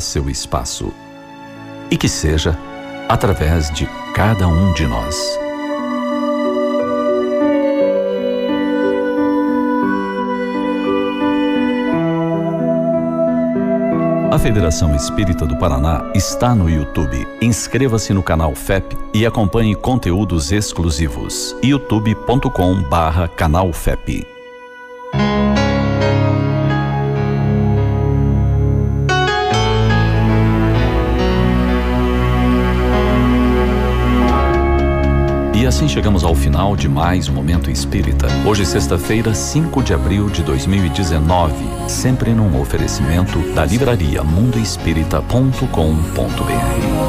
seu espaço. E que seja através de cada um de nós. A Federação Espírita do Paraná está no YouTube. Inscreva-se no canal FEP e acompanhe conteúdos exclusivos. youtube.com/barra assim chegamos ao final de mais um Momento Espírita. Hoje, sexta-feira, 5 de abril de 2019. Sempre num oferecimento da livraria mundoespírita.com.br.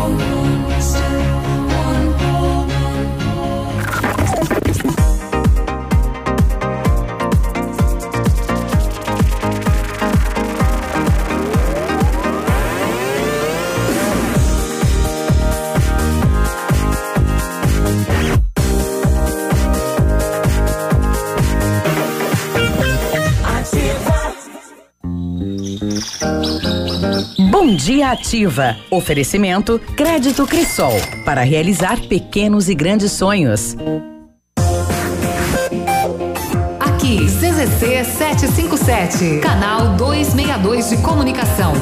dia ativa. Oferecimento Crédito Crisol para realizar pequenos e grandes sonhos. Aqui, CZC 757, canal 262 de comunicação.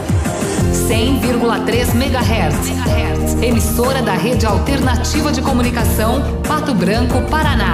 100,3 MHz. Emissora da Rede Alternativa de Comunicação, Pato Branco, Paraná.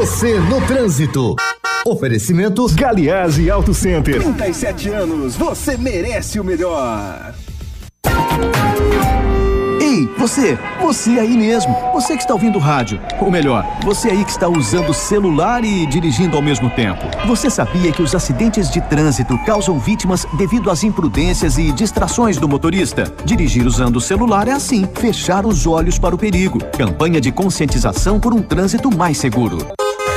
Você no trânsito. Oferecimento Galiase Auto Center. 37 anos, você merece o melhor. Ei, você, você aí mesmo, você que está ouvindo rádio, ou melhor, você aí que está usando celular e dirigindo ao mesmo tempo. Você sabia que os acidentes de trânsito causam vítimas devido às imprudências e distrações do motorista? Dirigir usando o celular é assim, fechar os olhos para o perigo. Campanha de conscientização por um trânsito mais seguro.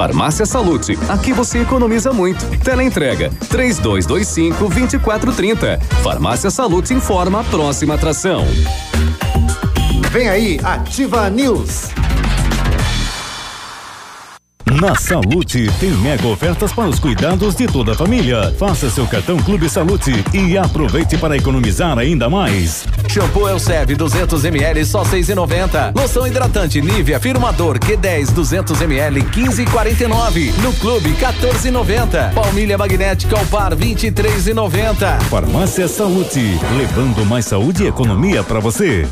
Farmácia Salute, aqui você economiza muito. Teleentrega 3225 2430. Farmácia Salute informa a próxima atração. Vem aí, Ativa News. Na Salute tem mega ofertas para os cuidados de toda a família. Faça seu cartão Clube Salute e aproveite para economizar ainda mais. Shampoo Elseve 200 ml só 6,90. Loção hidratante Nivea Afirmador Q10 200 ml 15,49. No Clube 14,90. Palmilha magnética ao par 23,90. Farmácia Salute, levando mais saúde e economia para você.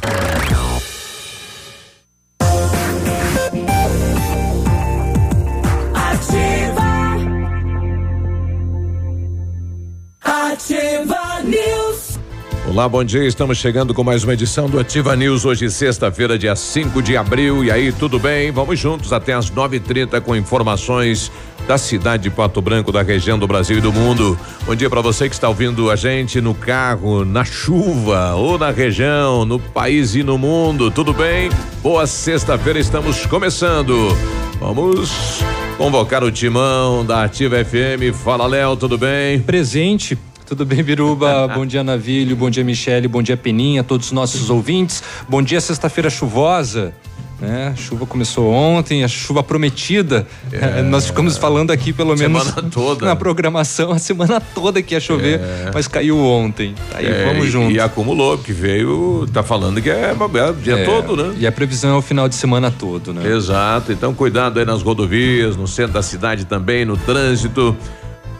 Olá, bom dia. Estamos chegando com mais uma edição do Ativa News. Hoje, sexta-feira, dia 5 de abril. E aí, tudo bem? Vamos juntos até as 9h30 com informações da cidade de Pato Branco, da região do Brasil e do mundo. Bom dia para você que está ouvindo a gente no carro, na chuva ou na região, no país e no mundo. Tudo bem? Boa sexta-feira, estamos começando. Vamos convocar o timão da Ativa FM. Fala, Léo, tudo bem? Presente. Tudo bem, Biruba? bom dia, Navilho. Bom dia, Michele. Bom dia, Peninha. Todos os nossos ouvintes. Bom dia, sexta-feira chuvosa. Né? A chuva começou ontem, a chuva prometida. É. Nós ficamos falando aqui pelo menos Semana toda. na programação a semana toda que ia chover, É. mas caiu ontem. Aí É, vamos juntos. E acumulou, porque veio, tá falando que é o dia É, todo, né? E a previsão é o final de semana todo, né? Exato, então cuidado aí nas rodovias, no centro da cidade também, no trânsito.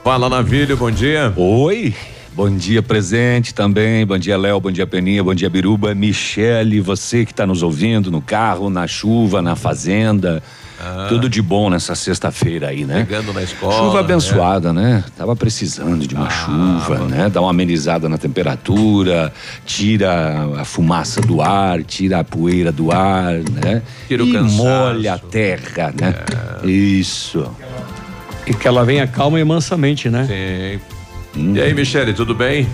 Fala, Navilho, bom dia. Oi. Bom dia, presente também. Bom dia, Léo. Bom dia, Peninha. Bom dia, Biruba. Michele, você que está nos ouvindo no carro, na chuva, na fazenda. Tudo de bom nessa sexta-feira aí, né? Chegando na escola. Chuva abençoada, né? Tava precisando de uma chuva, né? Dá uma amenizada na temperatura, tira a fumaça do ar, tira a poeira do ar, né? Tira o e cansaço. molha a terra, né? Isso. E que ela venha calma e mansamente, né? Sim. E aí, Michele, tudo bem?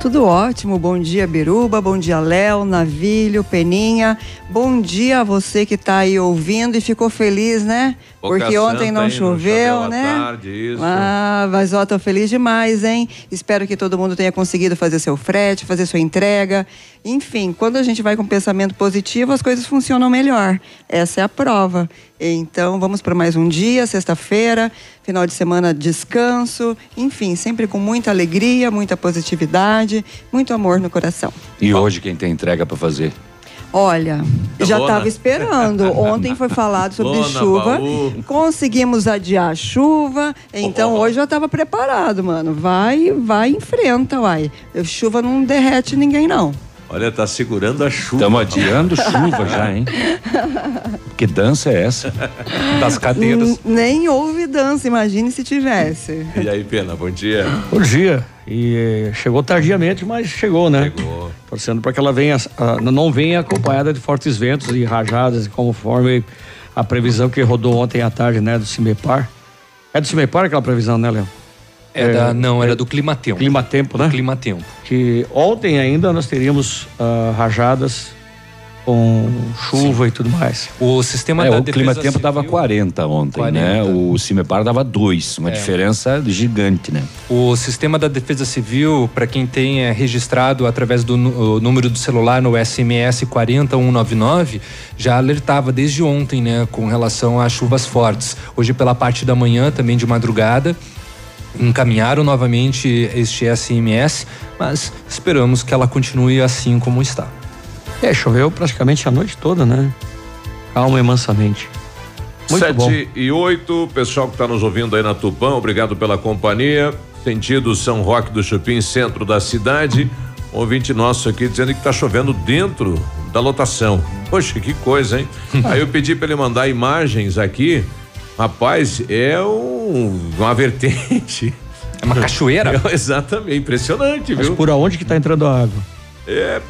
Tudo ótimo. Bom dia, Biruba. Bom dia, Léo, Navilho, Peninha. Bom dia a você que está aí ouvindo e ficou feliz, né? Boca Porque ontem não hein, choveu, à né? tarde, isso. Ah, mas ó, tô feliz demais, hein? Espero que todo mundo tenha conseguido fazer seu frete, fazer sua entrega. Enfim, quando a gente vai com pensamento positivo, as coisas funcionam melhor. Essa é a prova. Então, vamos para mais um dia, sexta-feira, final de semana, descanso. Enfim, sempre com muita alegria, muita positividade, muito amor no coração. E hoje quem tem entrega para fazer? Olha, já Lona. estava esperando. Ontem foi falado sobre Lona, chuva. baú. Conseguimos adiar a chuva. Então hoje eu estava preparado, mano. Vai, vai, enfrenta, uai. Chuva não derrete ninguém, não. Olha, tá segurando a chuva. Estamos adiando chuva já, hein? Que dança é essa? Das N- Nem houve dança, imagine se tivesse. E aí, Pena, bom dia. Bom dia. E eh, chegou tardiamente, mas chegou, né? Chegou. Torcendo para que ela venha, não venha acompanhada de fortes ventos e rajadas, conforme a previsão que rodou ontem à tarde, né, do Cimepar. É do Cimepar aquela previsão, né, Léo? É da- não, era do Climatempo. Climatempo, né? Climatempo. Que ontem ainda nós teríamos ah, rajadas com chuva e tudo mais. O sistema É, da o defesa clima tempo civil- dava 40 ontem, né? 40. O Cimepar dava 2, uma É. diferença gigante, né? O sistema da Defesa Civil, para quem tem é, registrado através do número do celular no SMS 40199, já alertava desde ontem, né, com relação a chuvas fortes. Hoje pela parte da manhã, também de madrugada, encaminharam novamente este SMS, mas esperamos que ela continue assim como está. É, choveu praticamente a noite toda, né? Calma e mansamente. Muito Sete bom. e oito, pessoal que está nos ouvindo aí na Tupã, obrigado pela companhia. Sentido São Roque do Chupim, centro da cidade. Um ouvinte nosso aqui dizendo que tá chovendo dentro da lotação. Poxa, que coisa, hein? aí eu pedi para ele mandar imagens aqui. Rapaz, é um, uma vertente. É uma cachoeira? exatamente, impressionante, Mas viu? por aonde que tá entrando a água? É.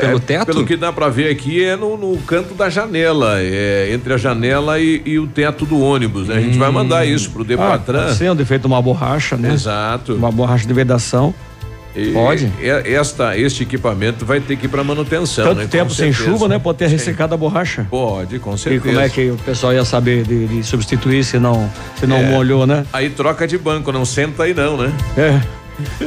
Pelo é, teto? Pelo que dá pra ver aqui é no, no canto da janela, é entre a janela e, e o teto do ônibus, né? A gente vai mandar isso pro Ah, Depatran. ser um defeito de uma borracha, né? Exato. Uma borracha de vedação. E Pode. e- Esta, este equipamento vai ter que ir para manutenção, Tanto né? Com tempo sem certeza. chuva, né? Pode ter ressecado a borracha. Pode, com E certeza. como é que o pessoal ia saber de, de substituir se não, se não É. molhou, né? Aí troca de banco, não senta aí não, né? É.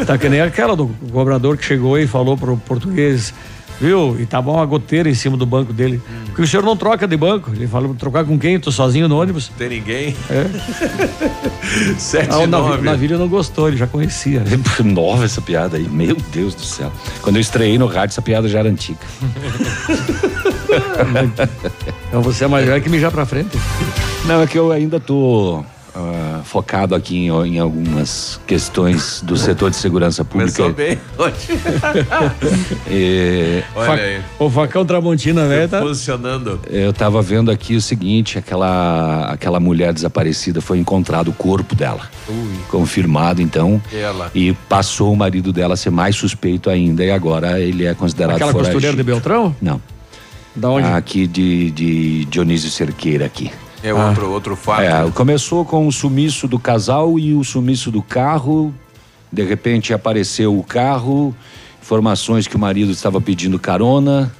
Tá que nem aquela do cobrador que chegou e falou pro português: Viu? E tava uma goteira em cima do banco dele. Porque o senhor não troca de banco. Ele falou, trocar com quem? Tô sozinho no ônibus. Tem ninguém? É. Sete Ah, o Navi- nove. Navírio não gostou, ele já conhecia. Nova essa piada aí, meu Deus do céu. Quando eu estreiei no rádio, essa piada já era antiga. Então você é mais velho que mijar pra frente. Não, é que eu ainda tô ah, focado aqui em, em algumas questões do setor de segurança pública. Começou bem hoje. E- Olha aí. O facão Tramontina, velho, tá? Posicionando. Eu tava vendo aqui o seguinte, aquela aquela mulher desaparecida foi encontrado o corpo dela. Confirmado então. Ela. E passou o marido dela a ser mais suspeito ainda e agora ele é considerado Aquela costureira de Beltrão? Não. Da onde? Aqui de, de Dionísio Cerqueira aqui. É outro, outro fato. É, começou com o sumiço do casal e o sumiço do carro. De repente apareceu o carro, informações que o marido estava pedindo carona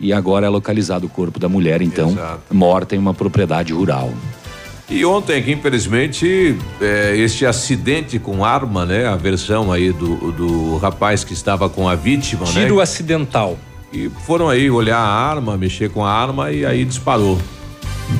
e agora é localizado o corpo da mulher, então, Exato. morta em uma propriedade rural. E ontem aqui, infelizmente, é, este acidente com arma, né? A versão aí do, do rapaz que estava com a vítima, Tiro né? acidental. E foram aí olhar a arma, mexer com a arma e aí disparou.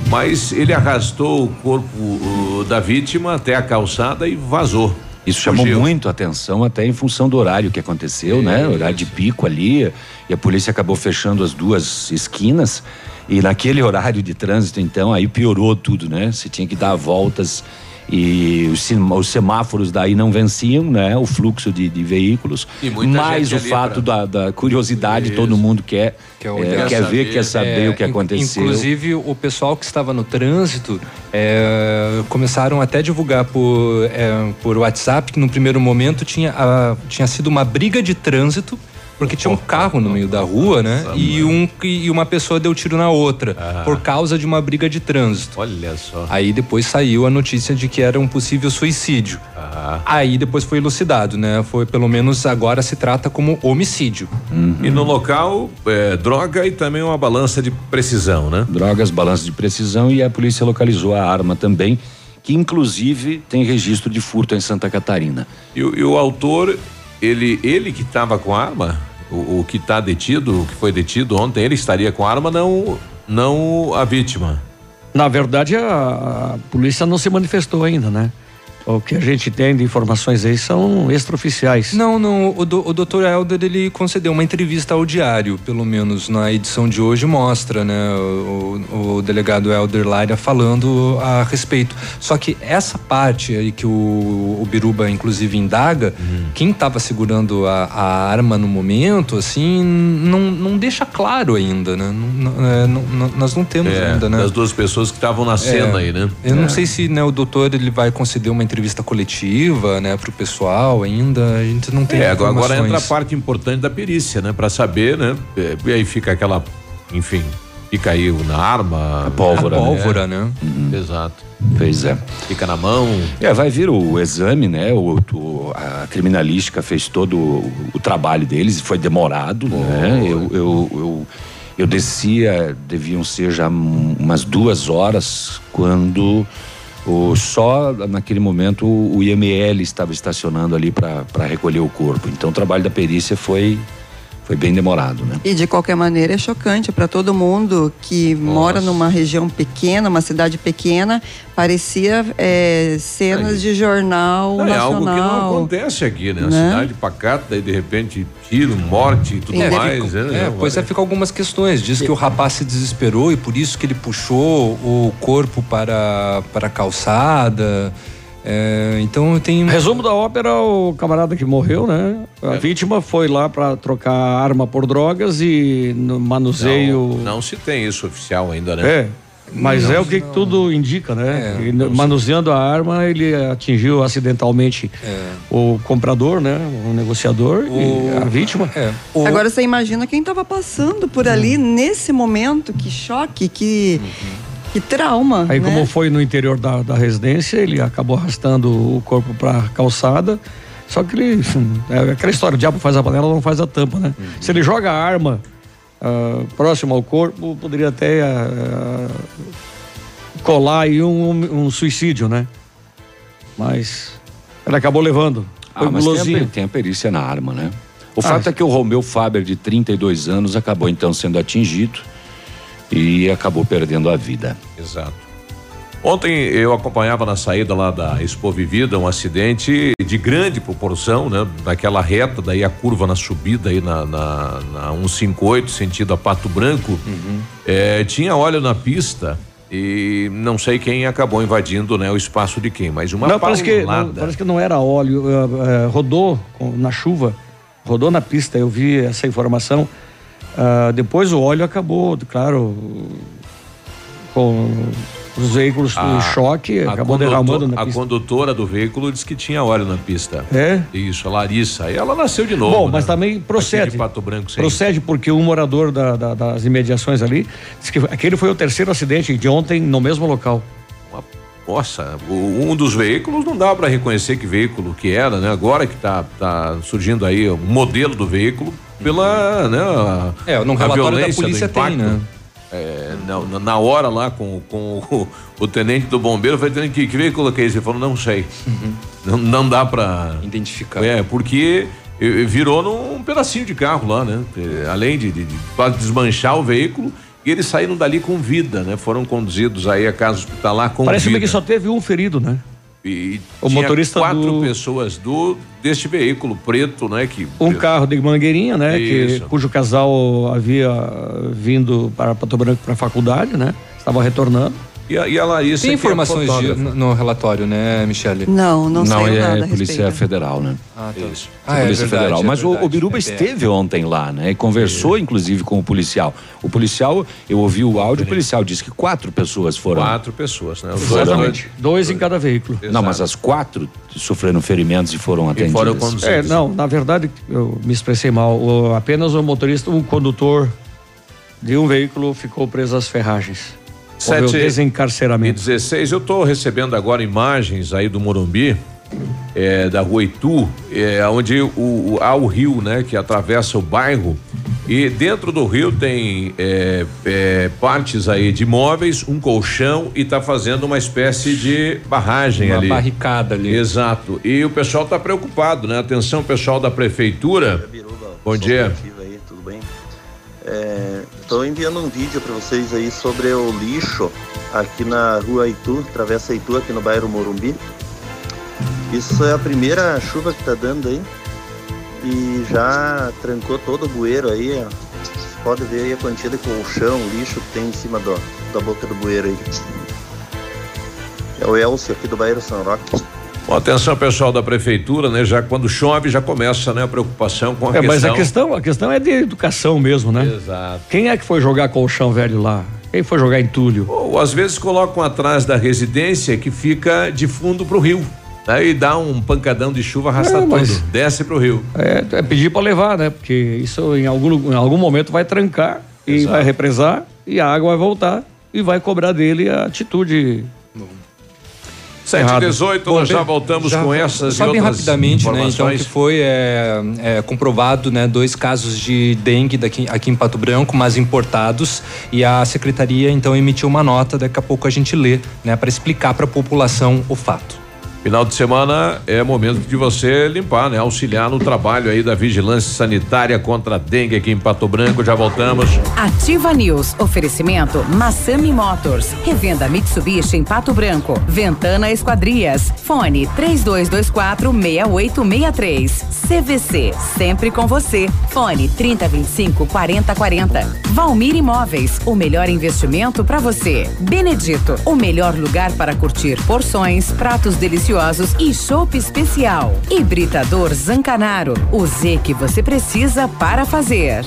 Mas ele arrastou o corpo o, da vítima até a calçada e vazou. Isso chamou Fugiu. muito a atenção, até em função do horário que aconteceu, né? Horário de pico ali. E a polícia acabou fechando as duas esquinas. E naquele horário de trânsito, então, aí piorou tudo, né? Você tinha que dar voltas e os, semáforos daí não venciam, né? O fluxo de, de veículos. E muita Mais gente o fato da, da curiosidade, todo mundo quer, Quer é, olhar. quer ver, quer saber É, o que aconteceu. Inclusive, o pessoal que estava no trânsito é, começaram até a divulgar por, é, por WhatsApp que no primeiro momento tinha, a- tinha sido uma briga de trânsito. Porque tinha um carro no meio da rua, né? E, um, e uma pessoa deu tiro na outra, por causa de uma briga de trânsito. Olha só. Aí depois saiu a notícia de que era um possível suicídio. Aí depois foi elucidado, né? Foi pelo menos agora se trata como homicídio. E no local, é, droga e também uma balança de precisão, né? Drogas, balanço de precisão e a polícia localizou a arma também, que inclusive tem registro de furto em Santa Catarina. E, e o autor, ele, ele que estava com arma, o, o que está detido, o que foi detido ontem, ele estaria com arma, não, não a vítima. Na verdade, a, a polícia não se manifestou ainda, né? O que a gente tem de informações aí são extraoficiais. Não, não. O, do, o Dr. Helder ele concedeu uma entrevista ao diário, pelo menos na edição de hoje mostra, né? O, o- delegado Helder Laira falando a respeito. Só que essa parte aí que o, o Biruba inclusive indaga, quem estava segurando a, a arma no momento, assim, não, não deixa claro ainda, né? Não- não- é, não- nós não temos É, ainda, né? das duas pessoas que estavam na cena É, aí, né? Eu É. não sei se né, o doutor ele vai conceder uma entrevista coletiva, né, pro pessoal ainda. A gente não tem É, agora, entra a parte importante da perícia, né? Pra saber, né? É, E aí fica aquela, enfim, que caiu na arma. A pólvora, A pólvora, né? Exato. Pois é. Fica na mão. É, vai vir o exame, né? O, o- a criminalística fez todo o, o trabalho deles, foi demorado, né? Eu, eu, eu, eu descia, deviam ser já um- umas duas horas, quando o, só naquele momento o, IML estava estacionando ali para recolher o corpo. Então o trabalho da perícia foi, foi bem demorado, né? E de qualquer maneira é chocante para todo mundo que mora numa região pequena, uma cidade pequena, parecia é, cenas de jornal Não, é algo que não nacional. acontece aqui, né? A Né? cidade pacata, daí de repente tiro, morte e tudo É, mais. fica- né? é, pois é, ficam algumas questões. Diz que o rapaz se desesperou e por isso que ele puxou o corpo para, para a calçada. É, então tem. Resumo da ópera, o camarada que morreu, né? A É. vítima foi lá para trocar arma por drogas e no manuseio. Não, não se tem isso oficial ainda, né? É. Mas Não, é o que tudo indica, né? É, manuseando a arma, ele atingiu acidentalmente o comprador, né? O negociador e a vítima. É. Agora você imagina quem estava passando por ali nesse momento, que choque, que, que trauma. Aí, né? como foi no interior da, da residência, ele acabou arrastando o corpo para calçada. Só que ele. É aquela história: o diabo faz a panela, não faz a tampa, né? Se ele joga a arma ah, próximo ao corpo, poderia até ah, colar aí um, um suicídio, né? Mas ele acabou levando. Foi Ah, mas tem a, tem a perícia na arma, né? O fato é que o Romeu Faber, de 32 anos, acabou então sendo atingido e acabou perdendo a vida. Exato. Ontem eu acompanhava na saída lá da Expo Vivida um acidente de grande proporção, né? Naquela reta, daí a curva na subida aí na, na, na 158, sentido a Pato Branco. É, tinha óleo na pista e não sei quem acabou invadindo né, o espaço de quem, mas uma não, parece que, não, parece que não era óleo, eh, eh, rodou na chuva, rodou na pista, eu vi essa informação. Ah, depois o óleo acabou, claro, com os veículos em choque, a acabou condutor- derramando na A pista. condutora do veículo disse que tinha óleo na pista. É? Isso, a Larissa. Aí ela nasceu de novo. Bom, né? mas também procede. de Pato Branco, sim. Procede porque um morador da- da- das imediações ali disse que aquele foi o terceiro acidente de ontem no mesmo local. Nossa, o- um dos veículos não dá para reconhecer que veículo que era, né? Agora que tá, tá surgindo aí o modelo do veículo pela, né? A, É, a relatório da polícia tem, né? É, na, na- hora lá com, com o, o tenente do bombeiro, falei, "Tenente, que, que veículo que é esse? Ele falou, não sei. Não, não dá para Identificar. É, porque virou num pedacinho de carro lá, né? Eh, Além de, de, de quase desmanchar o veículo, e eles saíram dali com vida, né? Foram conduzidos aí a casa hospitalar com Parece vida. que só teve um ferido, né? E O motorista quatro do- pessoas do deste veículo preto, né? Que Um carro de mangueirinha, né? Que, cujo casal havia vindo para Pato Branco para a faculdade, né? Estava retornando. E a, e a Larissa. Tem que é informações de- fotógrafa. no, no relatório, né, Michele? Não, não, Não, saiu é nada a Polícia respeito. Federal, né? Ah, tá. Isso. Ah, é Polícia verdade, Federal. é Mas o- o, verdade, Biruba é esteve ontem lá, né? E conversou, inclusive, com o policial. O policial, eu ouvi o áudio, o policial disse que quatro pessoas foram. Quatro pessoas, né? Os Exatamente. Dois em cada veículo. Não, mas as quatro sofreram ferimentos e foram atendidas. É, não, na verdade, eu me expressei mal. O- apenas o motorista, o condutor de um veículo ficou preso às ferragens. Houve o Sete desencarceramento. E 16, eu estou recebendo agora imagens aí do Morumbi, é, da rua Itu, é, onde o, o- há o rio, né, que atravessa o bairro. E dentro do rio tem é, é, partes aí de móveis, um colchão e está fazendo uma espécie de barragem Uma ali. barricada ali. Exato. E o pessoal está preocupado, né? Atenção, pessoal da prefeitura. Bom dia. Ativa aí, tudo bem? Estou enviando um vídeo para vocês aí sobre o lixo aqui na rua Itu, Travessa Itu, aqui no bairro Morumbi. Isso é a primeira chuva que tá dando aí e já trancou todo o bueiro aí. Ó. Vocês podem ver aí a quantia de colchão, lixo que tem em cima do, da boca do bueiro aí. É o Elcio aqui do bairro São Roque. Bom, atenção, pessoal da prefeitura, né? Já quando chove já começa, né, a preocupação com a É, questão. mas a questão, a questão é de educação mesmo, né? Exato. Quem é que foi jogar colchão velho lá? Quem foi jogar entulho? Ou às vezes colocam atrás da residência que fica de fundo pro rio. Aí dá um pancadão de chuva, arrasta É, tudo, desce pro rio. É, é pedir para levar, né? Porque isso em algum, em algum momento vai trancar e Exato. vai represar e a água vai voltar e vai cobrar dele a atitude. 7 e errada. 18, Bom, nós já voltamos já- com essas Só e bem rapidamente, né? Então, que foi é, é, comprovado, né? Dois casos de dengue daqui, aqui em Pato Branco, mas importados. E a secretaria, então, emitiu uma nota. Daqui a pouco a gente lê, né? Para explicar para a população o fato. Final de semana é momento de você limpar, né? Auxiliar no trabalho aí da vigilância sanitária contra a dengue aqui em Pato Branco. Já voltamos. Ativa News. Oferecimento Massami Motors. Revenda Mitsubishi em Pato Branco. Ventana Esquadrias. Fone 3224 6863. CVC. Sempre com você. Fone 3025 4040. Valmir Imóveis. O melhor investimento para você. Benedito. O melhor lugar para curtir porções, pratos deliciosos e chopp especial. Hibridador Zancanaro. O Z que você precisa para fazer.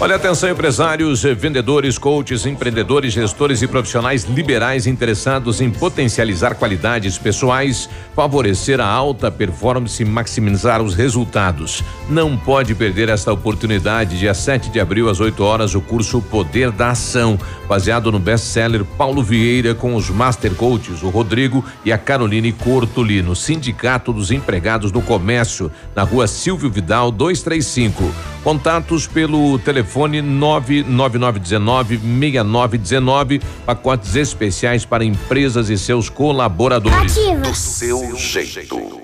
Olha, atenção, empresários, vendedores, coaches, empreendedores, gestores e profissionais liberais interessados em potencializar qualidades pessoais, favorecer a alta performance e maximizar os resultados. Não pode perder esta oportunidade. Dia 7 de abril, às 8 horas, o curso Poder da Ação, baseado no best-seller Paulo Vieira, com os Master Coaches, o Rodrigo e a Caroline Cortolino, Sindicato dos Empregados do Comércio, na rua Silvio Vidal 235. Contatos pelo telefone 99919 6919, pacotes especiais para empresas e seus colaboradores. Do seu jeito.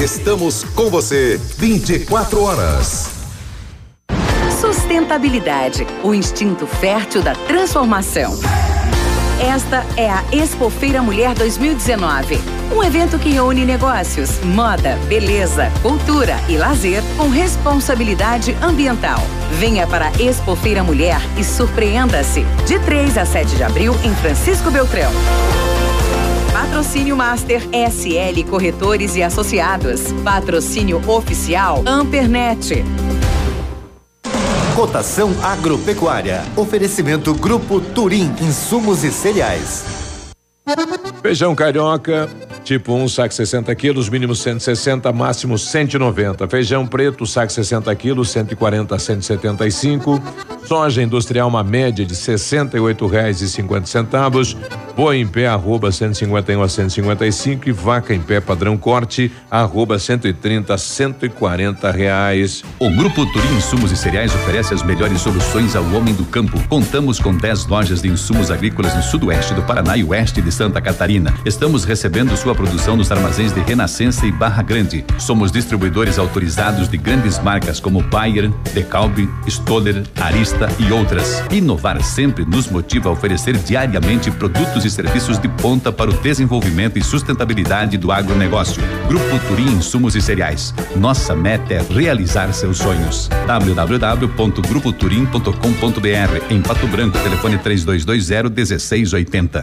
Estamos com você 24 horas. Sustentabilidade, o instinto fértil da transformação. Esta é a Expofeira Mulher 2019, um evento que reúne negócios, moda, beleza, cultura e lazer com responsabilidade ambiental. Venha para a Expofeira Mulher e surpreenda-se. De 3 a 7 de abril em Francisco Beltrão. Patrocínio Master SL Corretores e Associados. Patrocínio Oficial Ampernet. Cotação agropecuária. Oferecimento Grupo Turim, insumos e cereais. Feijão carioca, tipo 1, um, saco 60 quilos, mínimo 160, máximo 190. Feijão preto, saco 60 quilos, 140 a 175. Soja industrial, uma média de R$ 68,50. Boi em pé, arroba 151 a 155. E vaca em pé, padrão corte, arroba 130 a 140 reais. O Grupo Turim Insumos e Cereais oferece as melhores soluções ao homem do campo. Contamos com 10 lojas de insumos agrícolas no sudoeste do Paraná e oeste de Santa Catarina. Estamos recebendo sua produção nos armazéns de Renascença e Barra Grande. Somos distribuidores autorizados de grandes marcas como Bayer, Decalbe, Stoller, Arista e outras. Inovar sempre nos motiva a oferecer diariamente produtos e serviços de ponta para o desenvolvimento e sustentabilidade do agronegócio. Grupo Turim Insumos e Cereais. Nossa meta é realizar seus sonhos. www.grupoturim.com.br Em Pato Branco, telefone 3220 1680.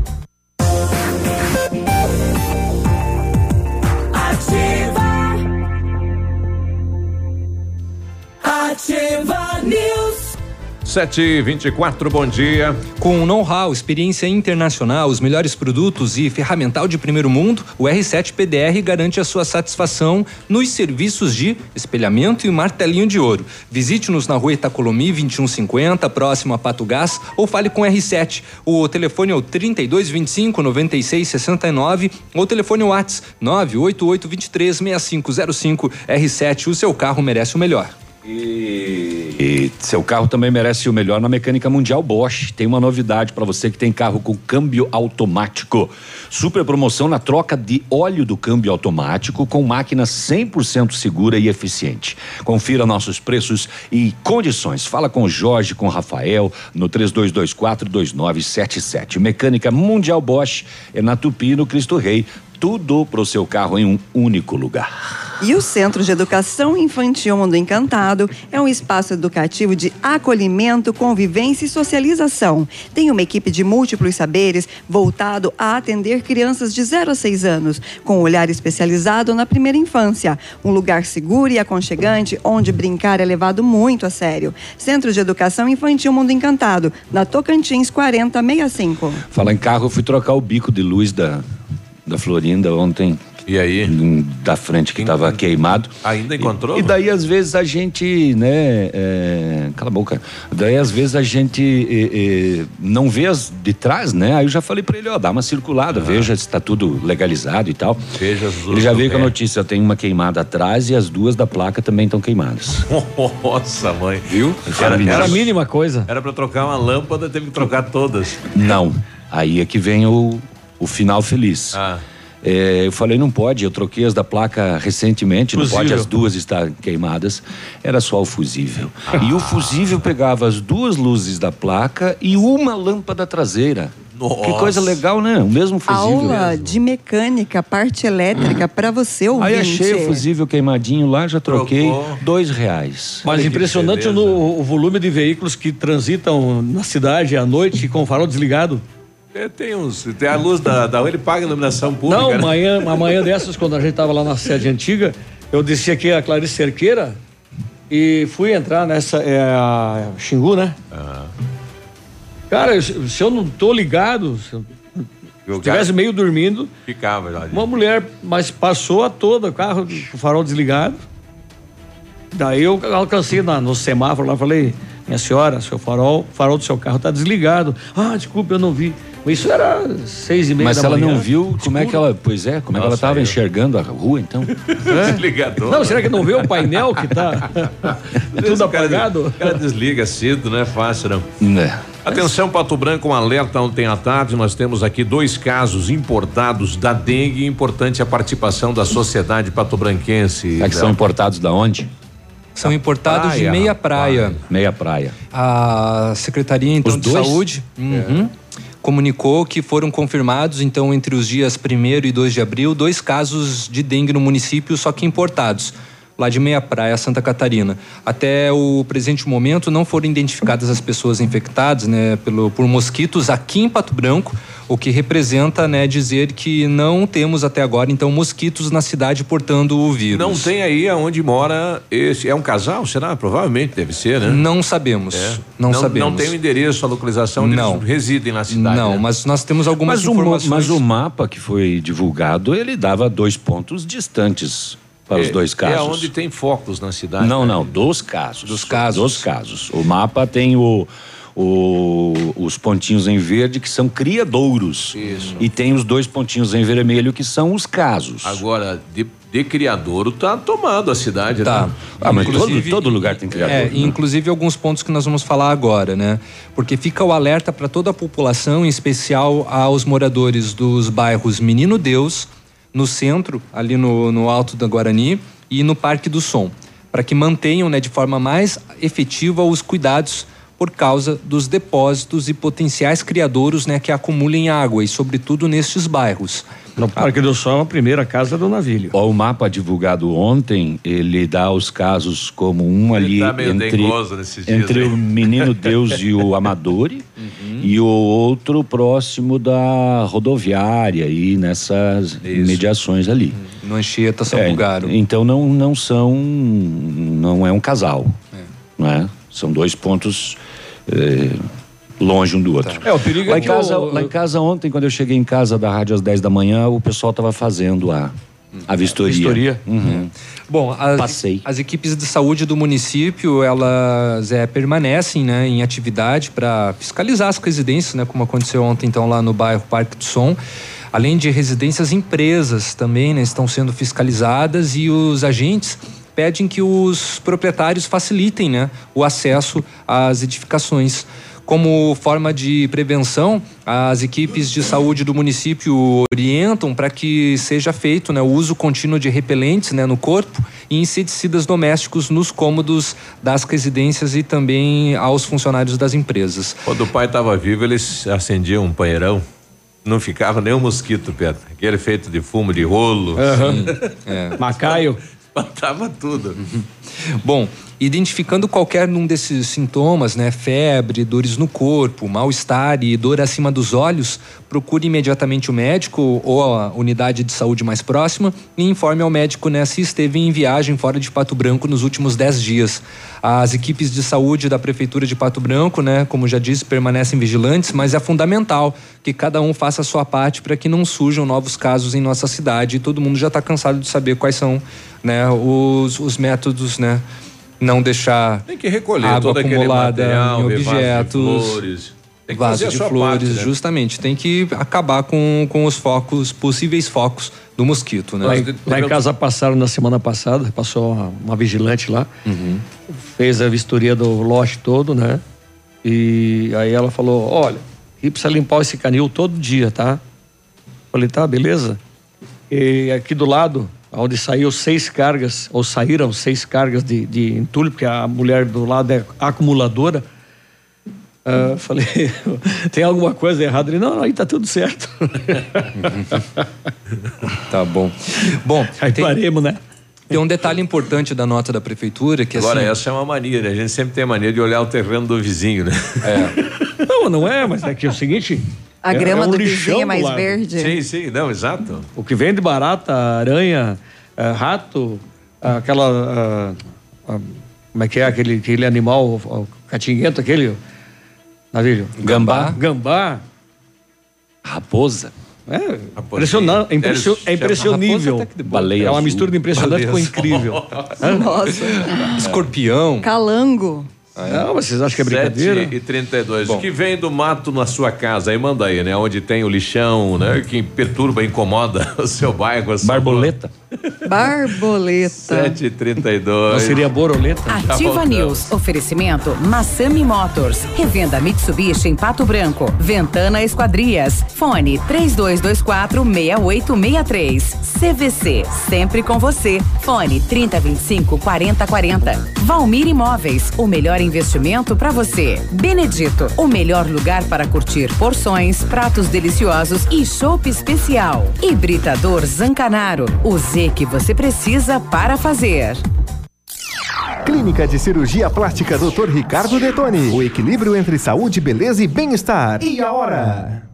Ativa News. 724, bom dia. Com know-how, experiência internacional, os melhores produtos e ferramental de primeiro mundo, o R7 PDR garante a sua satisfação nos serviços de espelhamento e martelinho de ouro. Visite-nos na rua Itacolomi 2150, próximo a Pato Gás, ou fale com R7. O telefone é o 3225 9669 ou o telefone WhatsApp 988 23 6505. R7, o seu carro merece o melhor. E, seu carro também merece o melhor na mecânica mundial Bosch. Tem uma novidade para você que tem carro com câmbio automático. Super promoção na troca de óleo do câmbio automático com máquina 100% segura e eficiente. Confira nossos preços e condições. Fala com Jorge, com Rafael no 32242977. Mecânica Mundial Bosch é na Tupi, no Cristo Rei. Tudo pro seu carro em um único lugar. E o Centro de Educação Infantil Mundo Encantado é um espaço educativo de acolhimento, convivência e socialização. Tem uma equipe de múltiplos saberes voltado a atender crianças de 0 a 6 anos, com um olhar especializado na primeira infância. Um lugar seguro e aconchegante onde brincar é levado muito a sério. Centro de Educação Infantil Mundo Encantado, na Tocantins 4065. Falar em carro, eu fui trocar o bico de luz da, da Florinda ontem. E aí? Da frente que estava queimado. Ainda encontrou? E, e, daí, às vezes, a gente, né? É, cala a boca. Daí, às vezes, a gente é, é, não vê as de trás, né? Aí eu já falei para ele, ó, dá uma circulada, uhum. veja se está tudo legalizado e tal. Veja as Ele já veio com a notícia, tem uma queimada atrás e as duas da placa também estão queimadas. Nossa, mãe. Viu? Era, era a mínima coisa. Era para trocar uma lâmpada, teve que trocar todas. Não. Aí é que vem o, o final feliz. Ah. É, eu falei, não pode, eu troquei as da placa recentemente, fusível. não pode as duas estar queimadas. Era só o fusível. Ah. E o fusível pegava as duas luzes da placa e uma lâmpada traseira. Nossa. Que coisa legal, né? O mesmo fusível. Aula mesmo. de mecânica, parte elétrica para você ouvir. Aí achei o fusível queimadinho lá, já troquei Trocou. dois reais. Mas Olha impressionante no, o volume de veículos que transitam na cidade à noite com o farol desligado. É, tem uns. Tem a luz da, da ele paga a iluminação pública. Não, né? amanhã, uma manhã dessas, quando a gente tava lá na sede antiga, eu desci aqui a Clarice Cerqueira e fui entrar nessa. É a Xingu, né? Ah. Cara, se eu não tô ligado, se eu estivesse meio dormindo. Ficava. Uma mulher, mas passou a toda, o carro com o farol desligado. Daí eu alcancei na, no semáforo lá, falei, minha senhora, seu farol, farol do seu carro tá desligado. Ah, desculpe, eu não vi. Isso era seis e meia Mas da ela manhã. não viu, como é que ela. Pois é, como é que ela estava enxergando a rua, então? Desligador. Não, será que não vê o painel que tá tudo apagado? O cara desliga cedo, não é fácil, não. Né. Atenção, Pato Branco, um alerta ontem à tarde. Nós temos aqui dois casos importados da dengue. Importante a participação da sociedade patobranquense. É que são importados da onde? São importados de praia, meia praia. Meia praia. A Secretaria então Os de dois? Saúde uhum, comunicou que foram confirmados então entre os dias 1 e 2 de abril dois casos de dengue no município, só que importados. Lá de Meia Praia, Santa Catarina. Até o presente momento não foram identificadas as pessoas infectadas, né, pelo, por mosquitos aqui em Pato Branco, o que representa, né, dizer que não temos até agora então mosquitos na cidade portando o vírus. Não tem aí aonde mora esse. É um casal, será? Provavelmente deve ser, né? Não sabemos. É. Não, sabemos. Não tem o endereço, a localização onde Não. eles residem na cidade. Não, né? mas nós temos algumas Mas o, informações. mas o mapa que foi divulgado, ele dava dois pontos distantes para os É- dois casos. É onde tem focos na cidade. Não, né? não, dos casos. Dos casos. Dos casos. O mapa tem o, o- os pontinhos em verde que são criadouros. Isso. E tem os dois pontinhos em vermelho que são os casos. Agora, de, de criadouro tá tomado a cidade, Tá. né? Ah, mas todo, Inclusive- todo lugar tem criadouro. É, né? inclusive alguns pontos que nós vamos falar agora, né? Porque fica o alerta para toda a população, em especial aos moradores dos bairros Menino Deus, no centro, ali no, no Alto da Guarani, e no Parque do Som, para que mantenham né, de forma mais efetiva os cuidados por causa dos depósitos e potenciais criadouros né, que acumulem água, e sobretudo nestes bairros. No Parque do Sol, a primeira casa do navilho. Ó, o mapa divulgado ontem, ele dá os casos como um ali tá meio entre, nesses dias entre aí. o Menino Deus e o Amadori e o outro próximo da rodoviária aí nessas mediações ali. No Anchieta, São É, Bugaro. Então não, não são, não é um casal, não é? São dois pontos eh, longe um do outro. É, o perigo lá é em que casa, o- lá em casa ontem, quando eu cheguei em casa da rádio às 10 da manhã, o pessoal estava fazendo a, a vistoria. Vistoria? Uhum. Bom, as, Passei. as equipes de saúde do município, elas é, permanecem né, em atividade para fiscalizar as residências, né, como aconteceu ontem então lá no bairro Parque do Som. Além de residências, empresas também né, estão sendo fiscalizadas e os agentes pedem que os proprietários facilitem né, o acesso às edificações. Como forma de prevenção, as equipes de saúde do município orientam para que seja feito né, o uso contínuo de repelentes né, no corpo e inseticidas domésticos nos cômodos das residências e também aos funcionários das empresas. Quando o pai estava vivo, eles acendiam um panheirão. Não ficava nem um mosquito perto. Aquele feito de fumo de rolo. Aham. É. Macaio. Espantava tudo. Bom, identificando qualquer um desses sintomas, né, febre, dores no corpo, mal-estar e dor acima dos olhos, procure imediatamente o médico ou a unidade de saúde mais próxima e informe ao médico né, se esteve em viagem fora de Pato Branco nos últimos 10 dias. As equipes de saúde da Prefeitura de Pato Branco, né, como já disse, permanecem vigilantes, mas é fundamental que cada um faça a sua parte para que não surjam novos casos em nossa cidade. E todo mundo já está cansado de saber quais são né, os, os métodos, né? Não deixar Tem que recolher água acumulada material, em ver vaso de objetos. flores. Tem que vaso fazer a de sua flores, parte, né? justamente. Tem que acabar com, com os focos, possíveis focos do mosquito, né? Lá, em, lá em casa passaram na semana passada, passou uma, uma vigilante lá, Uhum. fez a vistoria do lote todo, né? E aí ela falou: olha, e precisa limpar esse canil todo dia, tá? Falei, tá, beleza. E aqui do lado, onde saiu seis cargas, ou saíram seis cargas de, de entulho, porque a mulher do lado é acumuladora. ah, falei, tem alguma coisa errada? Ele, não, não, aí tá tudo certo. Tá bom. Bom, aí tem, paremos, né? tem um detalhe importante da nota da prefeitura que Agora, assim, essa é uma mania, né? A gente sempre tem a mania de olhar o terreno do vizinho, né? É. Não, não é, mas é que é o seguinte. A é- grama é um do lixão vizinho é mais verde. Sim, sim, não, exato. O que vem de barata, aranha, eh, rato, aquela. ah, como é que é aquele, aquele animal, o, catinguento, aquele. Navilho? Gambá. Gambá. Raposa. É, impressionante, é, impressio, é impressionível. Baleia É uma azul. mistura de impressionante com Baleia incrível. Hã? Nossa. escorpião. Calango. Não, vocês acham que é brincadeira? 7 e 32. Bom. O que vem do mato na sua casa, aí manda aí, né? Onde tem o lixão, né? Que perturba, incomoda o seu bairro. a sua Barboleta. Barboleta. 7 e 32. Não seria boroleta? Ativa voltando. News. Oferecimento Massami Motors. Revenda Mitsubishi em Pato Branco. Ventana Esquadrias. Fone 3224 6863. CVC. Sempre com você. Fone 3025 4040. Valmir Imóveis. O melhor investimento para você. Benedito. O melhor lugar para curtir porções, pratos deliciosos e chopp especial. Hibridador Zancanaro. O Z que você precisa para fazer. Clínica de Cirurgia Plástica Dr. Ricardo Detoni. O equilíbrio entre saúde, beleza e bem-estar. E a hora?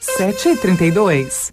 7 e 32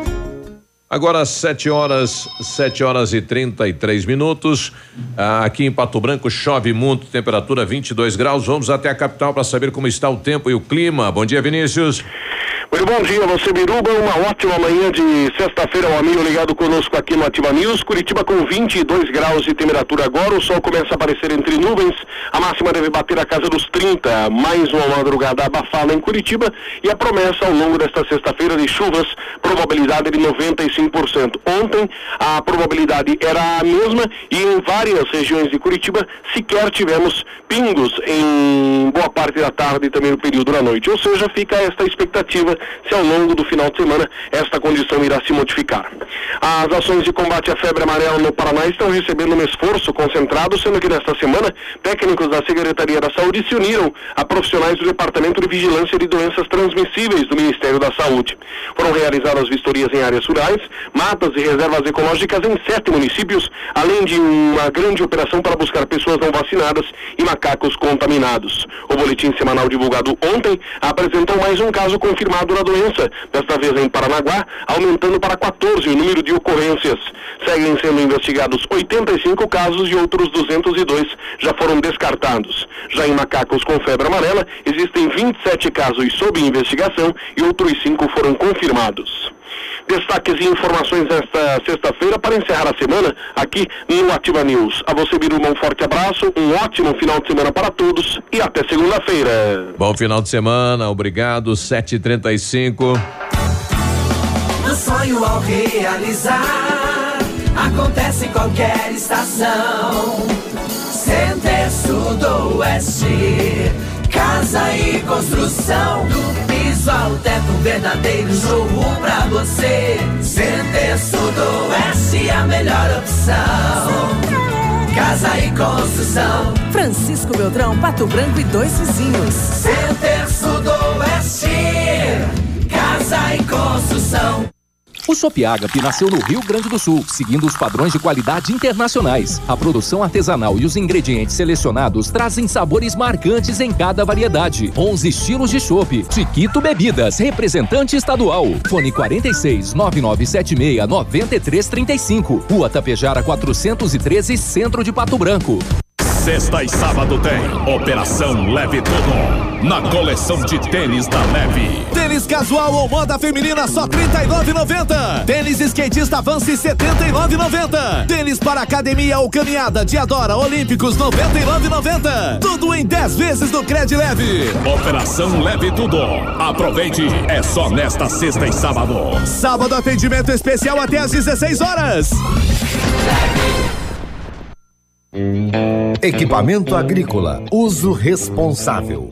Agora, 7 horas, 7 horas e 33 minutos. Ah, aqui em Pato Branco chove muito, temperatura 22 graus. Vamos até a capital para saber como está o tempo e o clima. Bom dia, Vinícius. Muito bom dia, você Biruba, uma ótima manhã de sexta-feira, um amigo ligado conosco aqui no Ativa News, Curitiba com 22 graus de temperatura agora, o sol começa a aparecer entre nuvens, a máxima deve bater a casa dos 30, mais uma madrugada abafada em Curitiba e a promessa ao longo desta sexta-feira de chuvas, probabilidade de 95%. Ontem a probabilidade era a mesma e em várias regiões de Curitiba sequer tivemos pingos em boa parte da tarde e também no período da noite, ou seja, fica esta expectativa se ao longo do final de semana esta condição irá se modificar. As ações de combate à febre amarela no Paraná estão recebendo um esforço concentrado, sendo que nesta semana técnicos da Secretaria da Saúde se uniram a profissionais do Departamento de Vigilância de Doenças Transmissíveis do Ministério da Saúde. Foram realizadas vistorias em áreas rurais, matas e reservas ecológicas em sete municípios, além de uma grande operação para buscar pessoas não vacinadas e macacos contaminados. O boletim semanal divulgado ontem apresentou mais um caso confirmado da doença, desta vez em Paranaguá, aumentando para 14 o número de ocorrências. Seguem sendo investigados 85 casos e outros 202 já foram descartados. Já em macacos com febre amarela, existem 27 casos sob investigação e outros 5 foram confirmados. Destaques e informações nesta sexta-feira para encerrar a semana aqui no Ativa News. A você, Biruba, um forte abraço, um ótimo final de semana para todos e até segunda-feira. Bom final de semana, obrigado. 7h35. Do sonho ao realizar, acontece em qualquer estação. Center Sudoeste, casa e construção. Ao teto, verdadeiro showroom pra você. Center Sudoeste, a melhor opção. Casa e construção. Francisco Beltrão, Pato Branco e dois vizinhos. Center Sudoeste, casa e construção. O Chopp Agape nasceu no Rio Grande do Sul, seguindo os padrões de qualidade internacionais. A produção artesanal e os ingredientes selecionados trazem sabores marcantes em cada variedade. 11 estilos de chopp. Chiquito Bebidas, representante estadual. Fone 46 9976 9335. Rua Tapejara 413, Centro de Pato Branco. Sexta e sábado tem Operação Leve Tudo. Na coleção de tênis da Leve. Tênis casual ou moda feminina só R$ 39,90. Tênis skatista Vance R$ 79,90. Tênis para academia ou caminhada Diadora Olímpicos R$ 99,90. Tudo em 10 vezes no Cred Leve. Operação Leve Tudo. Aproveite, é só nesta sexta e sábado. Sábado atendimento especial até às 16 horas. Equipamento agrícola, uso responsável.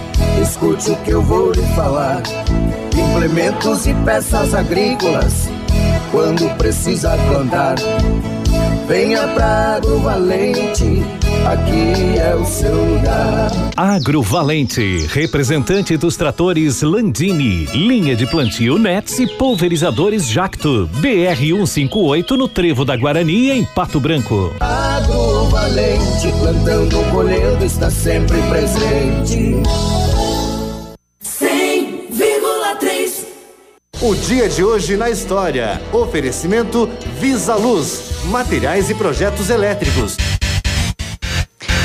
escute o que eu vou lhe falar. Implementos e peças agrícolas, quando precisa plantar. Venha pra Agrovalente, aqui é o seu lugar. Agrovalente, representante dos tratores Landini, linha de plantio Nets e pulverizadores Jacto, BR 158 no Trevo da Guarani em Pato Branco. Agrovalente, plantando, colhendo, está sempre presente. 100,3 O dia de hoje na história. Oferecimento Visa Luz, materiais e projetos elétricos.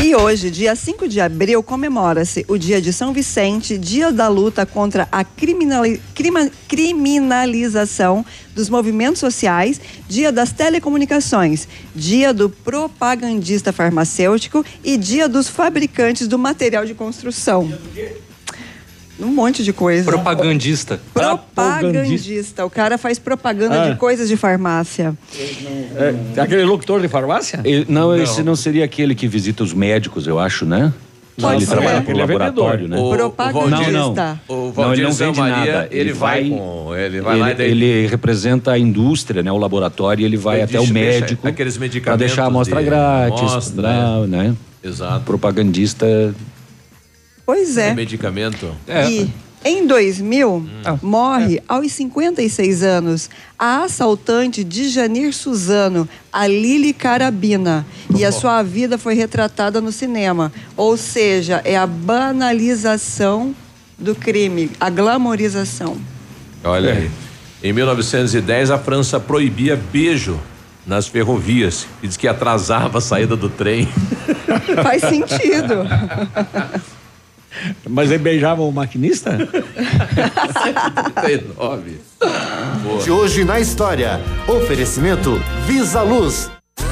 E hoje, dia 5 de abril, comemora-se o Dia de São Vicente, dia da luta contra a criminali- crima- criminalização dos movimentos sociais, dia das telecomunicações, dia do propagandista farmacêutico e dia dos fabricantes do material de construção. Um monte de coisa. Propagandista. Propagandista. O cara faz propaganda Ah. de coisas de farmácia. É, aquele locutor de farmácia? Ele- não, esse não seria aquele que visita os médicos, eu acho, né? Pode ele ser. trabalha pro Ele é laboratório, né? O- Propagandista. Não, não. O Não, ele não Zé vende Maria, nada. ele vai com- ele vai lá e daí- ele representa a indústria, né? O laboratório, e ele vai Ele até o deixa- médico aqueles para deixar a amostra de grátis, amostra, não, né? Exato. Propagandista. Pois é. É medicamento. E em 2000, Ah. morre aos 56 anos a assaltante de Janir Suzano, a Lili Carabina. E a sua vida foi retratada no cinema. Ou seja, é a banalização do crime, a glamorização. Olha aí. Em 1910, a França proibia beijo nas ferrovias e diz que atrasava a saída do trem. Faz sentido. Mas ele beijava o maquinista? 39. De hoje na história. Oferecimento Visa Luz.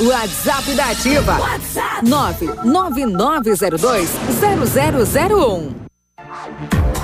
WhatsApp da Ativa. WhatsApp 999020001.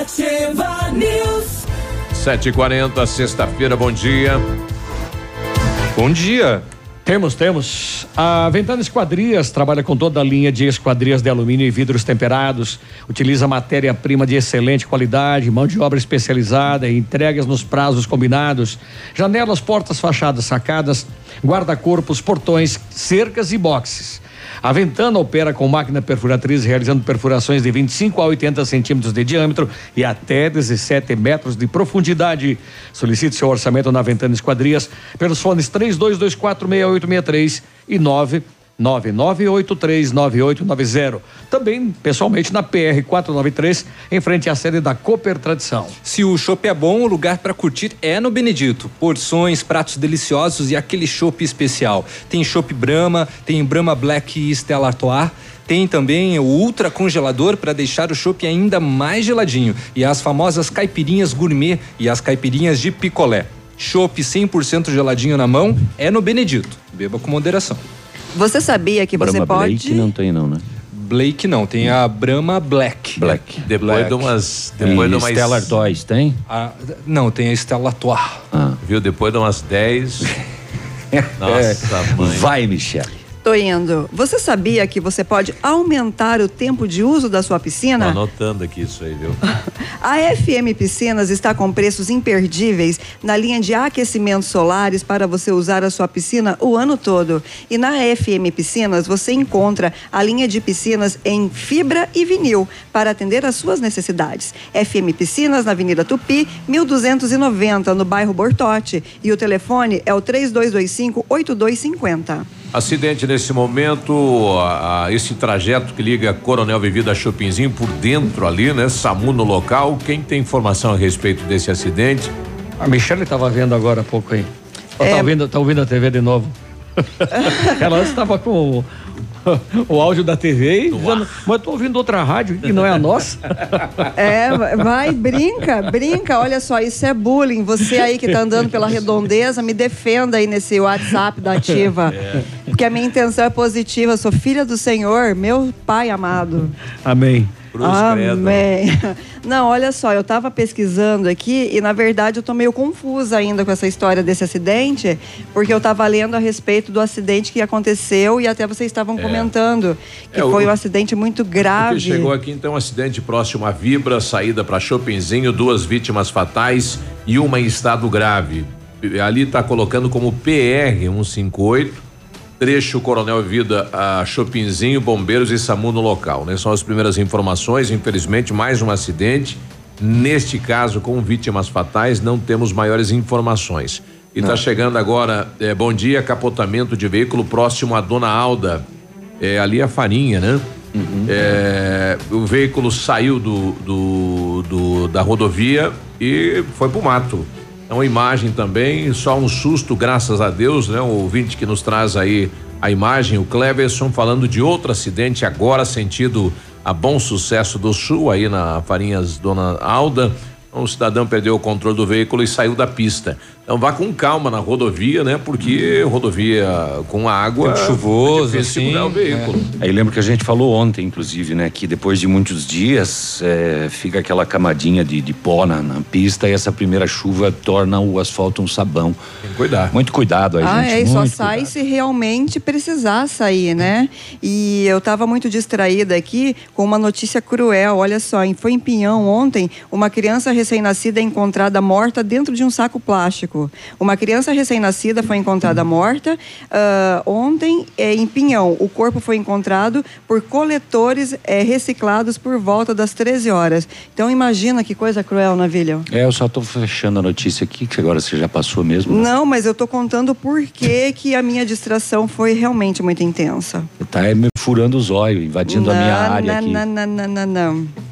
Ativa News. 7h40, sexta-feira, bom dia. Bom dia. Temos, temos. A Ventana Esquadrias trabalha com toda a linha de esquadrias de alumínio e vidros temperados. Utiliza matéria-prima de excelente qualidade, mão de obra especializada e entregas nos prazos combinados. Janelas, portas, fachadas, sacadas, guarda-corpos, portões, cercas e boxes. A Ventana opera com máquina perfuratriz, realizando perfurações de 25 a 80 centímetros de diâmetro e até 17 metros de profundidade. Solicite seu orçamento na Ventana Esquadrias pelos fones 32246863 e 999839890. Também pessoalmente na PR 493, em frente à sede da Cooper Tradição. Se o chopp é bom, o lugar para curtir é no Benedito. Porções, pratos deliciosos e aquele chopp especial. Tem chopp Brahma, tem Brahma Black e Stella Artois. Tem também o ultra congelador para deixar o chopp ainda mais geladinho e as famosas caipirinhas gourmet e as caipirinhas de picolé. Chopp 100% geladinho na mão é no Benedito. Beba com moderação. Você sabia que você Brahma pode. Blake não tem não, né? Blake não, tem a Brahma Black. Black. Depois Black. de umas. Depois E de umas. Stella Artois tem? Ah, não, tem a Stella Artois. Viu? Depois de umas 10. Nossa, mãe. Vai, Michele. Tô indo. Você sabia que você pode aumentar o tempo de uso da sua Tô piscina? anotando aqui isso aí, viu? A FM Piscinas está com preços imperdíveis na linha de aquecimentos solares para você usar a sua piscina o ano todo. E na FM Piscinas você encontra a linha de piscinas em fibra e vinil para atender às suas necessidades. FM Piscinas na Avenida Tupi, 1290, no bairro Bortote. E o telefone é o 3225 8250. Acidente nesse momento, a- a- esse trajeto que liga Coronel Vivida a Chopinzinho por dentro ali, né? SAMU no local. Quem tem informação a respeito desse acidente? A Michelle estava vendo agora há pouco aí. Ela É. tá, ouvindo, tá ouvindo a TV de novo. Ela estava com o, áudio da TV e dizendo, mas eu tô ouvindo outra rádio que não é a nossa. É, vai, brinca, brinca. Olha só, isso é bullying. Você aí que tá andando pela redondeza, me defenda aí nesse WhatsApp da Ativa. Porque a minha intenção é positiva. Eu sou filha do Senhor, meu pai amado. Amém. Amém. Não, olha só, eu tava pesquisando aqui e na verdade eu tô meio confusa ainda com essa história desse acidente, porque eu tava lendo a respeito do acidente que aconteceu e até vocês estavam É. comentando que É, o- foi um acidente muito O grave. chegou aqui então um acidente próximo à Vibra, saída para Chopinzinho, duas vítimas fatais e uma em estado grave. Ali está colocando como PR 158, trecho Coronel Vida a Chopinzinho, bombeiros e SAMU no local, né? São as primeiras informações, infelizmente mais um acidente. Neste caso com vítimas fatais, não temos maiores informações. E está chegando agora, eh, bom dia, capotamento de veículo próximo à Dona Alda. É, ali a farinha, né? É, o veículo saiu do, do- do- da rodovia e foi pro mato. É uma imagem também, só um susto, graças a Deus, né? O ouvinte que nos traz aí a imagem, o Cleverson, falando de outro acidente agora, sentido a Bom Sucesso do Sul, aí na Farinhas Dona Alda. O cidadão perdeu o controle do veículo e saiu da pista. Então vá com calma na rodovia, né? Porque rodovia com água. Tempo chuvoso, é assim, segurar o veículo. Aí lembro que a gente falou ontem, inclusive, né, que depois de muitos dias é, fica aquela camadinha de, de pó na, na pista e essa primeira chuva torna o asfalto um sabão. Tem que cuidar. Muito cuidado aí, Ah, gente. é, e só sai se realmente precisar sair, né? E eu estava muito distraída aqui com uma notícia cruel. Olha só, em- foi em Pinhão ontem, uma criança recém-nascida é encontrada morta dentro de um saco plástico. Uma criança recém-nascida foi encontrada morta ah, ontem é, em Pinhão. O corpo foi encontrado por coletores é, reciclados por volta das 13 horas. Então imagina que coisa cruel, Navilho. É, eu só tô fechando a notícia aqui, que agora você já passou mesmo. né? Não, mas eu tô contando por que que a minha distração foi realmente muito intensa. Tá é, me furando os olhos, invadindo a minha Não, área não, aqui. Não, não, não, não, não.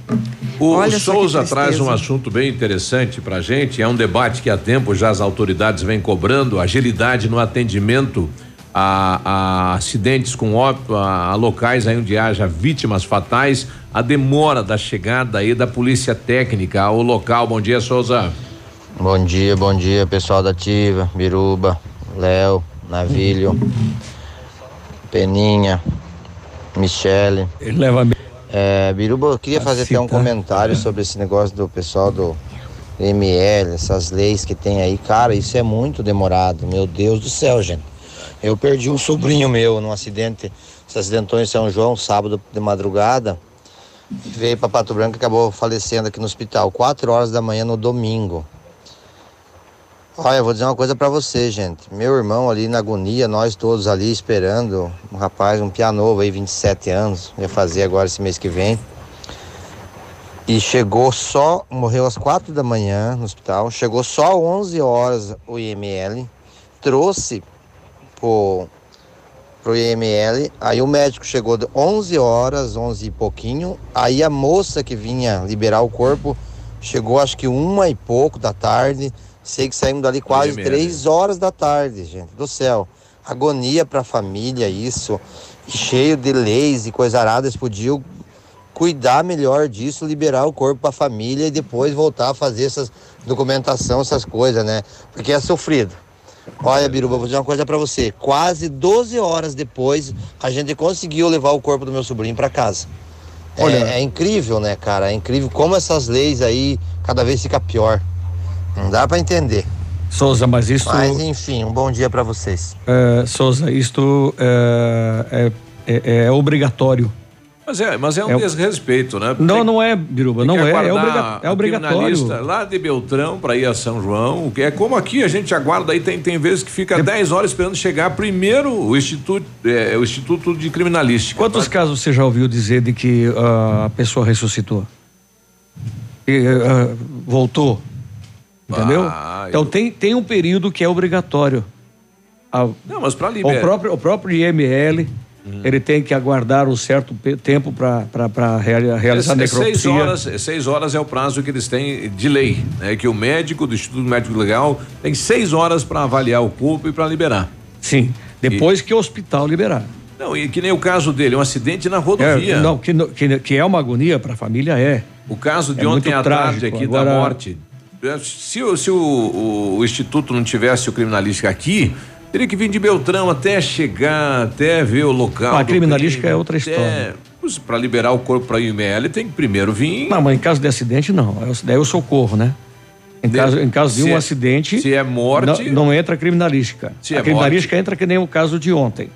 O Olha Souza traz um assunto bem interessante pra gente. É um debate que há tempo já as autoridades vêm cobrando, agilidade no atendimento a, a acidentes com óbito, a, a locais aí onde haja vítimas fatais, a demora da chegada aí da polícia técnica ao local. Bom dia, Souza. Bom dia, bom dia, pessoal da Ativa, Biruba, Léo, Navilho, Peninha, Michele. Ele leva É, Biruba, eu queria fazer até um comentário sobre esse negócio do pessoal do ML, essas leis que tem aí. Cara, isso é muito demorado, meu Deus do céu, gente. Eu perdi um sobrinho meu num acidente, se acidentou em São João, sábado de madrugada. Veio para Pato Branco e acabou falecendo aqui no hospital, 4 horas da manhã no domingo. Olha, eu vou dizer uma coisa pra você, gente. Meu irmão ali na agonia, nós todos ali esperando, um rapaz, um pianovo aí, 27 anos, ia fazer agora esse mês que vem. E chegou só, morreu às quatro da manhã no hospital, chegou só às 11 horas o IML, trouxe pro, pro IML, aí o médico chegou de 11 horas, 11 e pouquinho, aí a moça que vinha liberar o corpo chegou acho que uma e pouco da tarde, sei que saímos dali quase IML. três horas da tarde, gente, do céu. Agonia pra família isso, cheio de leis e coisa arada, eles podiam cuidar melhor disso, liberar o corpo para a família e depois voltar a fazer essas documentação, essas coisas, né? Porque é sofrido. Olha, Biruba, vou dizer uma coisa para você. Quase 12 horas depois, a gente conseguiu levar o corpo do meu sobrinho para casa. É- Olha- é, incrível, né, cara? É incrível como essas leis aí cada vez fica pior. Não dá para entender. Souza, mas isso. Mas enfim, um bom dia para vocês. É, Souza, isto é, é- é- é obrigatório. Mas é, mas é um É desrespeito, né? Não, não é, Biruba, não é. É, obriga- é obrigatório. criminalista Lá de Beltrão para ir a São João, que é como aqui a gente aguarda aí, tem, tem vezes que fica 10 horas esperando chegar primeiro o Instituto, é, o Instituto de Criminalística. Quantos casos você já ouviu dizer de que ah, a pessoa ressuscitou? E, ah, voltou? Entendeu? Ah, então tem, tem um período que é obrigatório. A- Não, mas para o, liberar. próprio, o próprio IML, ele tem que aguardar um certo tempo para realizar a É, seis necropsia. horas, é, seis horas é o prazo que eles têm de lei, né? Que o médico do Instituto Médico Legal tem seis horas para avaliar o corpo e para liberar. Sim, depois que o hospital liberar. Não, e que nem o caso dele, um acidente na rodovia. É, não, que, que, que é uma agonia para a família, é. O caso de É ontem à tarde aqui Agora- da morte. É, Se, o, se o, o- o Instituto não tivesse o criminalística aqui, teria que vir de Beltrão até chegar, até ver o local. A do criminalística crime, é outra história. Para liberar o corpo para a IML, tem que primeiro vir. Não, mas em caso de acidente, não. É o- Daí é o socorro, né? Em De- caso, em caso de um é- acidente. se é morte- Não, não entra a criminalística. Se a é criminalística entra que nem o caso de ontem.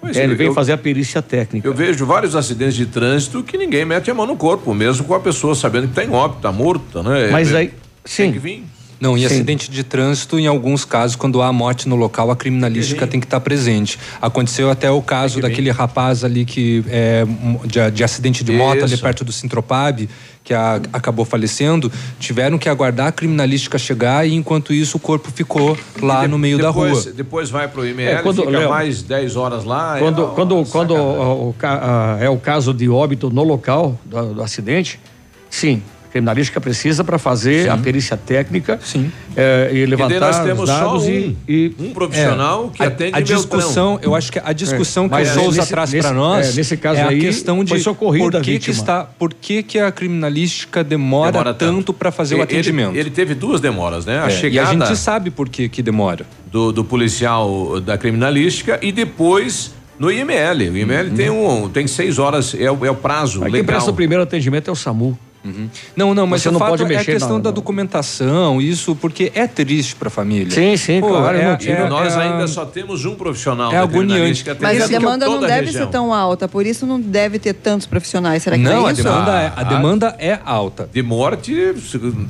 Pois É, ele eu- fazer a perícia técnica. Eu vejo vários acidentes de trânsito que ninguém mete a mão no corpo, mesmo com a pessoa sabendo que está em óbito, está morta, né? Mas É- aí, Tem sim. que vir. Não, e Sim. acidente de trânsito, em alguns casos, quando há morte no local, a criminalística tem que estar presente. Aconteceu até o caso daquele rapaz ali que é de, de acidente de moto ali Isso. perto do Sintropab, que a- acabou falecendo. Tiveram que aguardar a criminalística chegar e enquanto isso o corpo ficou lá no meio depois, da rua. Depois vai pro IML, É, quando- fica Léo, mais 10 horas lá. é Quando, uma- quando, uma quando sacanagem. o, o ca- a- é o caso de óbito no local do, do acidente, sim, criminalística precisa para fazer Sim. a perícia técnica Sim. é, e levantar E daí nós os temos dados só um, e, e- um profissional que a, atende a discussão, eu acho que a discussão que o Souza traz para nós é, nesse caso é a aí, questão de por a que, que está, por que, que a criminalística demora, Demora tanto para fazer o Ele- atendimento. Ele, teve duas demoras, né? A É, chegada E a gente sabe por que, que demora. do, do policial da criminalística e depois no IML. O IML tem um tem seis horas, é, o- é o prazo Quem legal. presta o primeiro atendimento é o SAMU. Não, não, mas Você o não fato pode é a questão na- da documentação, isso porque é triste para a família. Sim, sim, claro, é, E nós é- ainda só temos um profissional É agoniante. Mas a demanda não a deve região. ser tão alta, por isso não deve ter tantos profissionais. Será que Não, é a isso? demanda, é, a Ah. demanda é alta. De morte,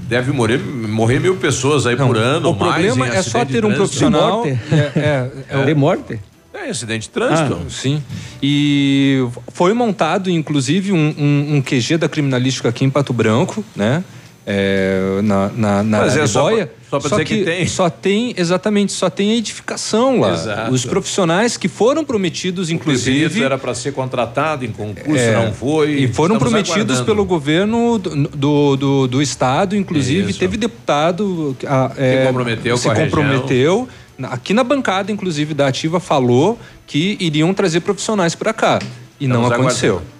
deve morrer, morrer mil pessoas aí por ano. o problema mais em é só ter um profissional. De morte? É, é, é, De morte? É, acidente de trânsito. Ah, sim. E foi montado, inclusive, um, um, um QG da criminalística aqui em Pato Branco, né? É, na, na, na Mas é só pra dizer que tem. Só tem, exatamente, só tem a edificação lá. Exato. Os profissionais que foram prometidos, inclusive. era para ser contratado em concurso, é, não foi. E foram prometidos aguardando. pelo governo do, do, do, do estado, inclusive Isso. teve deputado a, é, comprometeu se com a região. Aqui na bancada, inclusive, da Ativa falou que iriam trazer profissionais para cá. E não Estamos aconteceu. aguardando.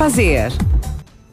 fazer.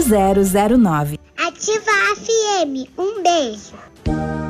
0009. Ativa FM. Um beijo.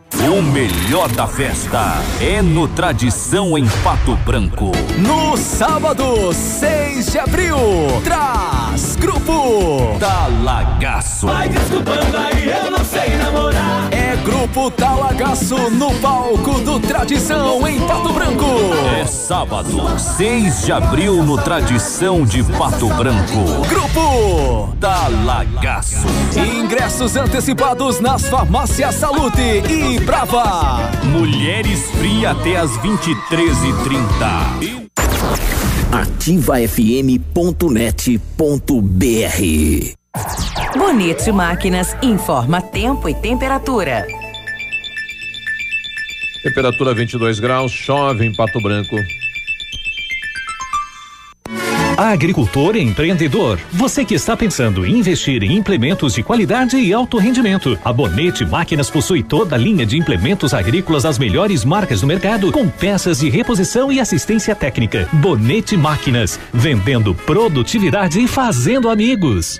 O melhor da festa é no Tradição em Pato Branco. No sábado, 6 de abril, traz Grupo Talagaço. Vai desculpando aí, eu não sei namorar. É Grupo Talagaço no palco do Tradição em Pato Branco. É sábado, 6 de abril no Tradição de Pato Branco. Grupo Talagaço. Ingressos antecipados nas farmácias Salute e Brava. Mulheres Fria até as 23h30. ativafm.net.br Bonito Máquinas informa tempo e temperatura. Temperatura 22 graus, chove em Pato Branco. Agricultor e empreendedor, você que está pensando em investir em implementos de qualidade e alto rendimento, a Bonete Máquinas possui toda a linha de implementos agrícolas das melhores marcas do mercado, com peças de reposição e assistência técnica. Bonete Máquinas, vendendo produtividade e fazendo amigos.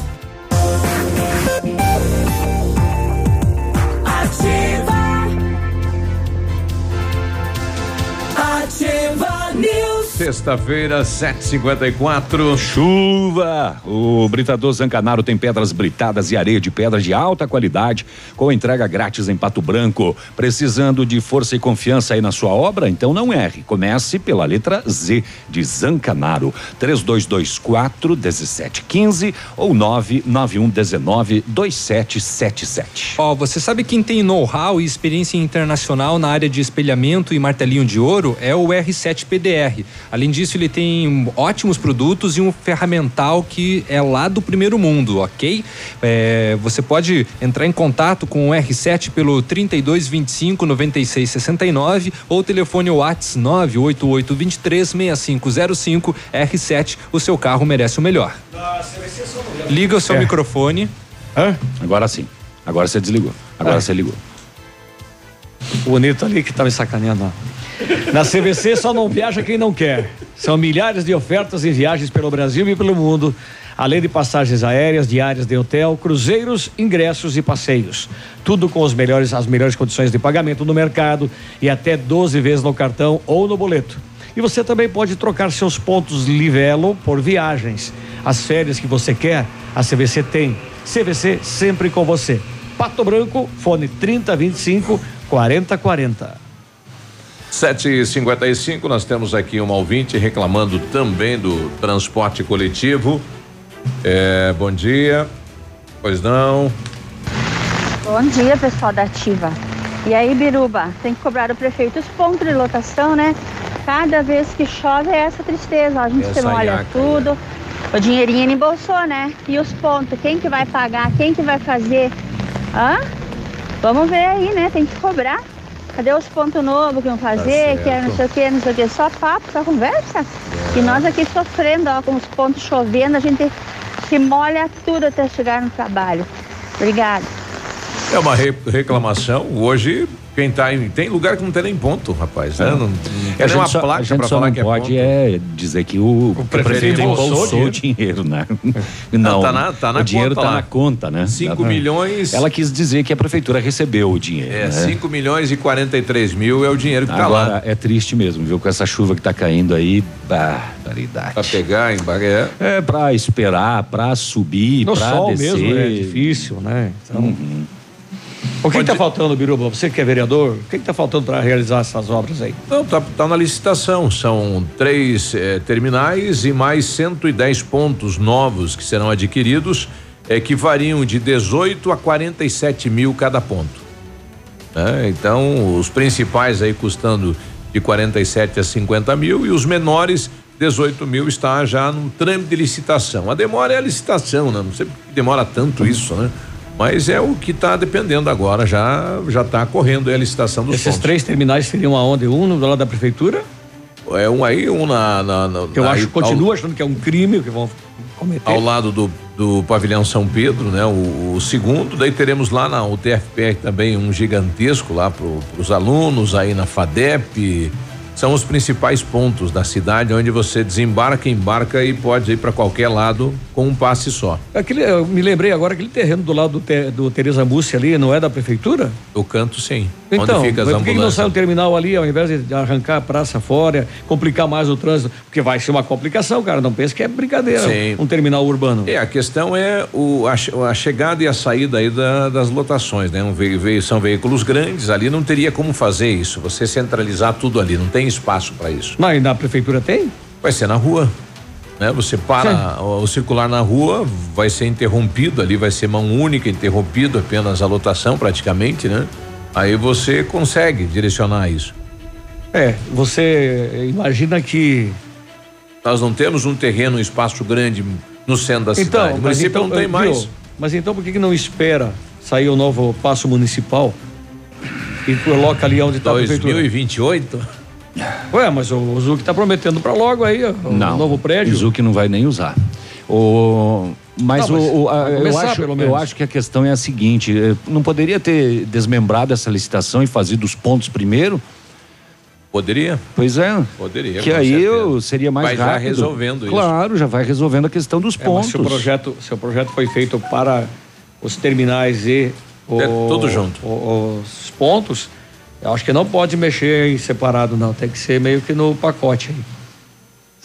Ativa. Ativa News. Sexta-feira, 7h54. Chuva! O Britador Zancanaro tem pedras britadas e areia de pedra de alta qualidade, com entrega grátis em Pato Branco. Precisando de força e confiança aí na sua obra? Então não erre. Comece pela letra Z de Zancanaro. 3224 1715 ou 99119 2777. Ó, você sabe quem tem know-how e experiência internacional na área de espelhamento e martelinho de ouro? É o R7 PDR. Além disso, ele tem ótimos produtos e um ferramental que é lá do primeiro mundo, ok? É, você pode entrar em contato com o R7 pelo 3225 9669 ou telefone WhatsApp 98823 6505 R7. O seu carro merece o melhor. Liga o seu É. microfone. Agora sim. Agora você desligou. Agora Ah. você ligou. O bonito ali que tá me sacaneando. ó. Na CVC só não viaja quem não quer. São milhares de ofertas em viagens pelo Brasil e pelo mundo, além de passagens aéreas, diárias de hotel, cruzeiros, ingressos e passeios. Tudo com os melhores, as melhores condições de pagamento no mercado e até 12 vezes no cartão ou no boleto. E você também pode trocar seus pontos Livelo por viagens. As férias que você quer, a CVC tem. CVC sempre com você. Pato Branco, fone 3025 4040. 7h55, nós temos aqui uma ouvinte reclamando também do transporte coletivo. É, bom dia. Pois não. Bom dia, pessoal da Ativa. E aí, Biruba, tem que cobrar o prefeito os pontos de lotação, né? Cada vez que chove é essa tristeza, a gente Essa nhaca, tudo. O dinheirinho ele embolsou, né? E os pontos, quem que vai pagar? Quem que vai fazer? Hã? Vamos ver aí, né? Tem que cobrar. Cadê os pontos novos que vão fazer? que é não sei o que, não sei o que. Só papo, só conversa. E nós aqui sofrendo, ó, com os pontos chovendo, a gente se molha tudo até chegar no trabalho. Obrigada. É uma re- reclamação. Hoje, quem tá em. Tem lugar que não tem nem ponto, rapaz. Né? Não, não É. Nem uma só, placa só falar não que é pode ponto. é dizer que o, o prefeito prefeito embolsou o dinheiro, né? Não, tá na- tá na o dinheiro conta tá lá. na conta, né? Cinco Tá- milhões- Ela quis dizer que a prefeitura recebeu o dinheiro. É, né? 5 milhões e 43 mil é o dinheiro que tá Agora, lá. é triste mesmo, viu? Com essa chuva que tá caindo aí, barbaridade. Pra pegar, embargar. É pra esperar, pra subir, No pra sol descer. mesmo é difícil, né? Então, Uhum. O que está faltando, Biruba? Você que é vereador, o que está faltando para realizar essas obras aí? Não, tá, tá na licitação. São três eh, terminais e mais 110 pontos novos que serão adquiridos, eh, que variam de 18 a 47 mil cada ponto. né? Então, os principais aí custando de 47 a 50 mil e os menores 18 mil está já no trâmite de licitação. A demora é a licitação, né? Não sei por que demora tanto isso, né? Mas é o que está dependendo agora, já já está correndo a licitação dos Esses pontos. três terminais seriam aonde? Um no lado da prefeitura? É um aí, um na. na, na Eu na- acho, ao- continuo achando que é um crime que vão cometer. Ao lado do, do pavilhão São Pedro, né? O, o segundo, daí teremos lá na UTFPR também um gigantesco lá para os alunos, aí na FADEP. São os principais pontos da cidade onde você desembarca, embarca e pode ir para qualquer lado com um passe só. Aquele, eu me lembrei agora, aquele terreno do lado do, te, do Teresa Mussi ali, não é da prefeitura? O canto, sim. Então, onde fica as por que não sai um terminal ali, ao invés de arrancar a praça fora, complicar mais o trânsito? Porque vai ser uma complicação, cara. Não pense que é brincadeira Sim. um terminal urbano. É, a questão é o, a, a chegada e a saída aí da- das lotações, né? Um ve- ve- são veículos grandes, ali não teria como fazer isso, você centralizar tudo ali, não tem espaço para isso. Mas na prefeitura tem? Vai ser na rua. Né? Você para o, o circular na rua, vai ser interrompido ali, vai ser mão única, interrompido apenas a lotação praticamente, né? Aí você consegue direcionar isso. É, você imagina que. Nós não temos um terreno, um espaço grande no centro da cidade. o município então, não tem viu, mais. Mas então por que, que não espera sair o novo passo municipal e coloca ali onde está a prefeitura? 2028? Ué, mas o Zuc está prometendo para logo aí ó, o Não, novo prédio. O Zuc não vai nem usar. O, mas, Não, mas o, o- a- vai eu, acho, eu acho que a questão é a seguinte: eh, não poderia ter desmembrado essa licitação e fazido os pontos primeiro? Poderia? Pois é. Poderia. Que aí certeza. eu seria mais Vai já rápido. resolvendo isso. Claro, já vai resolvendo a questão dos É, mas pontos. se o projeto, se o projeto foi feito para os terminais e o- É, tudo junto. o- os pontos, eu acho que não pode mexer em separado, não. Tem que ser meio que no pacote aí.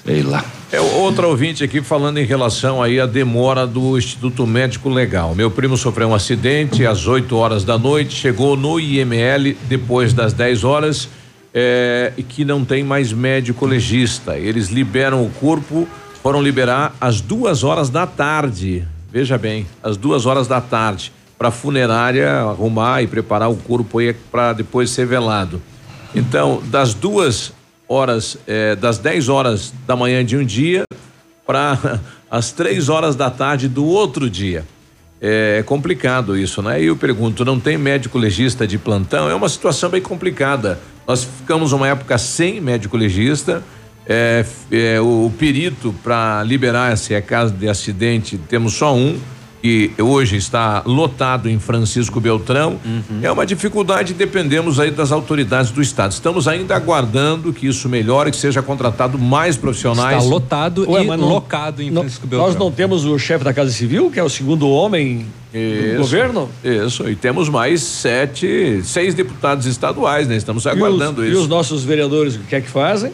Sei lá. É outro ouvinte aqui falando em relação aí à demora do Instituto Médico Legal. Meu primo sofreu um acidente às 8 horas da noite, chegou no IML depois das 10 horas eh, e que não tem mais médico legista. Eles liberam o corpo, foram liberar às duas horas da tarde. Veja bem, às duas horas da tarde para a funerária arrumar e preparar o corpo para depois ser velado. Então, das duas horas, eh, das 10 horas da manhã de um dia para as três horas da tarde do outro dia. É complicado isso, né? E eu pergunto, não tem médico legista de plantão? É uma situação bem complicada. Nós ficamos uma época sem médico legista. É, é, o, o perito para liberar se é caso de acidente temos só um que hoje está lotado em Francisco Beltrão. É uma dificuldade, dependemos aí das autoridades do estado. Estamos ainda aguardando que isso melhore, que seja contratado mais profissionais. Está lotado Ué, e não- locado em não- Francisco Beltrão. Nós não temos o chefe da Casa Civil, que é o segundo homem Isso, do governo? Isso, e temos mais sete, seis deputados estaduais, né? Estamos aguardando e os, isso. E os nossos vereadores, o que é que fazem?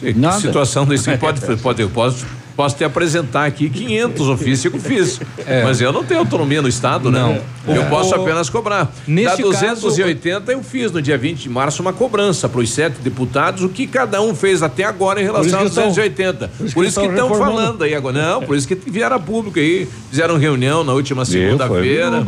Que situação desse pode, pode, eu posso, posso te apresentar aqui 500 ofícios que eu fiz. É. Mas eu não tenho autonomia no estado, Não. né? Eu É. posso apenas cobrar. Neste da 280 eu fiz no dia 20 de março uma cobrança para os sete deputados, o que cada um fez até agora em relação aos que estão- 280. por isso que isso que estão estão falando aí agora. Não, por isso que vieram a público aí, fizeram reunião na última segunda-feira.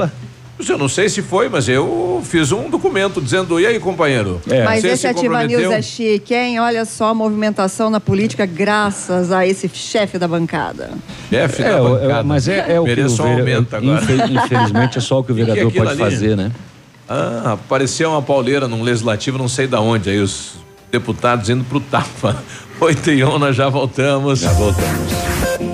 Eu não sei se foi, mas eu fiz um documento dizendo, e aí, companheiro? Mas Você esse se Ativa? News é chique, hein? Olha só a movimentação na política graças a esse chefe da bancada. Chefe É, da bancada. é, mas é, é o que o vere- aumento agora. infe- Infelizmente é só o que o Que que é vereador aquilo pode ali? fazer, né? Ah, apareceu uma pauleira num legislativo, não sei da onde, aí os deputados indo pro tapa. Oito e um, nós já voltamos. Já voltamos.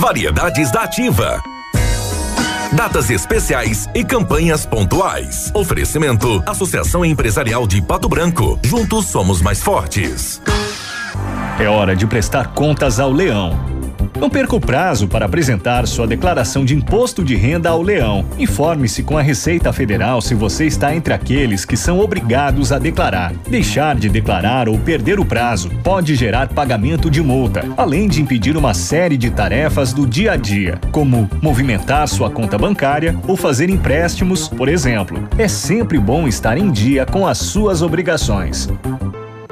Variedades da Ativa. Datas especiais e campanhas pontuais. Oferecimento: Associação Empresarial de Pato Branco. Juntos somos mais fortes. É hora de prestar contas ao Leão. Não perca o prazo para apresentar sua declaração de imposto de renda ao Leão. Informe-se com a Receita Federal se você está entre aqueles que são obrigados a declarar. Deixar de declarar ou perder o prazo pode gerar pagamento de multa, além de impedir uma série de tarefas do dia a dia, como movimentar sua conta bancária ou fazer empréstimos, por exemplo. É sempre bom estar em dia com as suas obrigações.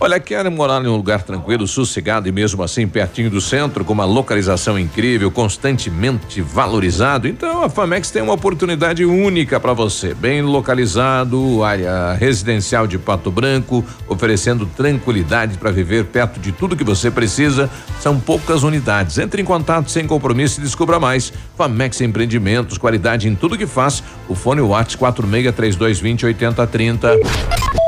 Olha, quer morar em um lugar tranquilo, sossegado e mesmo assim pertinho do centro, com uma localização incrível, constantemente valorizado? Então a Famex tem uma oportunidade única para você. Bem localizado, área residencial de Pato Branco, oferecendo tranquilidade para viver perto de tudo que você precisa. São poucas unidades. Entre em contato sem compromisso e descubra mais. Famex Empreendimentos, qualidade em tudo que faz. O fone WhatsApp 463220 8030.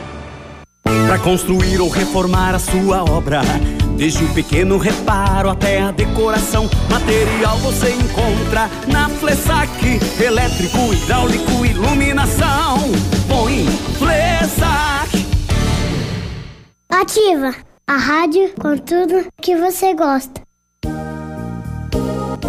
Para construir ou reformar a sua obra, desde o pequeno reparo até a decoração, material você encontra na Flessac, elétrico, hidráulico, iluminação. Põe Flessac. Ativa a rádio com tudo que você gosta.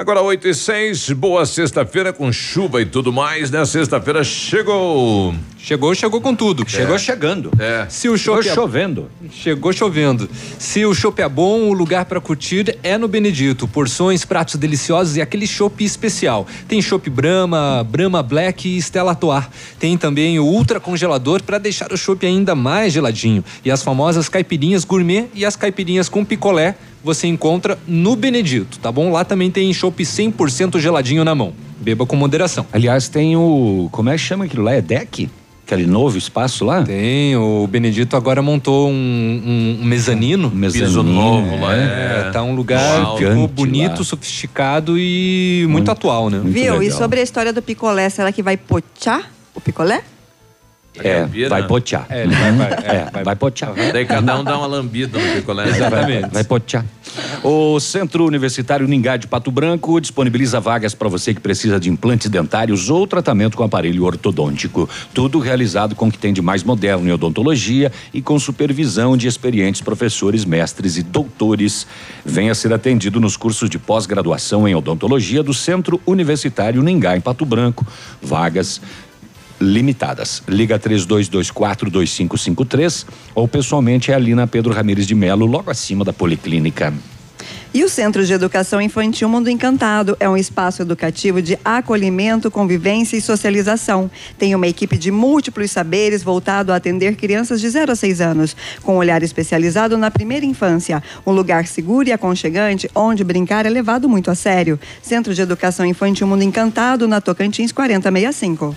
Agora 8 e 6, boa sexta-feira com chuva e tudo mais, né? Sexta-feira chegou. Chegou, chegou com tudo. Chegou chegando. É. Se o chopp Chegou chovendo. Chegou chovendo. Se o chopp é bom, o lugar para curtir é no Benedito. Porções, pratos deliciosos e aquele chopp especial. Tem chopp Brahma, Brahma Black e Stella Artois. Tem também o ultra congelador para deixar o chopp ainda mais geladinho. E as famosas caipirinhas gourmet e as caipirinhas com picolé você encontra no Benedito, tá bom? Lá também tem chopp 100% geladinho na mão. Beba com moderação. Aliás, tem o. Como é que chama aquilo lá? É deck? Aquele novo espaço lá? Tem, o Benedito agora montou um, um, um mezanino. mezanino, Piso novo lá, É, tá um lugar Uau. ficou Gigante bonito, lá. sofisticado e muito, atual, né? Viu? E sobre a história do picolé, será que vai pochar o picolé? É, vai potear. É, ele vai, vai, É, vai, potear. Daí cada um dá uma lambida no picolé. Vai, vai potear. O Centro Universitário Ningá de Pato Branco disponibiliza vagas para você que precisa de implantes dentários ou tratamento com aparelho ortodôntico. Tudo realizado com o que tem de mais moderno em odontologia e com supervisão de experientes professores, mestres e doutores. Venha ser atendido nos cursos de pós-graduação em odontologia do Centro Universitário Ningá em Pato Branco. Vagas limitadas. Liga 32242553 ou pessoalmente é ali na Pedro Ramires de Melo, logo acima da Policlínica. E o Centro de Educação Infantil Mundo Encantado é um espaço educativo de acolhimento, convivência e socialização. Tem uma equipe de múltiplos saberes voltado a atender crianças de 0 a 6 anos, com um olhar especializado na primeira infância. Um lugar seguro e aconchegante onde brincar é levado muito a sério. Centro de Educação Infantil Mundo Encantado, na Tocantins 4065.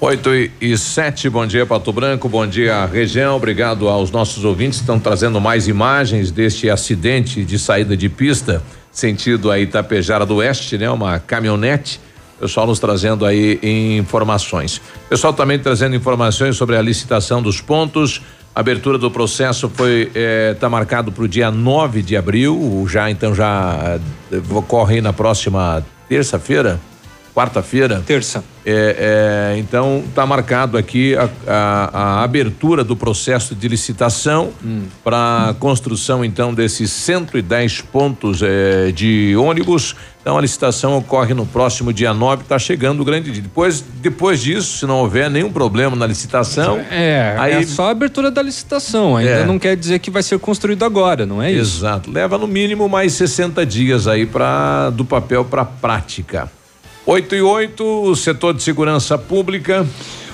8 e- e 7, bom dia Pato Branco, bom dia região, obrigado aos nossos ouvintes que estão trazendo mais imagens deste acidente de saída de pista, sentido aí Itapejara do Oeste, né? Uma caminhonete, pessoal nos trazendo aí informações. Pessoal também trazendo informações sobre a licitação dos pontos, a abertura do processo foi, está marcado para o dia 9 de abril, já então já eh, ocorre na próxima terça-feira, quarta-feira. Terça. É, é, então está marcado aqui a, a, a, abertura do processo de licitação hum. para construção então desses 110 pontos é, de ônibus. Então a licitação ocorre no próximo dia 9, está chegando o grande dia. Depois, depois disso, se não houver nenhum problema na licitação. É, aí, é só a abertura da licitação. Ainda é. não quer dizer que vai ser construído agora, não é isso? Exato. Leva no mínimo mais 60 dias aí para do papel para prática. 8 e 8, o setor de segurança pública.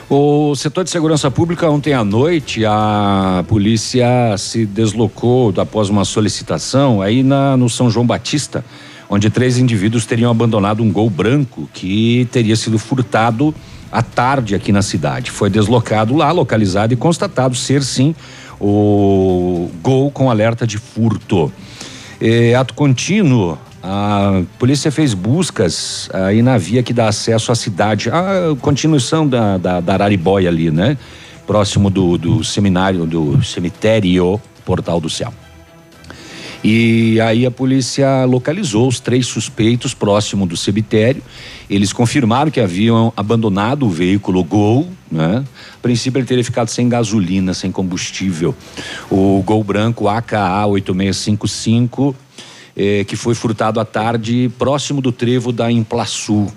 O setor de segurança pública, ontem à noite, a polícia se deslocou após uma solicitação aí na, no São João Batista, onde três indivíduos teriam abandonado um gol branco que teria sido furtado à tarde aqui na cidade. Foi deslocado lá, localizado e constatado ser sim o gol com alerta de furto. É, ato contínuo a polícia fez buscas aí na via que dá acesso à cidade, a continuação da, da, da Araribóia ali, né? Próximo do, do seminário, do cemitério Portal do Céu. E aí a polícia localizou os três suspeitos próximo do cemitério. Eles confirmaram que haviam abandonado o veículo Gol, né? A princípio ele teria ficado sem gasolina, sem combustível. O Gol branco AKA 8655 eh, que foi furtado à tarde próximo do trevo da Implaçu.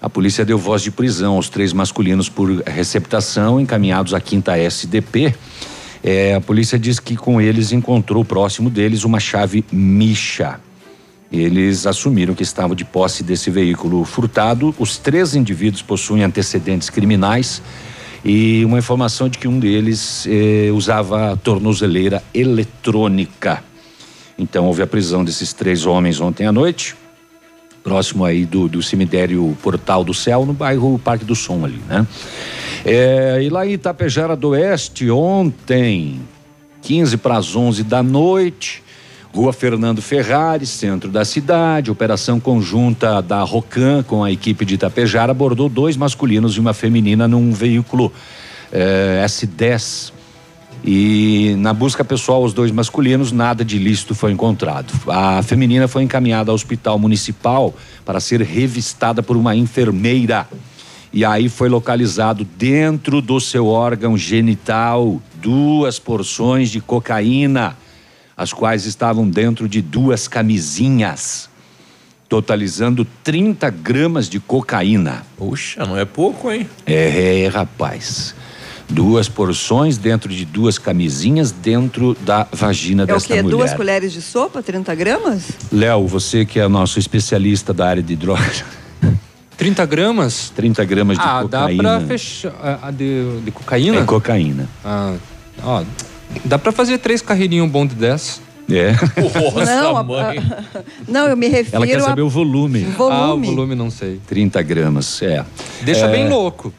A polícia deu voz de prisão aos três masculinos por receptação, encaminhados à quinta SDP. Eh, a polícia diz que com eles encontrou próximo deles uma chave Misha. Eles assumiram que estavam de posse desse veículo furtado. Os três indivíduos possuem antecedentes criminais e uma informação de que um deles eh, usava tornozeleira eletrônica. Então houve a prisão desses três homens ontem à noite, próximo aí do, do cemitério Portal do Céu, no bairro Parque do Som ali, né? É, e lá em Itapejara do Oeste, ontem, 15 para as 11 da noite, Rua Fernando Ferrari, centro da cidade, operação conjunta da Rocan com a equipe de Itapejara abordou dois masculinos e uma feminina num veículo é, S10 e na busca pessoal, os dois masculinos, nada de ilícito foi encontrado. A feminina foi encaminhada ao hospital municipal para ser revistada por uma enfermeira. E aí foi localizado dentro do seu órgão genital duas porções de cocaína, as quais estavam dentro de duas camisinhas, totalizando 30 gramas de cocaína. Puxa, não é pouco, hein? É, é rapaz duas porções dentro de duas camisinhas dentro da vagina é desta mulher. É o quê? Duas colheres de sopa, 30 gramas? Léo, você que é nosso especialista da área de drogas. 30 gramas? 30 gramas de ah, cocaína. Ah, dá pra fechar. A de, de cocaína? É cocaína. Ah, ó. Dá pra fazer três carreirinhos bom de 10. É. Nossa, não, mãe. A, não, eu me refiro. Ela quer saber o volume. volume. Ah, o volume não sei. 30 gramas, é. Deixa é... bem louco.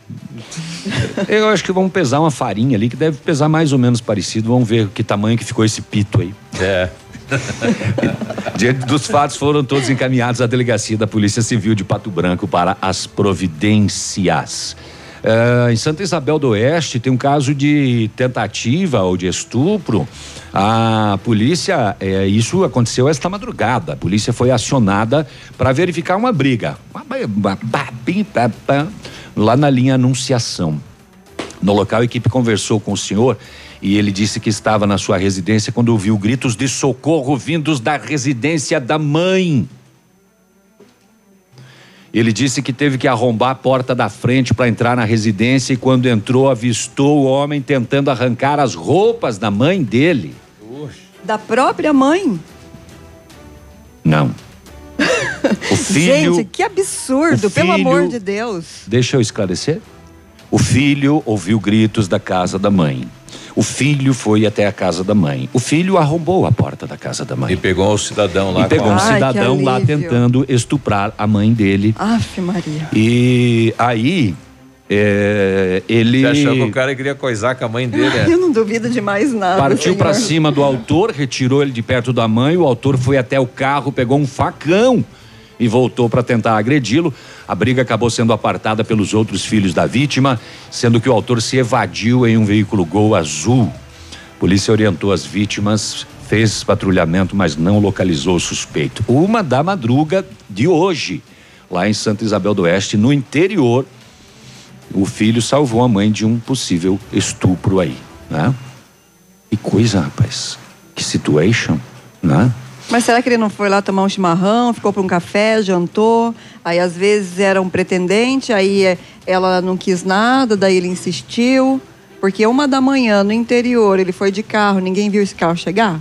Eu acho que vamos pesar uma farinha ali que deve pesar mais ou menos parecido. Vamos ver que tamanho que ficou esse pito aí. É. Diante dos fatos, foram todos encaminhados à delegacia da Polícia Civil de Pato Branco para as providências. Uh, em Santa Isabel do Oeste tem um caso de tentativa ou de estupro. A polícia, é, isso aconteceu esta madrugada. A polícia foi acionada para verificar uma briga lá na linha Anunciação. No local, a equipe conversou com o senhor e ele disse que estava na sua residência quando ouviu gritos de socorro vindos da residência da mãe. Ele disse que teve que arrombar a porta da frente para entrar na residência e quando entrou avistou o homem tentando arrancar as roupas da mãe dele. Da própria mãe? Não. O filho. Gente, que absurdo, filho, pelo amor de Deus. Deixa eu esclarecer. O filho ouviu gritos da casa da mãe. O filho foi até a casa da mãe. O filho arrombou a porta da casa da mãe. E pegou o cidadão lá. E pegou um cidadão lá tentando estuprar a mãe dele. Aff, Maria. E aí é, ele. Você achou que o cara queria coisar com a mãe dele? É? Eu não duvido de mais nada. Partiu para cima do autor, retirou ele de perto da mãe. O autor foi até o carro, pegou um facão e voltou para tentar agredi-lo. A briga acabou sendo apartada pelos outros filhos da vítima, sendo que o autor se evadiu em um veículo Gol azul. A polícia orientou as vítimas, fez patrulhamento, mas não localizou o suspeito. Uma da madruga de hoje. lá em Santa Isabel do Oeste, no interior. O filho salvou a mãe de um possível estupro aí, né? Que coisa, rapaz. Que situation, né? Mas será que ele não foi lá tomar um chimarrão, ficou para um café, jantou? Aí às vezes era um pretendente, aí é, ela não quis nada, daí ele insistiu. Porque uma da manhã no interior ele foi de carro, ninguém viu esse carro chegar?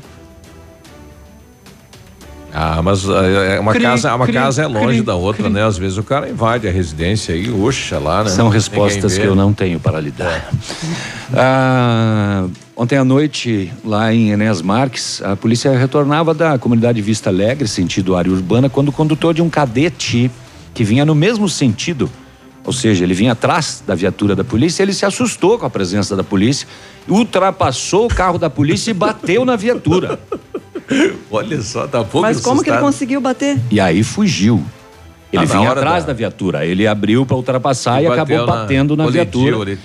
Ah, mas é, é uma cri, casa, uma cri, casa é longe cri, da outra, né? Às vezes o cara invade a residência e oxa lá, né? São respostas que eu não tenho para lhe dar. É. Ah, ontem à noite, lá em Enéas Marques, a polícia retornava da comunidade Vista Alegre, sentido área urbana, quando o condutor de um cadete que vinha no mesmo sentido, ou seja, ele vinha atrás da viatura da polícia, ele se assustou com a presença da polícia, ultrapassou o carro da polícia e bateu na viatura. Olha só, tá pouco Mas como assustado. que ele conseguiu bater? E aí fugiu. Ele ah, vinha atrás da... da... viatura. Ele abriu para ultrapassar e, e acabou batendo na, na viatura.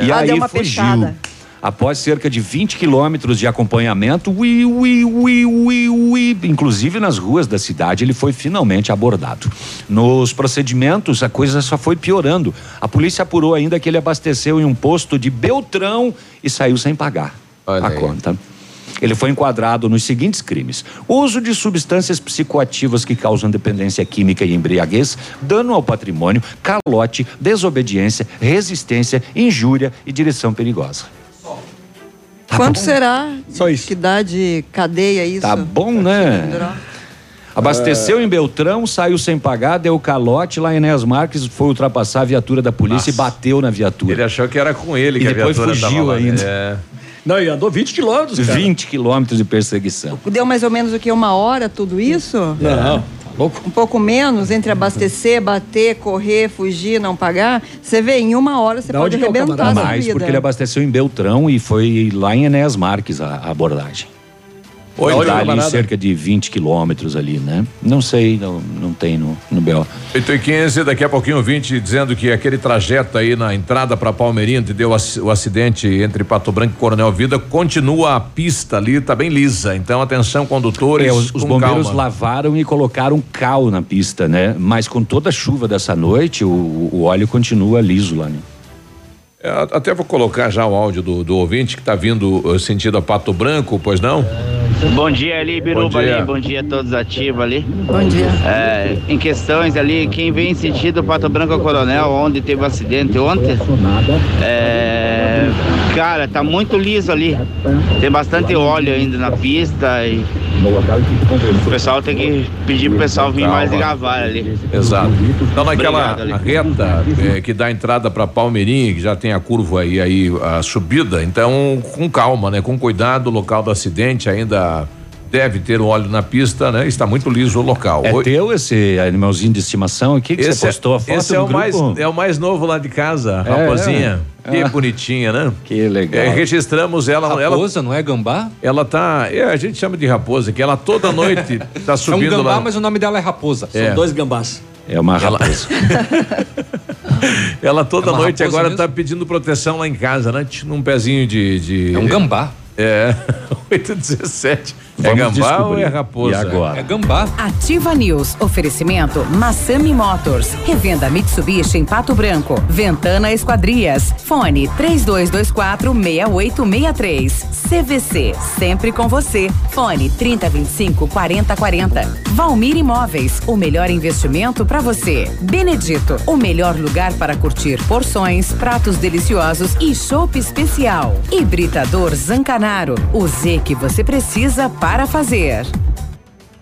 E ah, aí fugiu. Fechada. Após cerca de 20 quilômetros de acompanhamento, ui, ui, ui, ui, ui, inclusive nas ruas da cidade, ele foi finalmente abordado. Nos procedimentos, a coisa só foi piorando. A polícia apurou ainda que ele abasteceu em um posto de Beltrão e saiu sem pagar Olha a aí. conta. Ele foi enquadrado nos seguintes crimes: uso de substâncias psicoativas que causam dependência química e embriaguez, dano ao patrimônio, calote, desobediência, resistência, injúria e direção perigosa. Tá Quanto bom? será? Só isso. Que dá de cadeia isso? Tá bom, né? Abasteceu é... em Beltrão, saiu sem pagar, deu calote lá em Enéas Marques, foi ultrapassar a viatura da polícia Nossa. e bateu na viatura. Ele achou que era com ele que e a depois viatura fugiu ainda. É. Não, e andou 20 quilômetros. 20 quilômetros de perseguição. Deu mais ou menos o que? Uma hora tudo isso? Não. Um pouco menos entre abastecer, bater, correr, fugir, não pagar. Você vê, em uma hora você da pode é arrebentar a Mais, vida. porque ele abasteceu em Beltrão e foi lá em Enéas Marques a, a abordagem. Oi, tá ali cerca de 20 quilômetros ali, né? Não sei, não, não tem no, no BO. 8 e 15 daqui a pouquinho 20 dizendo que aquele trajeto aí na entrada para Palmeirinha, onde deu o acidente entre Pato Branco e Coronel Vida, continua a pista ali, tá bem lisa. Então, atenção, condutores. É, os, os bombeiros calma. lavaram e colocaram cal na pista, né? Mas com toda a chuva dessa noite, o, o óleo continua liso lá, né? É, até vou colocar já o áudio do, do ouvinte que está vindo uh, sentido a Pato Branco, pois não? Bom dia ali, Biruba bom dia. ali, bom dia a todos ativos ali. Bom dia. É, em questões ali, quem vem sentido Pato Branco Coronel, onde teve o um acidente ontem, é, cara, tá muito liso ali. Tem bastante óleo ainda na pista e o pessoal tem que pedir pro pessoal vir mais devagar ali. Exato. Então naquela reta é, que dá entrada para Palmeirinha, que já tem a curva aí, aí a subida, então com calma, né? Com cuidado, o local do acidente ainda deve ter o óleo na pista, né? Está muito liso o local. É Oi? teu esse animalzinho de estimação aqui que esse você postou a foto Esse é o mais é o mais novo lá de casa, é, raposinha. É. Que ah, bonitinha, né? Que legal. É, registramos ela. Raposa, ela, não é gambá? Ela tá. É, a gente chama de raposa, que ela toda noite tá subindo. É um gambá, lá. mas o nome dela é raposa. É. São dois gambás. É uma raposa. Ela, ela toda é noite agora mesmo? tá pedindo proteção lá em casa, né? Num pezinho de. de... É um gambá. É, 817. É gambá descobrir. ou é raposa? E agora? É gambá. Ativa News. Oferecimento Massami Motors. Revenda Mitsubishi em Pato Branco. Ventana Esquadrias. Fone 3224 6863. CVC. Sempre com você. Fone 3025 4040. Valmir Imóveis. O melhor investimento para você. Benedito. O melhor lugar para curtir porções, pratos deliciosos e chopp especial. Hibridador Zancanaro. O Z que você precisa para fazer.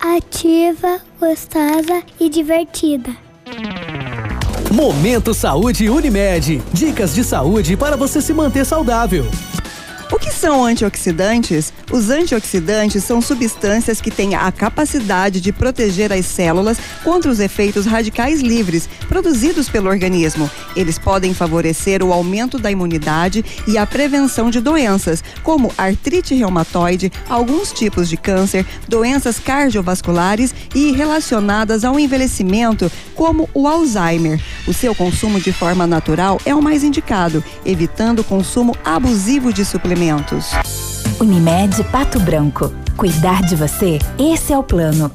Ativa, gostosa e divertida. Momento Saúde Unimed. Dicas de saúde para você se manter saudável. O que são antioxidantes? Os antioxidantes são substâncias que têm a capacidade de proteger as células contra os efeitos radicais livres produzidos pelo organismo. Eles podem favorecer o aumento da imunidade e a prevenção de doenças, como artrite reumatoide, alguns tipos de câncer, doenças cardiovasculares e relacionadas ao envelhecimento, como o Alzheimer. O seu consumo de forma natural é o mais indicado, evitando o consumo abusivo de suplementos. Unimed Pato Branco. Cuidar de você? Esse é o plano.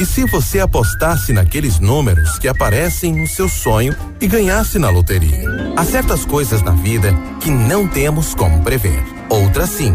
E se você apostasse naqueles números que aparecem no seu sonho e ganhasse na loteria? Há certas coisas na vida que não temos como prever. Outras sim.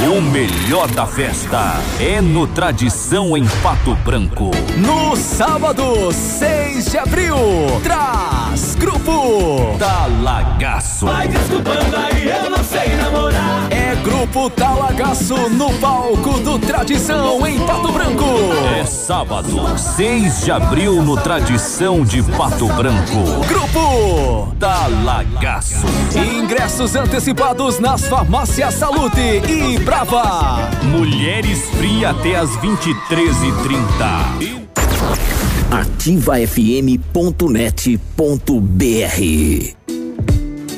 O melhor da festa é no Tradição em Pato Branco. No sábado, 6 de abril, traz Grupo Talagaço. Vai desculpando aí, eu não namorar. É Grupo Talagaço no palco do Tradição em Pato Branco. É sábado, 6 de abril no Tradição de Pato Branco. Grupo Talagaço. Ingressos antecipados nas farmácias Salute e Brava. Mulheres Free até as 23h30. ativafm.net.br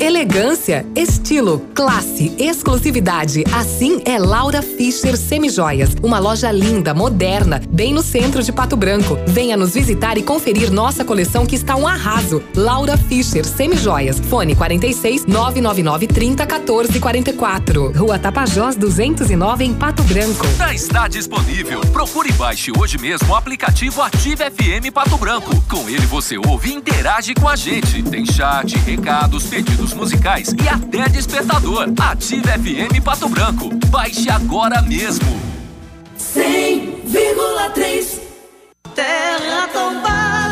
Elegância, estilo, classe, exclusividade. Assim é Laura Fischer Semijoias. Uma loja linda, moderna, bem no centro de Pato Branco. Venha nos visitar e conferir nossa coleção que está um arraso. Laura Fischer Semijoias. Fone 46 999 30 14 44. Rua Tapajós 209 em Pato Branco. Já está disponível. Procure e baixe hoje mesmo o aplicativo Ative FM Pato Branco. Com ele você ouve e interage com a gente. Tem chat, recados, pedidos musicais e até despertador. Ative FM Pato Branco. Baixe agora mesmo. 100,3 Terra tombada,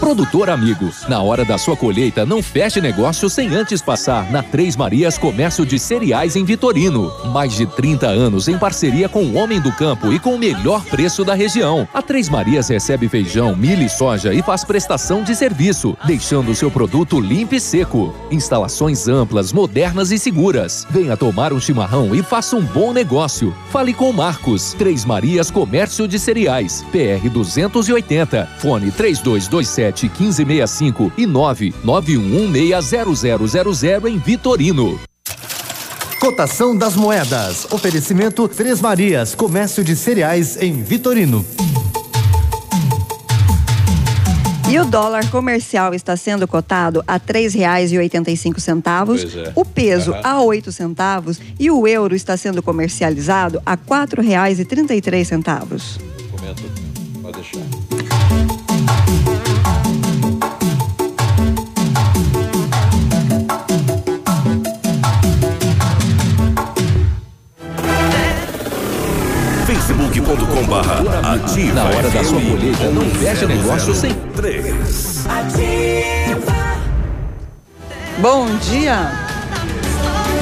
Produtor amigo, na hora da sua colheita, não feche negócio sem antes passar na Três Marias Comércio de Cereais em Vitorino. Mais de 30 anos em parceria com o Homem do Campo e com o melhor preço da região. A Três Marias recebe feijão, milho e soja e faz prestação de serviço, deixando o seu produto limpo e seco. Instalações amplas, modernas e seguras. Venha tomar um chimarrão e faça um bom negócio. Fale com Marcos. Três Marias Comércio de Cereais. PR 280. Fone 3227 1565 e 991160000 em Vitorino. Cotação das moedas. Oferecimento Três Marias, comércio de cereais em Vitorino. E o dólar comercial está sendo cotado a três reais e oitenta e cinco centavos, é. o peso Aham. a oito centavos e o euro está sendo comercializado a quatro reais e trinta e três centavos. Comenta, pode deixar. facebook.com barra ativa Na hora da sua colheita, não feche negócio sem- 3 Bom dia!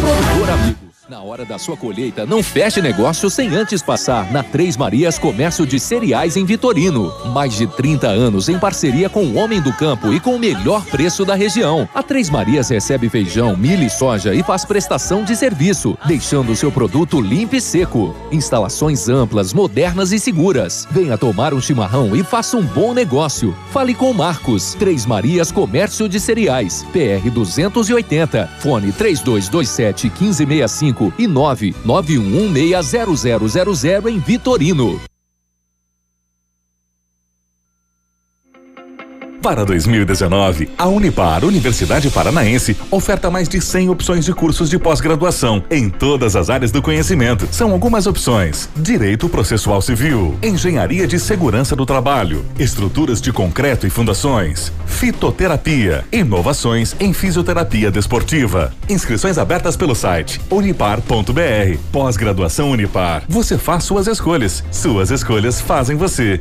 Produtor amigo. Na hora da sua colheita, não feche negócio sem antes passar na Três Marias Comércio de Cereais em Vitorino. Mais de 30 anos em parceria com o Homem do Campo e com o melhor preço da região. A Três Marias recebe feijão, milho e soja e faz prestação de serviço, deixando o seu produto limpo e seco. Instalações amplas, modernas e seguras. Venha tomar um chimarrão e faça um bom negócio. Fale com Marcos. Três Marias Comércio de Cereais. PR 280. Fone 3227 1565 e 991160000 em Vitorino. Para 2019, a Unipar, Universidade Paranaense, oferta mais de 100 opções de cursos de pós-graduação em todas as áreas do conhecimento. São algumas opções: Direito Processual Civil, Engenharia de Segurança do Trabalho, Estruturas de Concreto e Fundações, Fitoterapia, Inovações em Fisioterapia Desportiva. Inscrições abertas pelo site unipar.br. Pós-graduação Unipar. Você faz suas escolhas. Suas escolhas fazem você.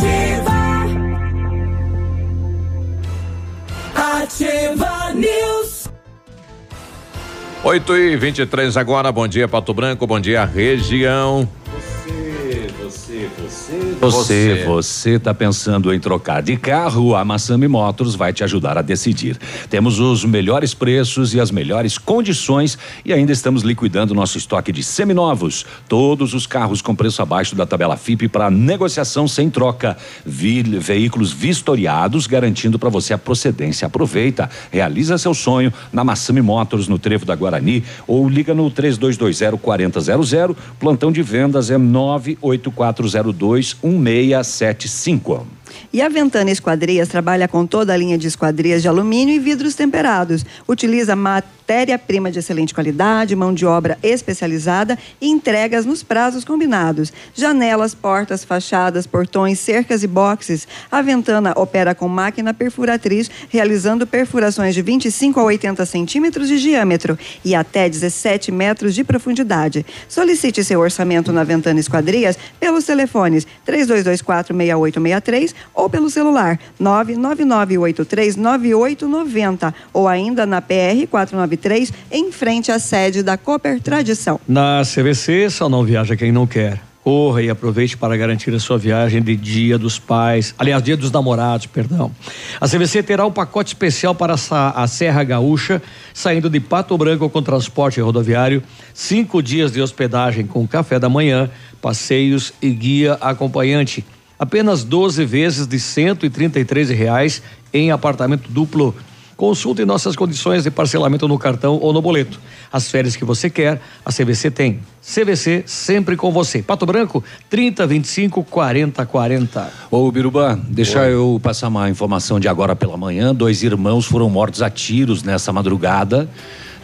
Ativa. Ativa News. 8 e 23 agora, bom dia Pato Branco, bom dia região. Você, você, você está pensando em trocar de carro? A Massami Motors vai te ajudar a decidir. Temos os melhores preços e as melhores condições e ainda estamos liquidando nosso estoque de seminovos. Todos os carros com preço abaixo da tabela FIP para negociação sem troca. Vi, veículos vistoriados, garantindo para você a procedência. Aproveita, realiza seu sonho na Massami Motors no Trevo da Guarani ou liga no 3220 4000. Plantão de vendas é 98402 1675. E a Ventana Esquadrias trabalha com toda a linha de esquadrias de alumínio e vidros temperados. Utiliza matéria-prima de excelente qualidade, mão de obra especializada e entregas nos prazos combinados. Janelas, portas, fachadas, portões, cercas e boxes. A Ventana opera com máquina perfuratriz, realizando perfurações de 25 a 80 centímetros de diâmetro e até 17 metros de profundidade. Solicite seu orçamento na Ventana Esquadrias pelos telefones 3224 6863 ou pelo celular 999839890 ou ainda na PR 493 em frente à sede da Cooper Tradição. Na CVC, só não viaja quem não quer. Corra e aproveite para garantir a sua viagem de Dia dos Pais, aliás, Dia dos Namorados, perdão. A CVC terá um pacote especial para a Serra Gaúcha, saindo de Pato Branco com transporte rodoviário, cinco dias de hospedagem com café da manhã, passeios e guia acompanhante. Apenas 12 vezes de R$ reais em apartamento duplo. Consulte nossas condições de parcelamento no cartão ou no boleto. As férias que você quer, a CVC tem. CVC sempre com você. Pato Branco, 30 25 40 40. Ô Biruba, deixa Oi. eu passar uma informação de agora pela manhã. Dois irmãos foram mortos a tiros nessa madrugada.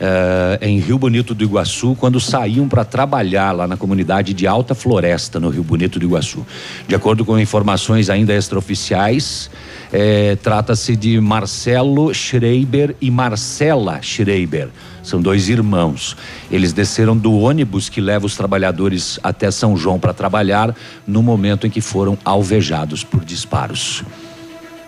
Eh, em Rio Bonito do Iguaçu, quando saíam para trabalhar lá na comunidade de Alta Floresta, no Rio Bonito do Iguaçu. De acordo com informações ainda extraoficiais, eh, trata-se de Marcelo Schreiber e Marcela Schreiber. São dois irmãos. Eles desceram do ônibus que leva os trabalhadores até São João para trabalhar no momento em que foram alvejados por disparos.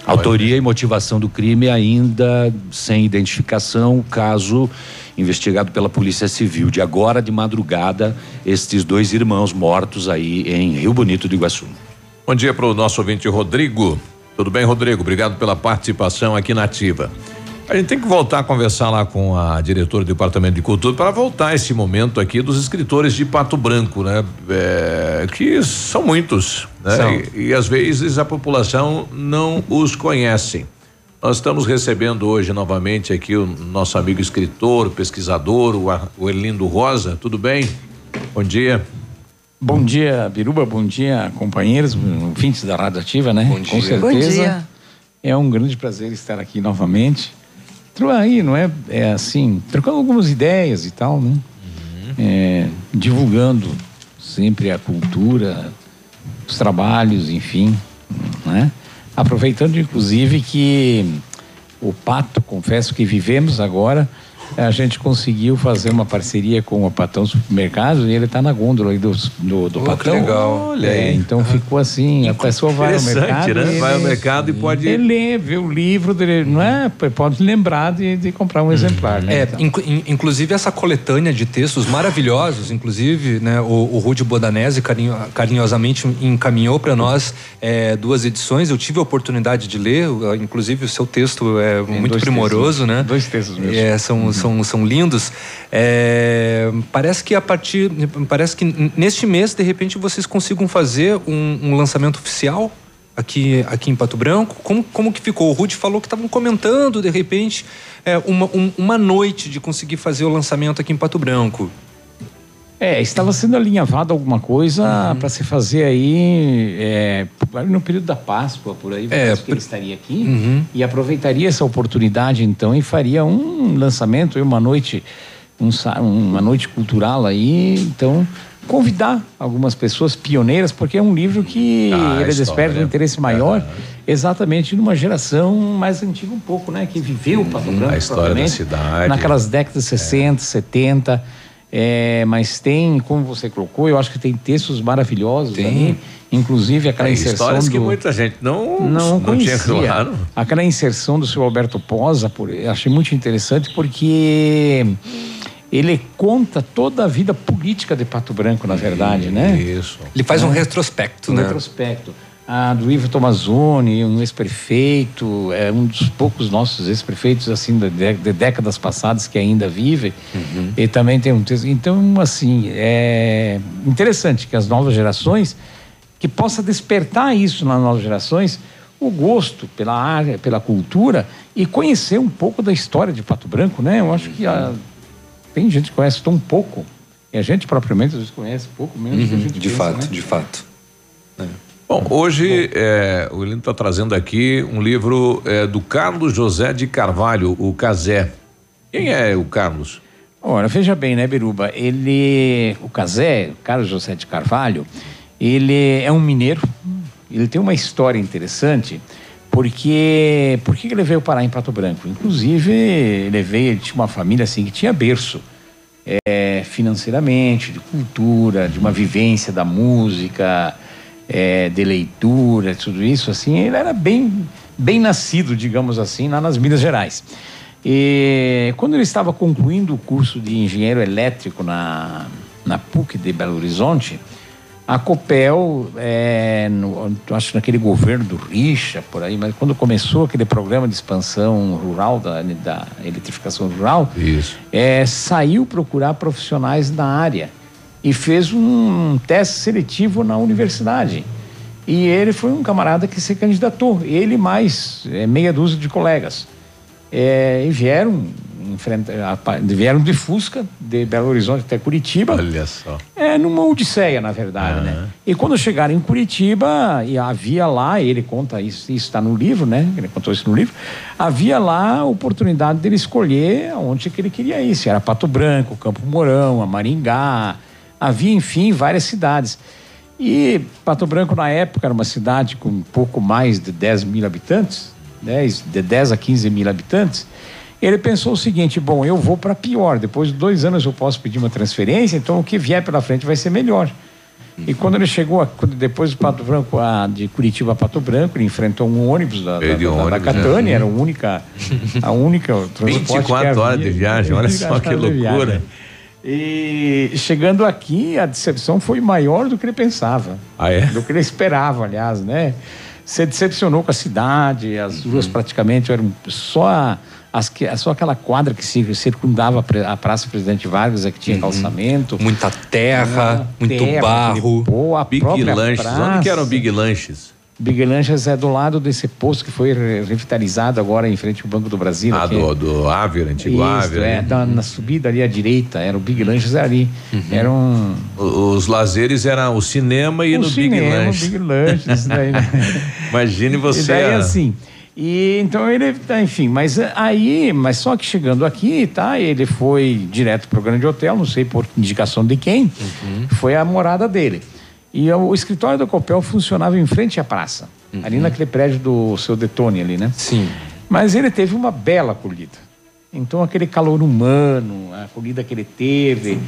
Autoria e motivação do crime ainda sem identificação, caso investigado pela Polícia Civil. De agora de madrugada, estes dois irmãos mortos aí em Rio Bonito do Iguaçu. Bom dia para o nosso ouvinte Rodrigo. Tudo bem, Rodrigo? Obrigado pela participação aqui na Ativa. A gente tem que voltar a conversar lá com a diretora do Departamento de Cultura para voltar esse momento aqui dos escritores de Pato Branco, né? É, que são muitos, né? São. E, e às vezes a população não os conhece. Nós estamos recebendo hoje novamente aqui o nosso amigo escritor, pesquisador, o, Ar- o Erlindo Rosa. Tudo bem? Bom dia. Bom dia, Biruba. Bom dia, companheiros, ouvintes da Rádio Ativa, né? Bom Com dia. certeza. Bom dia. É um grande prazer estar aqui novamente. Tro- Aí, não é? É assim, trocando algumas ideias e tal, né? É, divulgando sempre a cultura, os trabalhos, enfim, né? Aproveitando, inclusive, que o Pato, confesso que vivemos agora, a gente conseguiu fazer uma parceria com o Patão Supermercados e ele está na gôndola aí do, do, do Oh, que Patão. legal. Olha É, aí. então ficou assim, a pessoa vai ao Interessante, mercado. né? e Vai ao ele- mercado e pode- Ele lê, vê o livro dele, não é? Pode lembrar de, de comprar um exemplar, né? É, Então. inclu- in- inclusive essa coletânea de textos maravilhosos, inclusive, né, o, o Rude Bodanese carinho- carinhosamente encaminhou para nós é, duas edições. Eu tive a oportunidade de ler, inclusive o seu texto é muito dois primoroso, textos, né? Dois textos mesmo. É, são, são, são lindos. É, parece que a partir. Parece que neste mês, de repente, vocês consigam fazer um, um lançamento oficial aqui, aqui em Pato Branco. Como, como que ficou? O Rude falou que estavam comentando, de repente, é, uma, um- uma noite de conseguir fazer o lançamento aqui em Pato Branco. É, estava sendo alinhavado alguma coisa para se fazer aí é, no período da Páscoa, por aí, É, que ele estaria aqui Uhum. e aproveitaria essa oportunidade então e faria um lançamento, uma noite, um uma noite cultural aí, então convidar algumas pessoas pioneiras, porque é um livro que Ah, ele desperta um interesse maior, exatamente numa geração mais antiga um pouco, né, que viveu o Pato Branco Uhum. a história da cidade. naquelas décadas 60, 70. É, mas tem, como você colocou, eu acho que tem textos maravilhosos ali, inclusive aquela Tem inserção histórias do que muita gente não, não, não tinha conhecia. claro. Aquela inserção do seu Alberto Posa, por, eu achei muito interessante porque ele conta toda a vida política de Pato Branco, na verdade, né? Isso. Ele faz um É. retrospecto, Um né? retrospecto. A do Ivo Tomazoni, um ex-prefeito, é um dos poucos nossos ex-prefeitos, assim, de, de décadas passadas que ainda vive. E também tem um texto. Então, assim, é interessante que as novas gerações, que possa despertar isso nas novas gerações, o gosto pela área, pela cultura e conhecer um pouco da história de Pato Branco, né? Eu acho que a- tem gente que conhece tão pouco. E a gente propriamente às vezes conhece pouco menos do que a Uhum, gente de pensa, fato, né? de fato. Bom, hoje é, o Lino está trazendo aqui um livro é, do Carlos José de Carvalho, o Casé. Quem é o Carlos? Ora, veja bem, né, Biruba? Ele, o Casé, Carlos José de Carvalho, ele é um mineiro. Ele tem uma história interessante, porque por que ele veio parar em Pato Branco? Inclusive, ele veio, ele tinha uma família assim que tinha berço é, financeiramente, de cultura, de uma vivência da música, é, de leitura, tudo isso, assim, ele era bem, bem nascido, digamos assim, lá nas Minas Gerais. E quando ele estava concluindo o curso de engenheiro elétrico na, na PUC de Belo Horizonte, a Copel, é, no, acho naquele governo do Richa, por aí, mas quando começou aquele programa de expansão rural, da, da eletrificação rural, é, saiu procurar profissionais da área e fez um teste seletivo na universidade. E ele foi um camarada que se candidatou, ele mais é, meia dúzia de colegas. É, e vieram, enfrenta, vieram de Fusca, de Belo Horizonte até Curitiba. Olha só. É, numa odisseia, na verdade, né? E quando chegaram em Curitiba, e havia lá, ele conta isso, isso está no livro, né? Ele contou isso no livro, havia lá a oportunidade dele escolher onde que ele queria ir, se era Pato Branco, Campo Mourão, a Maringá, havia, enfim, várias cidades. E Pato Branco, na época, era uma cidade com um pouco mais de 10 mil habitantes, 10, de 10 a 15 mil habitantes. Ele pensou o seguinte: bom, eu vou para pior. Depois de dois anos eu posso pedir uma transferência, então o que vier pela frente vai ser melhor. E quando ele chegou, quando- depois do Pato Branco, a- de Curitiba a Pato Branco, ele enfrentou um ônibus da, da, da- da Catânia, né? era a única, a única transporte que 24 horas de viagem, olha só que 24 horas de loucura. E chegando aqui, a decepção foi maior do que ele pensava. Ah, é? Do que ele esperava, aliás, né? Se decepcionou com a cidade, as ruas Uhum. praticamente eram só, as, que- só aquela quadra que cir- circundava a Praça Presidente Vargas, é que tinha calçamento. Uhum. Muita terra, muito barro. Pô, a Big Lanches. praça. Onde que eram Big Lanches? Big Lanches é do lado desse posto que foi re- revitalizado agora em frente ao Banco do Brasil. Ah, do, do Ávila, antigo Isso, Ávila. é, da- na subida ali à direita, era o Big Lanches ali. Era um. O- Os lazeres eram o cinema e o no Big cinema. Big Lanches, isso daí, né? Imagine você. E daí a- assim. E então ele, enfim, mas aí, mas só que chegando aqui, tá? Ele foi direto pro grande hotel, não sei por indicação de quem, foi a morada dele. E o, escritório da Copel funcionava em frente à praça, ali naquele prédio do seu Detone ali, né? Sim. Mas ele teve uma bela acolhida. Então, aquele calor humano, a acolhida que ele teve,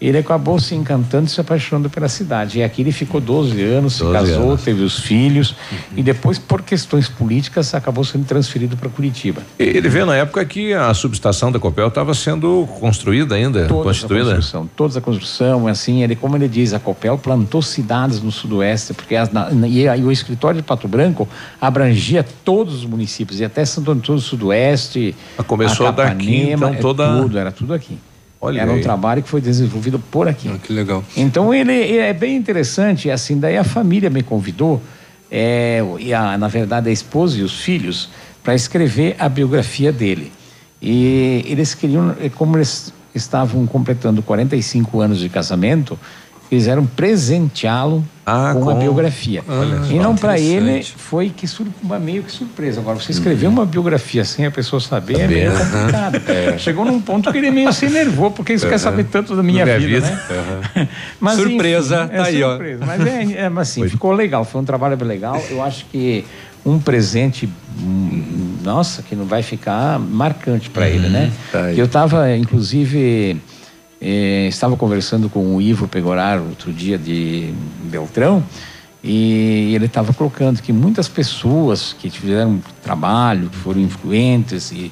ele acabou se encantando e se apaixonando pela cidade. E aqui ele ficou 12 anos, se 12 casou, anos. teve os filhos, e depois, por questões políticas, acabou sendo transferido para Curitiba. Ele vê na época que a subestação da Copel estava sendo construída ainda, Toda a constituída. construção, toda a construção, assim, ele, como ele diz, a Copel plantou cidades no sudoeste, porque as, na, e, aí o escritório de Pato Branco abrangia todos os municípios, e até Santo Antônio do Sudoeste. Ah, começou daqui, então, é toda- Tudo, era tudo aqui. Olha era um aí. trabalho que foi desenvolvido por aqui. que legal. Então ele, ele é bem interessante, assim, daí a família me convidou, é, e a, na verdade a esposa e os filhos, para escrever a biografia dele. E eles queriam, como eles estavam completando 45 anos de casamento, quiseram presenteá-lo ah, com, com uma biografia. Olha e não para ele foi que sur... uma meio que surpresa. Agora, você escrever uma biografia sem a pessoa saber é Saber, meio né? complicado. É. Chegou num ponto que ele meio se enervou, porque ele quer Uhum. saber tanto da minha, minha vida, vida. né? Mas, Surpresa, enfim, tá aí, ó. surpresa. Mas é, é, mas assim, ficou legal, foi um trabalho legal. Eu acho que um presente, hum, nossa, que não vai ficar marcante para ele, né? tá aí. Eu estava, inclusive, eh, estava conversando com o Ivo Pegoraro outro dia de Beltrão e ele estava colocando que muitas pessoas que tiveram trabalho, que foram influentes e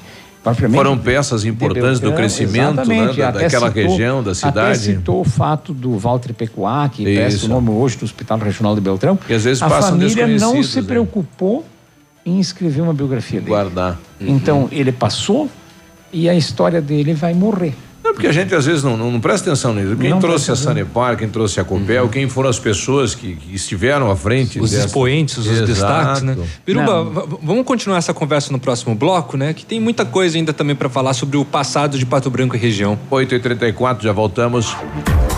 Foram peças importantes do Beltrão, crescimento, né, da- até daquela citou- região, da Até cidade. citou o fato do Walter Pecuá, que presta o nome hoje do Hospital Regional de Beltrão. E às vezes a família não se né? preocupou em escrever uma biografia dele. Guardar. Então ele passou e a história dele vai morrer. É porque a gente às vezes não, não, não presta atenção nisso. Quem Não trouxe a. Sanepar, quem trouxe a Copel, quem foram as pessoas que, que estiveram à frente. Os dessa- expoentes, os Exato. destaques, né? Biruba, Não. vamos continuar essa conversa no próximo bloco, né? Que tem muita coisa ainda também para falar sobre o passado de Pato Branco e região. 8h34, já voltamos.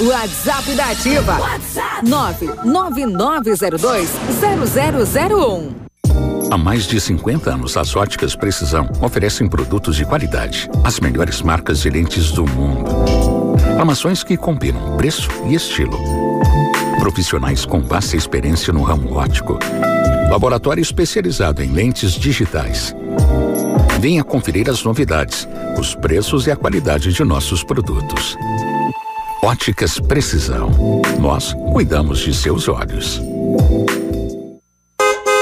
WhatsApp da Ativa. WhatsApp 999020001. Há mais de 50 anos, as óticas Precisão oferecem produtos de qualidade, as melhores marcas de lentes do mundo. Armações que combinam preço e estilo. Profissionais com vasta experiência no ramo óptico. Laboratório especializado em lentes digitais. Venha conferir as novidades, os preços e a qualidade de nossos produtos. Óticas Precisão. Nós cuidamos de seus olhos.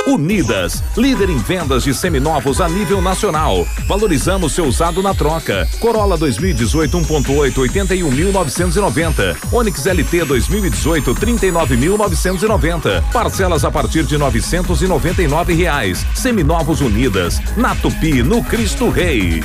Unidas, líder em vendas de seminovos a nível nacional. Valorizamos seu usado na troca. Corolla 2018 1.8 81.990. Onix LT 2018 39.990. Parcelas a partir de 999 reais. Seminovos Unidas, na Tupi, no Cristo Rei.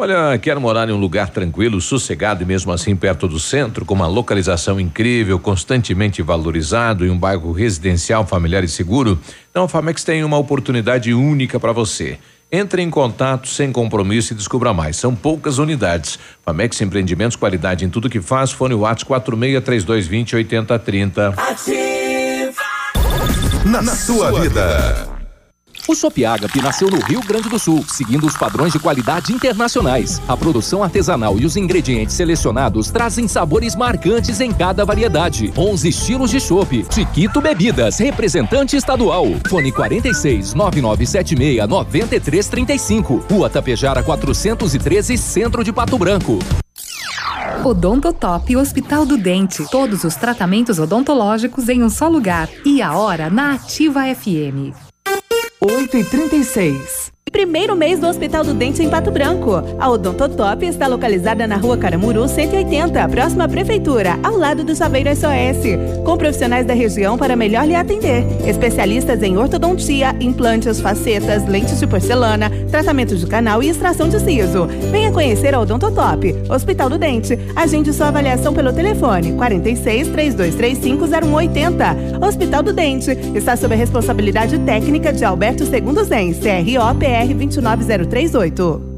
Olha, quero morar em um lugar tranquilo, sossegado e mesmo assim perto do centro, com uma localização incrível, constantemente valorizado e um bairro residencial, familiar e seguro? Então a Famex tem uma oportunidade única para você. Entre em contato sem compromisso e descubra mais. São poucas unidades. Famex Empreendimentos, qualidade em tudo que faz. Fone Whats 46 3220 8030. Na, sua vida. O Chopp Agape nasceu no Rio Grande do Sul, seguindo os padrões de qualidade internacionais. A produção artesanal e os ingredientes selecionados trazem sabores marcantes em cada variedade. 11 estilos de chopp. Chiquito Bebidas, representante estadual. Fone 46 9976 9335. Rua Tapejara 413, Centro de Pato Branco. Odontotop Hospital do Dente. Todos os tratamentos odontológicos em um só lugar. E a hora na Ativa FM. 8 e 36 Primeiro mês do Hospital do Dente em Pato Branco. A Odontotop está localizada na rua Caramuru 180, próxima à Prefeitura, ao lado do Saveiro SOS. Com profissionais da região para melhor lhe atender. Especialistas em ortodontia, implantes, facetas, lentes de porcelana, tratamento de canal e extração de siso. Venha conhecer a Odontotop. Hospital do Dente. Agende sua avaliação pelo telefone 46 3235 0180. Hospital do Dente. Está sob a responsabilidade técnica de Alberto Segundo Zen, CROPR 29038.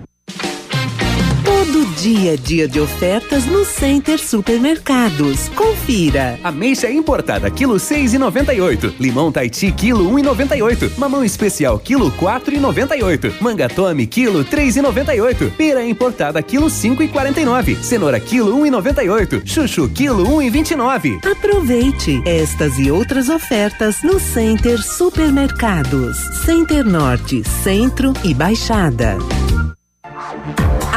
Todo dia dia de ofertas no Center Supermercados. Confira. Ameixa importada, quilo seis e noventa e oito. Limão Taiti, quilo um e noventa e oito. Mamão especial, quilo quatro e noventa e oito. Manga Tome, quilo três e noventa e oito. Pera importada, quilo cinco e quarenta e nove. Cenoura, quilo um e noventa e oito. Chuchu, quilo um e vinte e nove. Aproveite estas e outras ofertas no Center Supermercados. Center Norte, Centro e Baixada.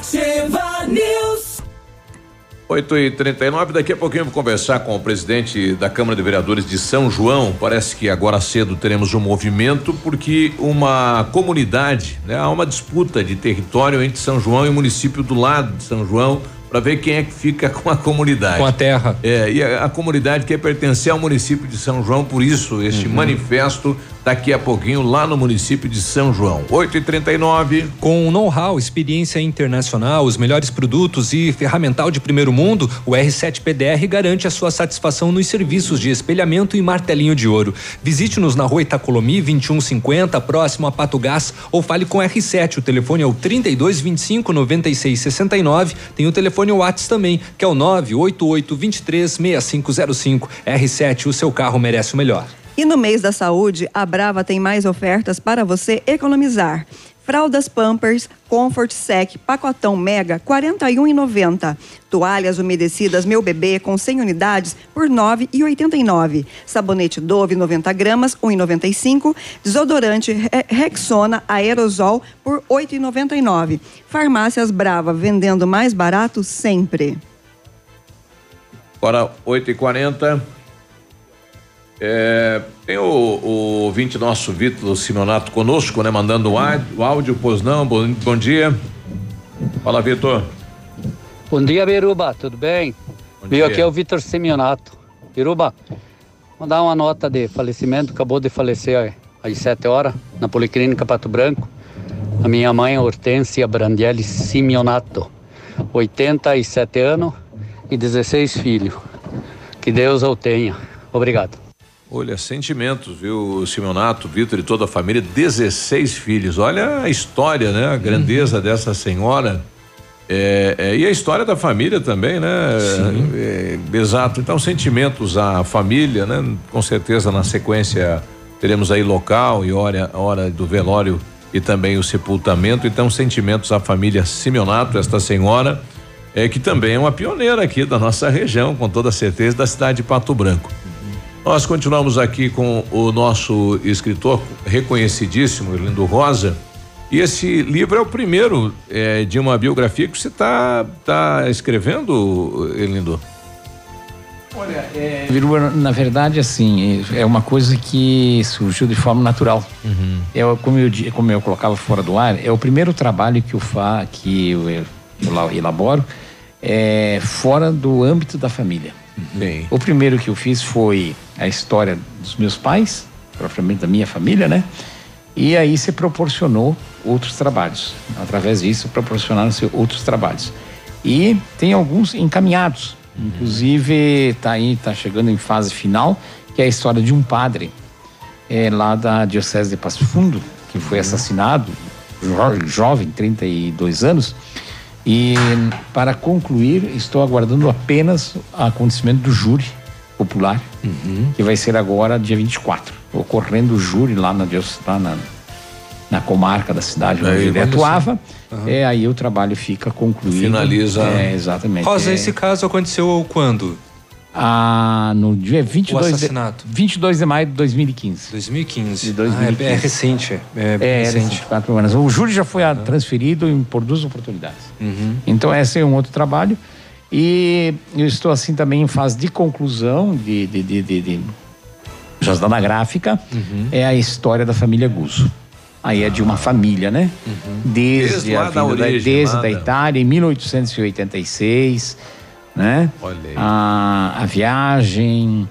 Ativa News. 8 e 39 daqui a pouquinho vou conversar com o presidente da Câmara de Vereadores de São João. Parece que agora cedo teremos um movimento porque uma comunidade, né, há uma disputa de território entre São João e o município do lado de São João para ver quem é que fica com a comunidade. Com a terra. É, e a, a comunidade quer pertencer ao município de São João, por isso este Uhum. manifesto daqui a pouquinho lá no município de São João. 8 e 39 Com know-how, experiência internacional, os melhores produtos e ferramental de primeiro mundo, o R7 PDR garante a sua satisfação nos serviços de espelhamento e martelinho de ouro. Visite-nos na rua Itacolomi 2150, próximo a Pato Gás, ou fale com R7. O telefone é o 3225 9669. Tem o telefone WhatsApp também, que é o 988 23 6505. R7, o seu carro merece o melhor. E no mês da saúde, a Brava tem mais ofertas para você economizar. Fraldas Pampers Comfort Sec pacotão Mega R$ 41,90. Toalhas umedecidas Meu Bebê com 100 unidades por R$ 9,89. Sabonete Dove 90 gramas R$ 1,95. Desodorante Re- Rexona Aerosol por R$ 8,99. Farmácias Brava vendendo mais barato sempre. Agora, 8 e 40 é, Tem o, o ouvinte nosso, Vitor Simonato, conosco, né? Mandando o á- o áudio, pois não, bom, bom dia. Fala, Vitor. Bom dia, Biruba, tudo bem? Viu, aqui é o Vitor Simeonato. Biruba, mandar uma nota de falecimento, acabou de falecer às 7 horas, na Policlínica Pato Branco. A minha mãe, Hortência Brandelli Simeonato, 87 anos e 16 filhos. Que Deus o tenha. Obrigado. Olha, sentimentos, viu, Simonato, Vitor e toda a família, 16 filhos. Olha a história, né? A grandeza dessa senhora. É, é, e a história da família também, né? É, exato. Então, sentimentos à família, né? Com certeza, na sequência, teremos aí local e hora, hora do velório e também o sepultamento. Então, sentimentos à família Simeonato, esta senhora, é que também é uma pioneira aqui da nossa região, com toda certeza, da cidade de Pato Branco. Nós continuamos aqui com o nosso escritor reconhecidíssimo, Erlindo Rosa. E esse livro é o primeiro eh, de uma biografia que você está tá escrevendo, Erlindo? Olha, é, na verdade, assim, é uma coisa que surgiu de forma natural. É, o- como, eu, como eu colocava fora do ar, é o primeiro trabalho que eu, fa, que eu, eu la- elaboro é, fora do âmbito da família. O primeiro que eu fiz foi a história dos meus pais, propriamente da minha família, né? E aí se proporcionou outros trabalhos. Através disso, proporcionaram-se outros trabalhos. E tem alguns encaminhados. Inclusive, tá aí, tá chegando em fase final, que é a história de um padre é, lá da Diocese de Passo Fundo, que foi assassinado, jo- jovem, 32 anos. E para concluir, estou aguardando apenas o acontecimento do júri popular, que vai ser agora dia 24, ocorrendo o júri lá na, lá na, na comarca da cidade onde Aí, ele atuava. Aham. É, aí o trabalho fica concluído. Finaliza. É, exatamente. Rosa, É, esse caso aconteceu quando? Ah, no dia 22 O de, assassinato. 22 de maio de 2015. 2015. De 2015. Ah, é, é recente. É, é É, recente. recente. quatro anos. O júri já foi ah, transferido em- por duas oportunidades. Uhum. Então, esse é um outro trabalho. E eu estou, assim, também em fase de conclusão de, de, de, de, de Josdana Gráfica. Uhum. É a história da família Guzzo. Aí é de uma família, né? Desde, Desde a lá da vinda da, origem, desde da- Itália, em 1886, né? A, a viagem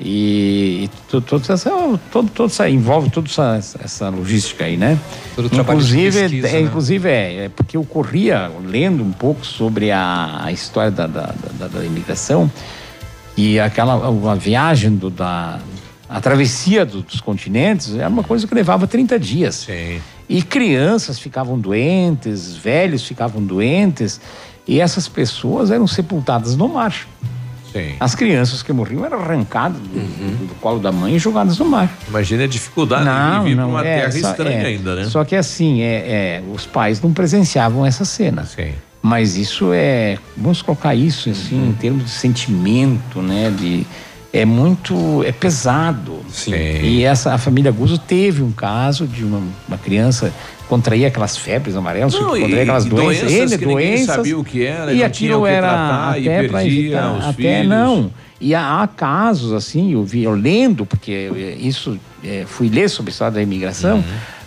e, e tu- toda essa, todo, todo essa, envolve toda essa, essa logística aí, né? Todo inclusive, pesquisa, é, né? inclusive é, é porque eu corria lendo um pouco sobre a, a história da, da, da, da imigração e aquela a viagem do, da a travessia do- dos continentes era uma coisa que levava 30 dias. Sim. E crianças ficavam doentes, velhos ficavam doentes, e essas pessoas eram sepultadas no mar. Sim. As crianças que morriam eram arrancadas do, do- do colo da mãe e jogadas no mar. Imagina a dificuldade Não, de vir para não, uma é, terra só- estranha é. ainda, né? Só que assim, é, é, os pais não presenciavam essa cena. Sim. Mas isso é, vamos colocar isso assim, Uhum. em termos de sentimento, né? De, é muito, é pesado. Sim. E essa, a família Guzzo teve um caso de uma, uma criança contrair aquelas febres amarelas, Não, e- aquelas e doenças, doenças N que doenças. sabia o que era, e aquilo o era tratar, até para evitar, até filhos. não. E há, há casos assim, eu vi, eu lendo, porque eh, isso eh, fui ler sobre a história da imigração. Uhum.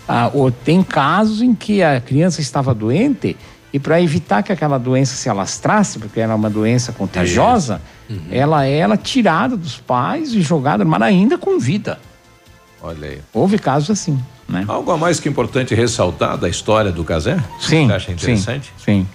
ah, o- tem casos em que a criança estava doente e para evitar que aquela doença se alastrasse, porque era uma doença contagiosa, Uhum. ela era tirada dos pais e jogada, mas ainda com vida. Olha aí. Houve casos assim, né? Algo a mais que importante ressaltar da história do Casé? Sim. Você acha interessante? Sim. sim.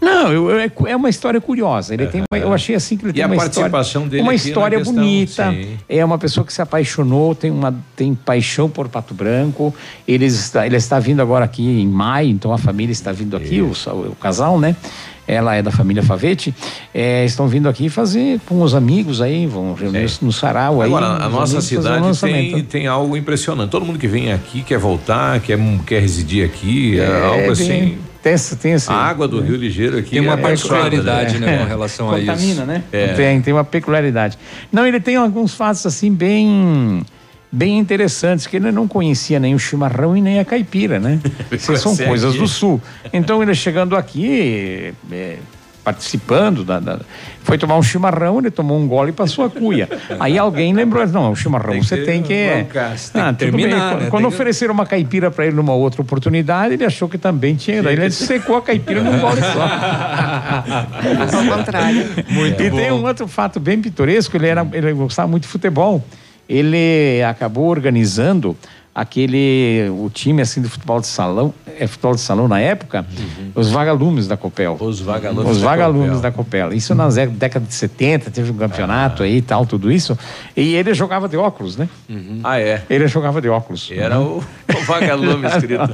Não, eu- eu- é, é uma história curiosa. Ele tem uma- eu achei assim que ele E tem uma participação história, uma história questão, bonita. sim. É uma pessoa que se apaixonou, tem uma tem paixão por Pato Branco. Ele está, ele está vindo agora aqui em maio, então a família está vindo aqui, o, o casal, né? Ela é da família Favete. É, estão vindo aqui fazer com os amigos aí, vão reunir-se no sarau aí. Agora, a os nossa um cidade tem, tem algo impressionante. Todo mundo que vem aqui quer voltar, quer, quer residir aqui, é, É, algo bem- assim. Tem, esse- tem esse, A água do Rio Ligeiro aqui Tem uma é particularidade, extraordinária. né, com relação a isso. Contamina, né? É. Tem, tem uma peculiaridade. Não, ele tem alguns fatos assim bem bem interessantes, que ele não conhecia nem o chimarrão e nem a caipira, né? Essas são coisas aqui. do sul. Então ele chegando aqui, é, participando da, da- foi tomar um chimarrão, ele tomou um gole e passou a cuia. Aí alguém lembrou, não, o chimarrão Tem que você tem que um broadcast, tem Ah, que terminar, Quando, né? quando Tem que- ofereceram uma caipira para ele numa outra oportunidade, ele achou que também tinha, daí ele secou a caipira num gole só. Ao contrário. Muito e tem um outro fato bem pitoresco, ele, era, ele gostava muito de futebol. Ele acabou organizando aquele, o time assim de futebol de salão, é futebol de salão na época, os vagalumes da Copel. Os vagalumes Os da vagalumes Copel. da Copel. Isso na zé- década de 70, teve um campeonato aí e tal, tudo isso. E ele jogava de óculos, né? Ah, é. Ele jogava de óculos. Era o, o vagalume escrito.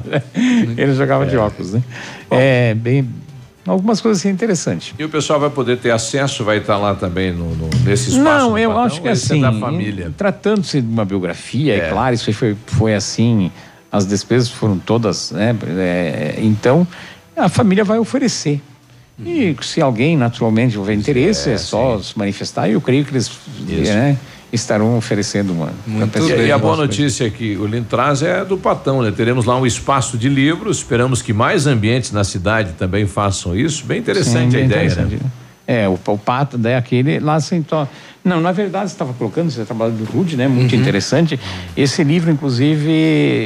ele jogava de óculos, né? É, bem. Algumas coisas assim interessantes. E o pessoal vai poder ter acesso, vai estar lá também no, no- nesse espaço. Não, eu Patão, acho que é assim, família. tratando-se de uma biografia, é. É. claro, isso foi, foi assim, as despesas foram todas, né? é, então, a família vai oferecer. E se alguém naturalmente houver interesse, é, só se manifestar, e eu creio que eles né, estarão oferecendo uma. E, pessoa- e a boa notícia é que o Lintraz é do Patão, né? Teremos lá um espaço de livros, esperamos que mais ambientes na cidade também façam isso. Bem interessante Sim, a bem ideia, interessante, né? né? É, o, o pato, daí aquele lá sentou. Não, na verdade, você estava colocando, você trabalho do Rude, né? Muito Uhum. interessante. Esse livro, inclusive,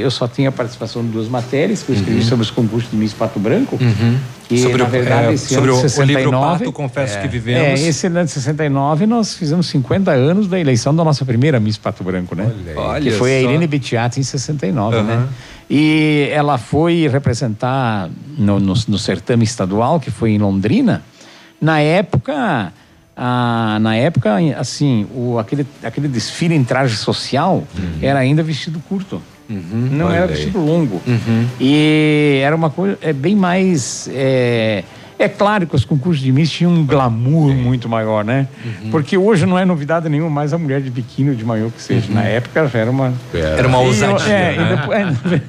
eu só tinha a participação de duas matérias que eu escrevi Uhum. sobre os concursos de Miss Pato Branco. Uhum. Que, Sobre na o- verdade, é, esse sobre ano de o- o 69, livro Pato, confesso é, que vivemos. É, esse ano de 69 nós fizemos 50 anos da eleição da nossa primeira Miss Pato Branco, né? Olha que foi a só. Irene Betiati em 69, né? Aham. E ela foi representar no, no, no certame estadual, que foi em Londrina. Na época, ah, na época, assim, o, aquele, aquele desfile em traje social era ainda vestido curto. Não Olha era aí. vestido longo. Uhum. E era uma coisa é bem mais. é, É claro que os concursos de Miss tinham um glamour muito maior, né? Uhum. Porque hoje não é novidade nenhuma mais a mulher de biquíni ou de maiô que seja. Na época já era uma. Era uma E, ousadia, é, né? e, depois-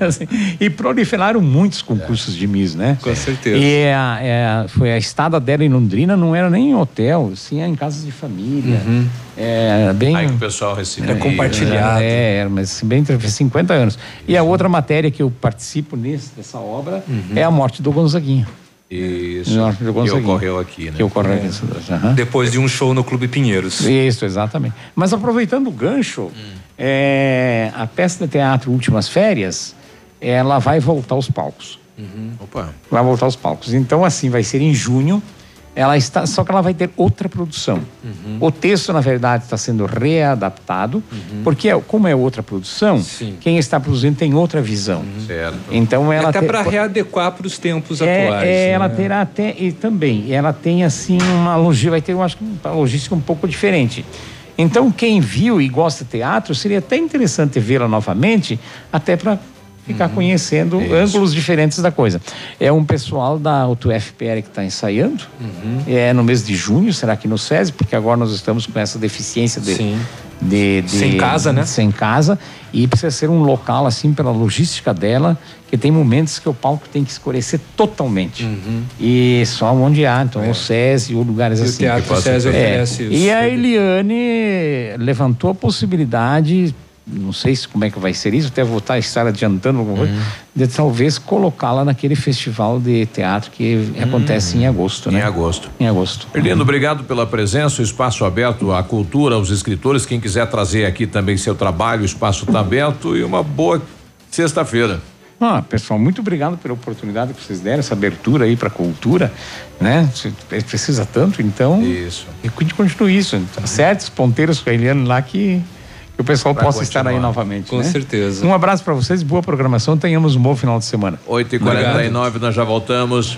é, assim, e proliferaram muitos concursos de Miss, né? Com certeza. E a, é, foi a estada dela em Londrina, não era nem em hotel, sim, era em casas de família. Uhum. É, bem. Aí que o pessoal recebia. É, é, mas bem, fez 50 anos. E a outra matéria que eu participo nesse, dessa obra é a morte do Gonzaguinha. Isso. Que ocorreu aqui, né? Que ocorreu aqui. Aham. Depois de um show no Clube Pinheiros. Isso, exatamente. Mas aproveitando o gancho, é, a peça de teatro Últimas Férias, ela vai voltar aos palcos. Opa. Vai voltar aos palcos. Então, assim, vai ser em junho. Ela está, só que ela vai ter outra produção. O texto, na verdade, está sendo readaptado, porque é- como é outra produção, quem está produzindo tem outra visão. Certo. Então ela Até para readequar para os tempos é, atuais. é, né? ela terá até e também ela tem assim uma logística, vai ter eu acho que uma logística um pouco diferente. Então quem viu e gosta de teatro seria até interessante vê-la novamente, até para ficar conhecendo ângulos diferentes da coisa. É um pessoal da UFPR que está ensaiando. É no mês de junho, será aqui no SESI, porque agora nós estamos com essa deficiência de, de, de- Sem casa, né? Sem casa e precisa ser um local assim pela logística dela, que tem momentos que o palco tem que escurecer totalmente. E só onde há, então o SESI ou lugares E o assim. Teatro SESI oferece isso. E a Eliane levantou a possibilidade não sei se como é que vai ser isso, até vou estar, estar adiantando alguma coisa, de talvez colocá-la naquele festival de teatro que acontece em agosto, né? Em agosto. Em agosto. Erlindo, obrigado pela presença, o espaço aberto à cultura, aos escritores. Quem quiser trazer aqui também seu trabalho, o espaço está aberto e uma boa sexta-feira. Ah, pessoal, muito obrigado pela oportunidade que vocês deram, essa abertura aí para a cultura, né? Precisa tanto, então. Isso. E continue isso. Tá certo? Os ponteiros com a Eliane lá que, que o pessoal possa estar aí continuar. novamente. Com né? certeza. Um abraço para vocês, boa programação, tenhamos um bom final de semana. 8h49, nós já voltamos.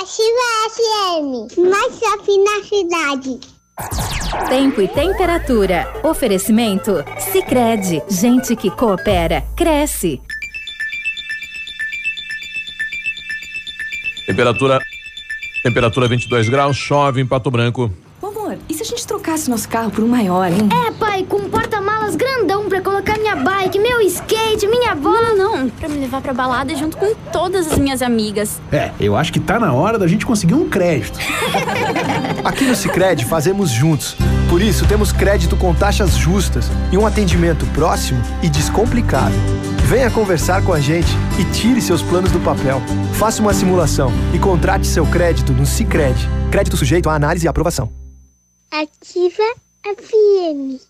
Ativa FM, mais shopping na cidade. Tempo e temperatura. Oferecimento? Sicredi Gente que coopera, cresce. Temperatura temperatura 22 graus, chove em Pato Branco. Amor, e se a gente trocasse nosso carro por um maior, hein? É, pai, com grandão pra colocar minha bike, meu skate, minha bola. Não, não, pra me levar pra balada junto com todas as minhas amigas. É, eu acho que tá na hora da gente conseguir um crédito. Aqui no Sicredi fazemos juntos. Por isso temos crédito com taxas justas e um atendimento próximo e descomplicado. Venha conversar com a gente e tire seus planos do papel. Faça uma simulação e contrate seu crédito no Sicredi. Crédito sujeito à análise e aprovação. Ativa FM.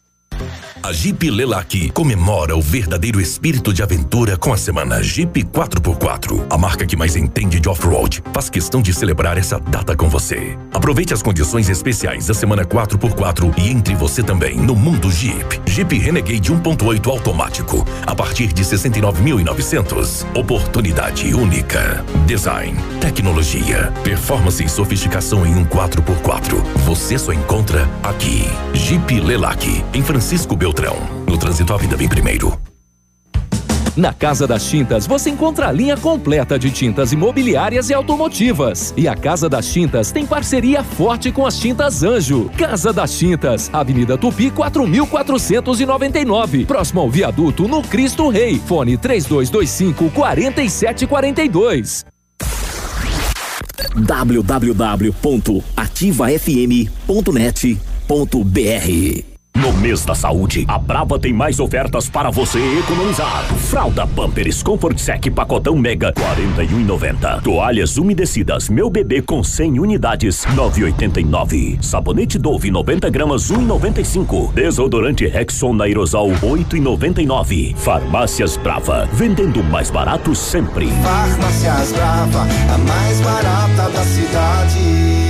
A Jeep Lelac comemora o verdadeiro espírito de aventura com a semana Jeep 4x4. A marca que mais entende de off-road faz questão de celebrar essa data com você. Aproveite as condições especiais da semana 4x4 e entre você também no mundo Jeep. Jeep Renegade 1.8 automático a partir de 69.900. Oportunidade única. Design, tecnologia, performance e sofisticação em um 4x4. Você só encontra aqui. Jeep Lelac em Francisco Beltrão. No Trânsito Avenida Vem Primeiro. Na Casa das Tintas você encontra a linha completa de tintas imobiliárias e automotivas. E a Casa das Tintas tem parceria forte com as Tintas Anjo. Casa das Tintas, Avenida Tupi 4499, próximo ao viaduto no Cristo Rei. Fone 3225 4742. www.ativafm.net.br no mês da saúde, a Brava tem mais ofertas para você economizar. Fralda Pampers Comfort Sec Pacotão Mega 41,90. Toalhas umedecidas Meu Bebê com 100 unidades 9,89. Sabonete Dove 90 gramas 1,95. Desodorante Rexon Aerosol 8,99. Farmácias Brava, vendendo mais barato sempre. Farmácias Brava, a mais barata da cidade.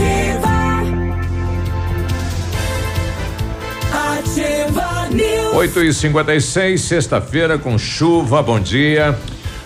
Ativa. Ativa News. 8 e 56 sexta-feira com chuva, bom dia.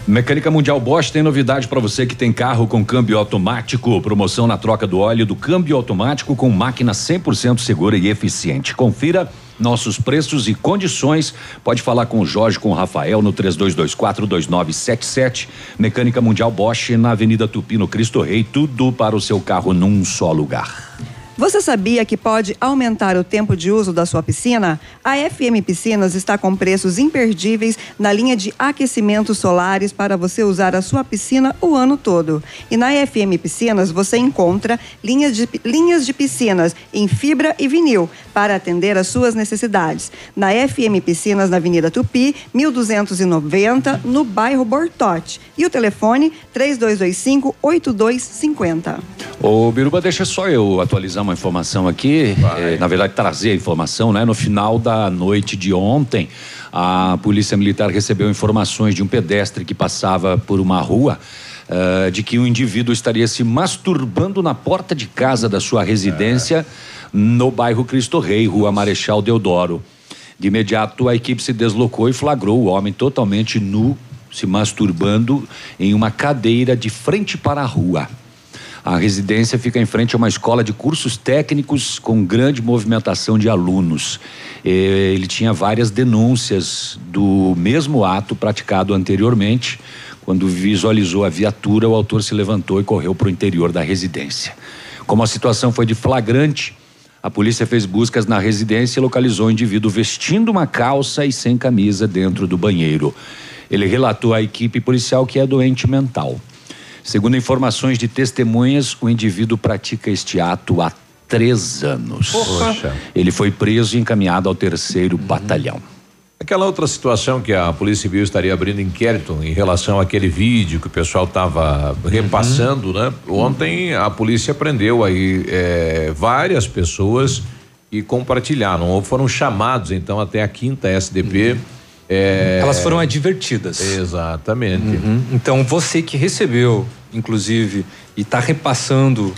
Mecânica Mundial Bosch tem novidade para você que tem carro com câmbio automático. Promoção na troca do óleo do câmbio automático com máquina 100% segura e eficiente. Confira nossos preços e condições. Pode falar com o Jorge, com o Rafael no 32242977. Mecânica Mundial Bosch na Avenida Tupi, no Cristo Rei. Tudo para o seu carro num só lugar. Você sabia que pode aumentar o tempo de uso da sua piscina? A FM Piscinas está com preços imperdíveis na linha de aquecimentos solares para você usar a sua piscina o ano todo. E na FM Piscinas você encontra linhas de, linhas de piscinas em fibra e vinil para atender às suas necessidades. Na FM Piscinas, na Avenida Tupi, 1290, no bairro Bortote. E o telefone 3225-8250. Ô, Biruba, deixa só eu atualizar uma informação aqui, eh, na verdade trazer a informação, né? No final da noite de ontem, a Polícia Militar recebeu informações de um pedestre que passava por uma rua eh, de que um indivíduo estaria se masturbando na porta de casa da sua residência no bairro Cristo Rei, Rua Marechal Deodoro. De imediato, a equipe se deslocou e flagrou o homem totalmente nu, se masturbando em uma cadeira de frente para a rua. A residência fica em frente a uma escola de cursos técnicos com grande movimentação de alunos. Ele tinha várias denúncias do mesmo ato praticado anteriormente. Quando visualizou a viatura, o autor se levantou e correu para o interior da residência. Como a situação foi de flagrante, a polícia fez buscas na residência e localizou o indivíduo vestindo uma calça e sem camisa dentro do banheiro. Ele relatou à equipe policial que é doente mental. Segundo informações de testemunhas, o indivíduo pratica este ato há três anos. Poxa. Ele foi preso e encaminhado ao terceiro batalhão. Aquela outra situação que a Polícia Civil estaria abrindo inquérito em relação àquele vídeo que o pessoal estava repassando, né? Ontem a polícia prendeu aí eh, várias pessoas que compartilharam ou foram chamados então até a quinta SDP. Eh, Elas foram advertidas. Exatamente. Uhum. Então você que recebeu, inclusive, e está repassando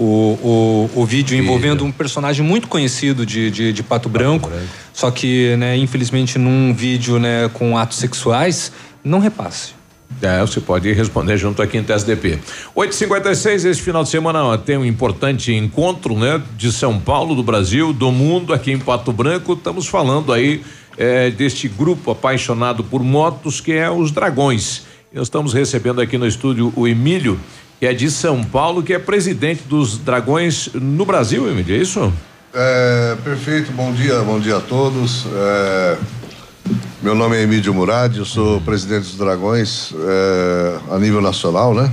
o, o, o vídeo envolvendo um personagem muito conhecido de, de, de Pato, Branco, só que, né, infelizmente, num vídeo né, com atos sexuais, não repasse. É, você pode responder junto aqui em TSDP. 856, esse final de semana ó, tem um importante encontro, né? De São Paulo, do Brasil, do mundo, aqui em Pato Branco. Estamos falando aí eh, deste grupo apaixonado por motos, que é os Dragões. Nós estamos recebendo aqui no estúdio o Emílio, que é de São Paulo, que é presidente dos Dragões no Brasil, Emílio, é isso? É, perfeito, bom dia, bom dia a todos. É, meu nome é Emílio Murad, eu sou presidente dos Dragões é, a nível nacional, né?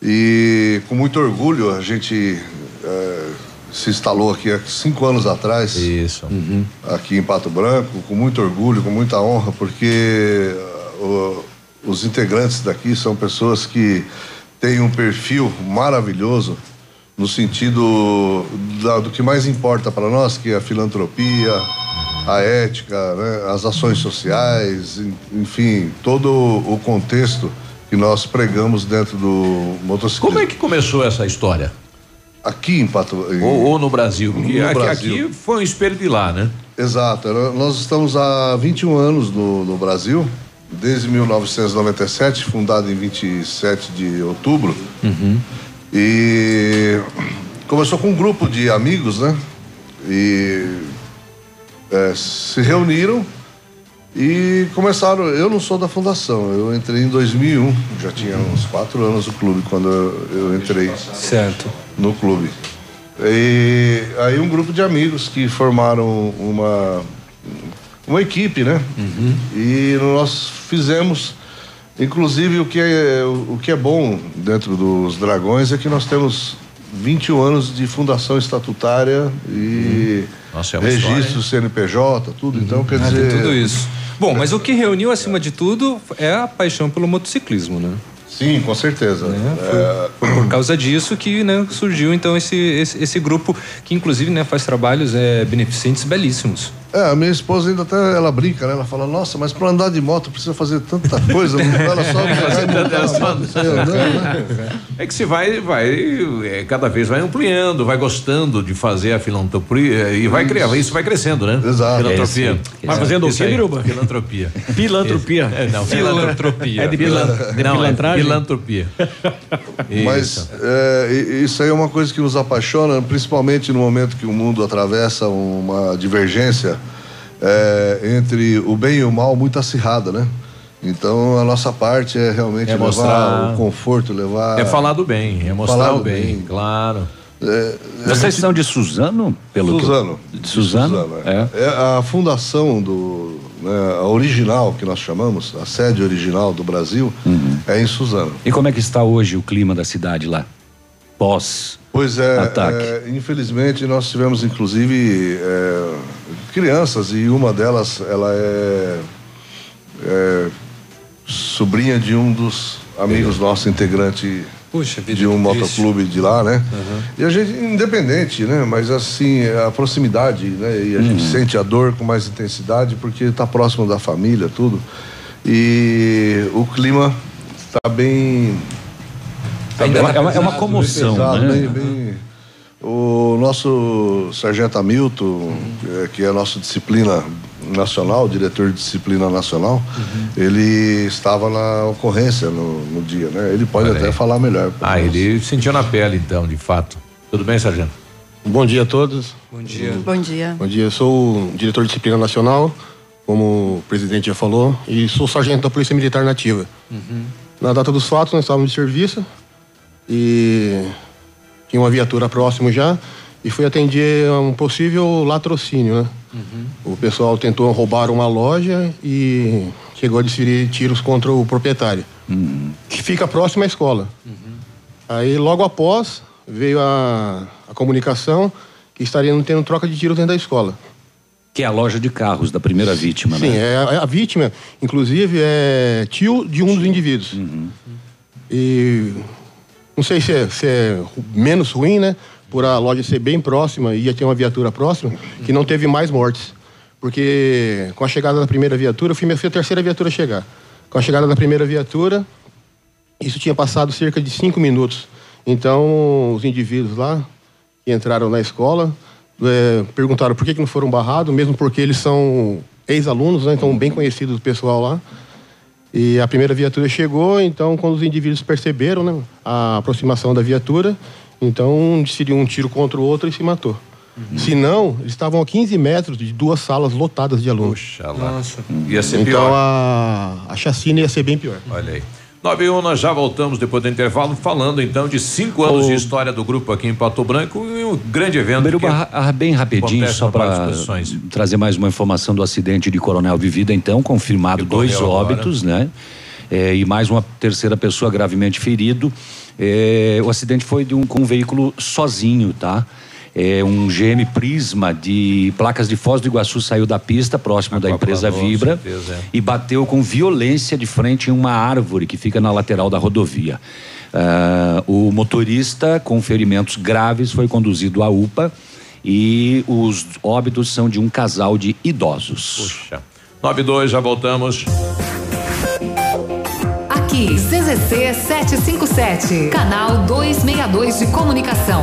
E com muito orgulho a gente é, se instalou aqui há cinco anos atrás. Isso. Aqui em Pato Branco, com muito orgulho, com muita honra, porque uh, o- os integrantes daqui são pessoas que têm um perfil maravilhoso no sentido da- do que mais importa para nós, que é a filantropia, a ética, né, as ações sociais, en- enfim, todo o contexto que nós pregamos dentro do motociclismo. Como é que começou essa história? Aqui em Pato... em- Ou, ou no Brasil? Porque No aqui, Brasil. aqui foi um espelho de lá, né? Exato. Nós estamos há 21 anos no, no Brasil, desde 1997, fundado em 27 de outubro. E começou com um grupo de amigos, né? E é, se reuniram e começaram. Eu não sou da fundação, eu entrei em 2001, já tinha uns quatro anos o clube quando eu, eu entrei. Certo. No clube. E aí um grupo de amigos que formaram uma uma equipe, né? E nós fizemos, inclusive o que é o que é bom dentro dos Dragões é que nós temos 21 anos de fundação estatutária e Nossa, é registro história, CNPJ, tudo. Então quer Ah, tem dizer tudo isso. Bom, mas o que reuniu acima de tudo é a paixão pelo motociclismo, né? Sim, com certeza. Foi, foi por causa disso que né, surgiu então esse, esse, esse grupo que inclusive né, faz trabalhos é, beneficentes belíssimos. É, a minha esposa ainda até ela brinca, né? Ela fala, nossa, mas para andar de moto precisa fazer tanta coisa, ela só montar né? É que se vai, vai, é, cada vez vai ampliando, vai gostando de fazer a filantropia e vai criar, isso vai crescendo, né? Exato. Filantropia. É, sim. Vai fazendo o Isso quê, Biruba? Filantropia. Filantropia? É, não, Filantropia. É de pilan- de não, pilantragem? É filantropia. Mas é, isso aí é uma coisa que nos apaixona, principalmente no momento que o mundo atravessa uma divergência é, entre o bem e o mal muito acirrada, né? Então a nossa parte é realmente É levar mostrar- o conforto, levar. É falar do bem, é mostrar Falar o bem, bem. claro. É, Vocês são de Suzano? Pelo que eu- Suzano. De Suzano? é. É a fundação do. né, a original que nós chamamos, a sede original do Brasil, é em Suzano. E como é que está hoje o clima da cidade lá? Pós Pois é, ataque. é, infelizmente nós tivemos inclusive é, crianças e uma delas ela é, é sobrinha de um dos amigos nossos, integrante Puxa de um motoclube de lá, né? Uhum. E a gente, independente, né? Mas assim, a proximidade, né? E a gente sente a dor com mais intensidade porque está próximo da família, tudo. E o clima está bem. Tá Ainda bem é uma- é uma pesado, comoção, bem pesado, né? bem- bem- O nosso sargento Hamilton, eh, que é nosso disciplina nacional, diretor de disciplina nacional, ele estava na ocorrência no, no dia, né? Ele pode Olha até aí. falar melhor. Ah, nós. ele sentiu na pele, então, de fato. Tudo bem, sargento? Bom dia a todos. Bom dia. Bom dia. Bom dia, eu sou o diretor de disciplina nacional, como o presidente já falou, e sou sargento da Polícia Militar Nativa. Na data dos fatos, nós estávamos de serviço e tinha uma viatura próximo já e fui atender um possível latrocínio, né? O pessoal tentou roubar uma loja e chegou a desferir tiros contra o proprietário, que fica próximo à escola. Aí, logo após, veio a, a comunicação que estariam tendo troca de tiros dentro da escola. Que é a loja de carros da primeira vítima, Sim, né? é, a- a vítima, inclusive, é tio de um dos indivíduos. E não sei se é, se é menos ruim, né? Por a loja ser bem próxima e ia ter uma viatura próxima, que não teve mais mortes. Porque com a chegada da primeira viatura, eu fui, a terceira viatura a chegar. Com a chegada da primeira viatura, isso tinha passado cerca de cinco minutos. Então, os indivíduos lá que entraram na escola eh, perguntaram por que, que não foram barrados, mesmo porque eles são ex-alunos, né, então bem conhecidos do pessoal lá. E a primeira viatura chegou, então quando os indivíduos perceberam né, a aproximação da viatura, então desferiu um tiro contra o outro e se matou. Se não, eles estavam a 15 metros de duas salas lotadas de alunos. Nossa. Ia ser então pior. A, a chacina ia ser bem pior. Olha aí. 9 e 1, nós já voltamos depois do intervalo, falando então de cinco anos de história do grupo aqui em Pato Branco e um grande evento. Ra- ra- bem rapidinho, só para trazer mais uma informação do acidente de Coronel Vivida, então, confirmado dois ocorreu agora. óbitos, né? É, e mais uma terceira pessoa gravemente ferido. É, o acidente foi de um, com um veículo sozinho, tá? É, um GM Prisma de placas de Foz do Iguaçu saiu da pista, próximo da empresa Vibra, certeza, é. e bateu com violência de frente em uma árvore que fica na lateral da rodovia. Ah, o motorista, com ferimentos graves, foi conduzido à UPA e os óbitos são de um casal de idosos. Puxa. 9 e 2, já voltamos. Aqui, CZC 757, canal 262 de comunicação.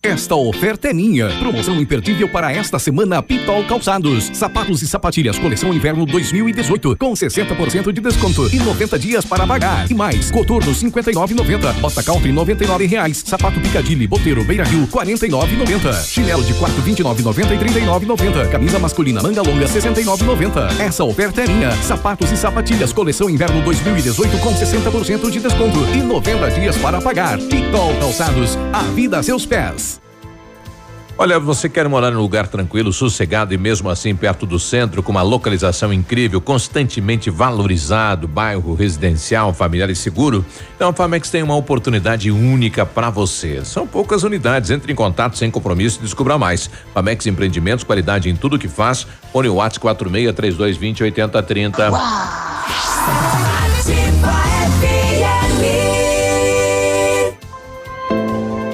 Esta oferta é minha. Promoção imperdível para esta semana Pitol Calçados. Sapatos e sapatilhas coleção inverno 2018 com 60% de desconto e 90 dias para pagar. E mais, coturno 59,90. Bota Country 99 reais. Sapato Picadilly Boteiro Beira Rio 49,90. Chinelo de quarto 29,90 e 39,90. Camisa masculina manga longa 69,90. Essa oferta é minha. Sapatos e sapatilhas coleção inverno 2018 com 60% de desconto e 90 dias para pagar. Pitol Calçados. A vida a seus pés. Olha, você quer morar num lugar tranquilo, sossegado e mesmo assim perto do centro, com uma localização incrível, constantemente valorizado, bairro residencial, familiar e seguro? Então a Famex tem uma oportunidade única para você. São poucas unidades. Entre em contato sem compromisso e descubra mais. Famex Empreendimentos, qualidade em tudo que faz. Fone WhatsApp 46 3220 8030.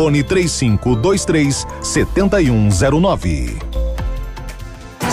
Fone 3523 7109.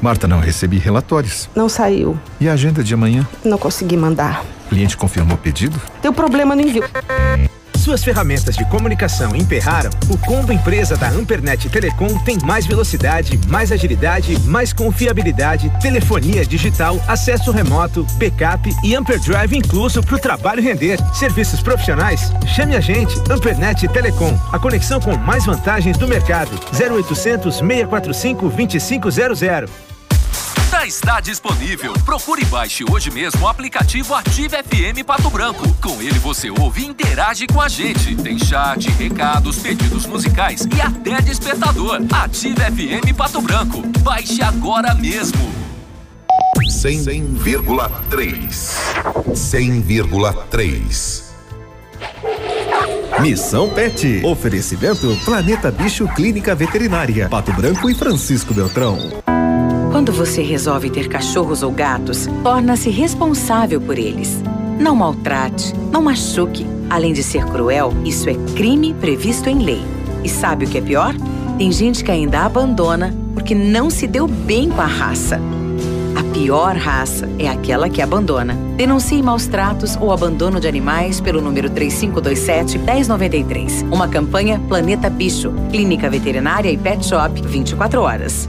Marta, não recebi relatórios. Não saiu. E a agenda de amanhã? Não consegui mandar. O cliente confirmou o pedido? Deu problema no envio. Suas ferramentas de comunicação emperraram? O combo empresa da Ampernet Telecom tem mais velocidade, mais agilidade, mais confiabilidade, telefonia digital, acesso remoto, backup e Amperdrive incluso para o trabalho render. Serviços profissionais? Chame a gente, Ampernet Telecom. A conexão com mais vantagens do mercado. 0800 645 2500. Já está disponível. Procure e baixe hoje mesmo o aplicativo Ative FM Pato Branco. Com ele você ouve e interage com a gente. Tem chat, recados, pedidos musicais e até despertador. Ative FM Pato Branco. Baixe agora mesmo. 100,3. 100,3. Missão Pet. Oferecimento Planeta Bicho Clínica Veterinária. Pato Branco e Francisco Beltrão. Quando você resolve ter cachorros ou gatos, torna-se responsável por eles. Não maltrate, não machuque. Além de ser cruel, isso é crime previsto em lei. E sabe o que é pior? Tem gente que ainda abandona porque não se deu bem com a raça. A pior raça é aquela que abandona. Denuncie maus tratos ou abandono de animais pelo número 3527-1093. Uma campanha Planeta Bicho, Clínica Veterinária e Pet Shop 24 horas.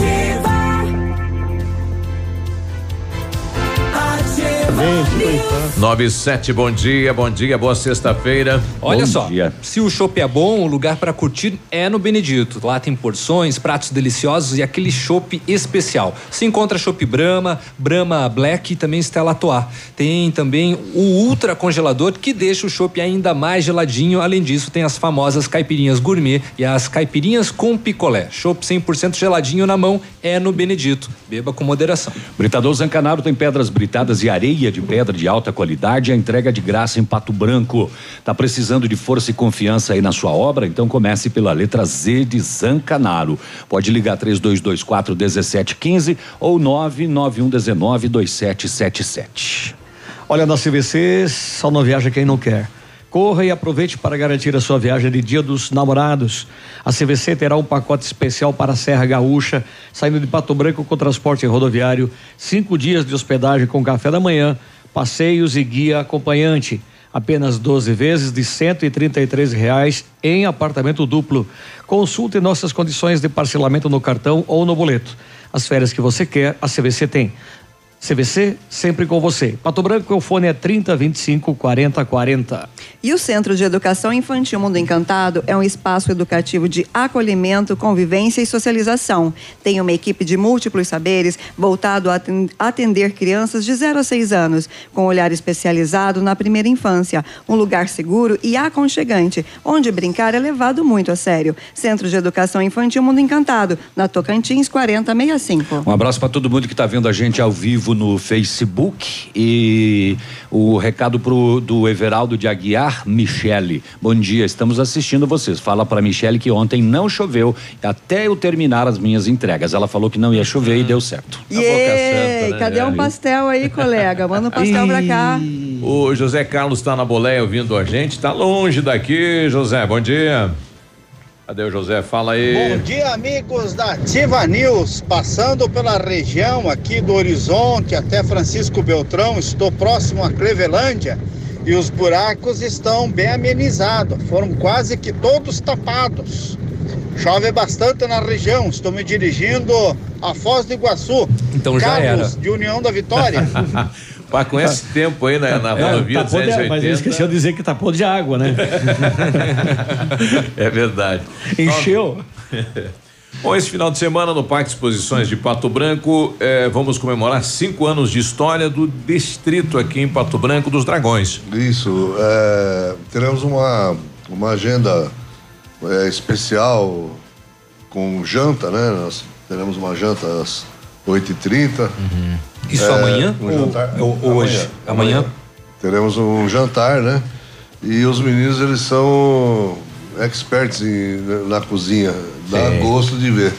Ativa. 97, bom dia, bom dia, boa sexta-feira. Olha Bom só, dia. se o chopp é bom, o lugar para curtir é no Benedito. Lá tem porções, pratos deliciosos e aquele chopp especial. Se encontra chopp Brahma, Brahma Black e também Stella Artois. Tem também o ultra congelador que deixa o chopp ainda mais geladinho. Além disso, tem as famosas caipirinhas gourmet e as caipirinhas com picolé. Chopp 100% geladinho na mão é no Benedito. Beba com moderação. Britador Zancanaro tem pedras britadas e areia de pedra de alta qualidade, a entrega de graça em Pato Branco. Tá precisando de força e confiança aí na sua obra? Então comece pela letra Z de Zancanaro. Pode ligar 3224 1715 ou 99119 2777. Olha, na CVC só não viaja quem não quer. Corra e aproveite para garantir a sua viagem de Dia dos Namorados. A CVC terá um pacote especial para a Serra Gaúcha, saindo de Pato Branco com transporte rodoviário, cinco dias de hospedagem com café da manhã, passeios e guia acompanhante. Apenas 12 vezes de R$ reais em apartamento duplo. Consulte nossas condições de parcelamento no cartão ou no boleto. As férias que você quer, a CVC tem. CVC, sempre com você. Pato Branco, o fone é 30 25 40 40. E o Centro de Educação Infantil Mundo Encantado é um espaço educativo de acolhimento, convivência e socialização. Tem uma equipe de múltiplos saberes voltado a aten- atender crianças de 0 a 6 anos, com olhar especializado na primeira infância. Um lugar seguro e aconchegante, onde brincar é levado muito a sério. Centro de Educação Infantil Mundo Encantado, na Tocantins 4065. Um abraço para todo mundo que está vendo a gente ao vivo no Facebook e o recado pro do Everaldo de Aguiar, Michele. Bom dia, estamos assistindo vocês. Fala para Michele que ontem não choveu até eu terminar as minhas entregas. Ela falou que não ia chover e deu certo. Yay! Cadê um pastel aí, colega? Manda um pastel pra cá. O José Carlos está na boleia ouvindo a gente, tá longe daqui, José, bom dia. Cadê o José? Fala aí. Bom dia, amigos da Ativa News. Passando pela região aqui do Horizonte até Francisco Beltrão, estou próximo a Clevelândia e os buracos estão bem amenizados. Foram quase que todos tapados. Chove bastante na região. Estou me dirigindo a Foz do Iguaçu. Então já Carlos, era. de União da Vitória. Pá, com esse tempo aí na, na rodovia tapou de- 280. mas ele esqueceu de dizer que tapou de água, né? É verdade. Encheu. Bom, esse final de semana no Parque de Exposições de Pato Branco, eh, vamos comemorar cinco anos de história do distrito aqui em Pato Branco dos Dragões. Isso. é, teremos uma, uma agenda é, especial com janta, né? Nós teremos uma janta às 8h30. Isso amanhã Um ou- jantar, ou- ou hoje? Amanhã? Teremos um jantar, né? E os meninos, eles são experts em- na cozinha. Dá Sim. gosto de ver.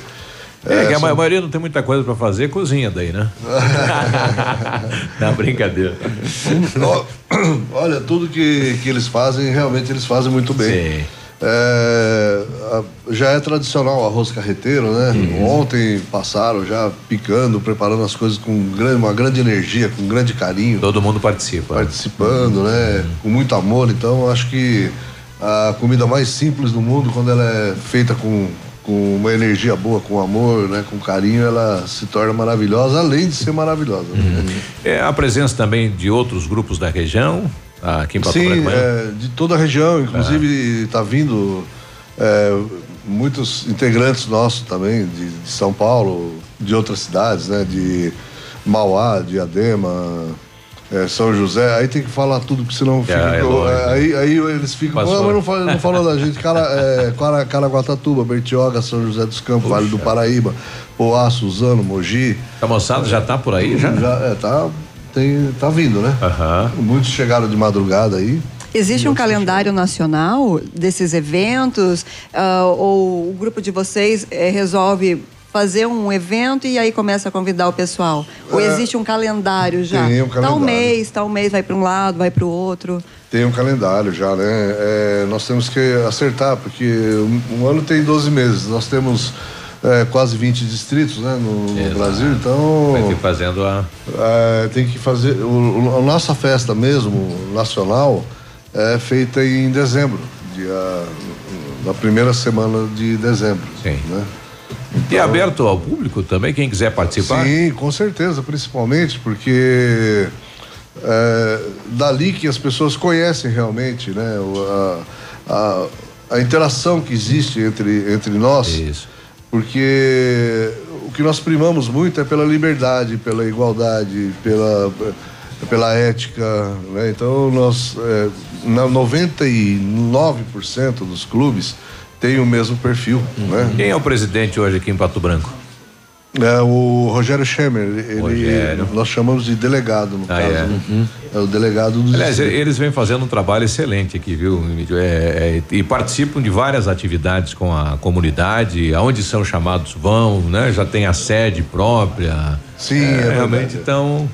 É, que a são- maioria não tem muita coisa pra fazer, cozinha daí, né? Não, brincadeira. Olha, tudo que, que eles fazem, realmente eles fazem muito bem. É, já é tradicional o arroz carreteiro, né? Ontem passaram já picando, preparando as coisas com uma grande energia, com grande carinho. Todo mundo participa. Participando, né? Com muito amor. Então, acho que a comida mais simples do mundo, quando ela é feita com, com uma energia boa, com amor, né? Com carinho, ela se torna maravilhosa, além de ser maravilhosa. né? É a presença também de outros grupos da região, aqui em Pato Sim, Branco. né? é, de toda a região, inclusive está vindo é, muitos integrantes nossos também, de, de São Paulo, de outras cidades, né? De Mauá, Diadema, é, São José. Aí tem que falar tudo, porque senão fica. é longe, é, aí, aí eles ficam. Passou. "Ah, mas não falou, não da gente. Cara, é, Cara, Caraguatatuba, Bertioga, São José dos Campos, Vale do Paraíba, Poá, Suzano, Mogi. A moçada já tá por aí, já? Já, é, tá, tem, tá vindo, né? Muitos chegaram de madrugada aí. Existe um calendário nacional desses eventos? ah, ou o grupo de vocês eh, resolve fazer um evento e aí começa a convidar o pessoal? Ou É, existe um calendário já? tem um Tal calendário. mês, tal mês vai para um lado, vai para o outro. Tem um calendário já, né? É, nós temos que acertar, porque um, um ano tem 12 meses. Nós temos é, quase 20 distritos né, no, no Brasil, então. Vai ter fazendo a. É, tem que fazer. O, a nossa festa mesmo, nacional, é feita em dezembro, dia, na primeira semana de dezembro. Sim. Né? E é aberto ao público também, quem quiser participar? Sim, com certeza, principalmente porque é, dali que as pessoas conhecem realmente, né? A, a, a interação que existe entre, entre nós. Isso. Porque o que nós primamos muito é pela liberdade, pela igualdade, pela, pela ética, né? Então nós, é, na 99% dos clubes tem o mesmo perfil, né? Quem é o presidente hoje aqui em Pato Branco? É o Rogério Schemer, ele, Rogério. nós chamamos de delegado no Ah, caso. é? né? É o delegado do Aliás, eles vêm fazendo um trabalho excelente aqui, viu, Emílio? É, é, e participam de várias atividades com a comunidade, aonde são chamados vão, né? Já tem a sede própria. Sim, é verdade. realmente. Então,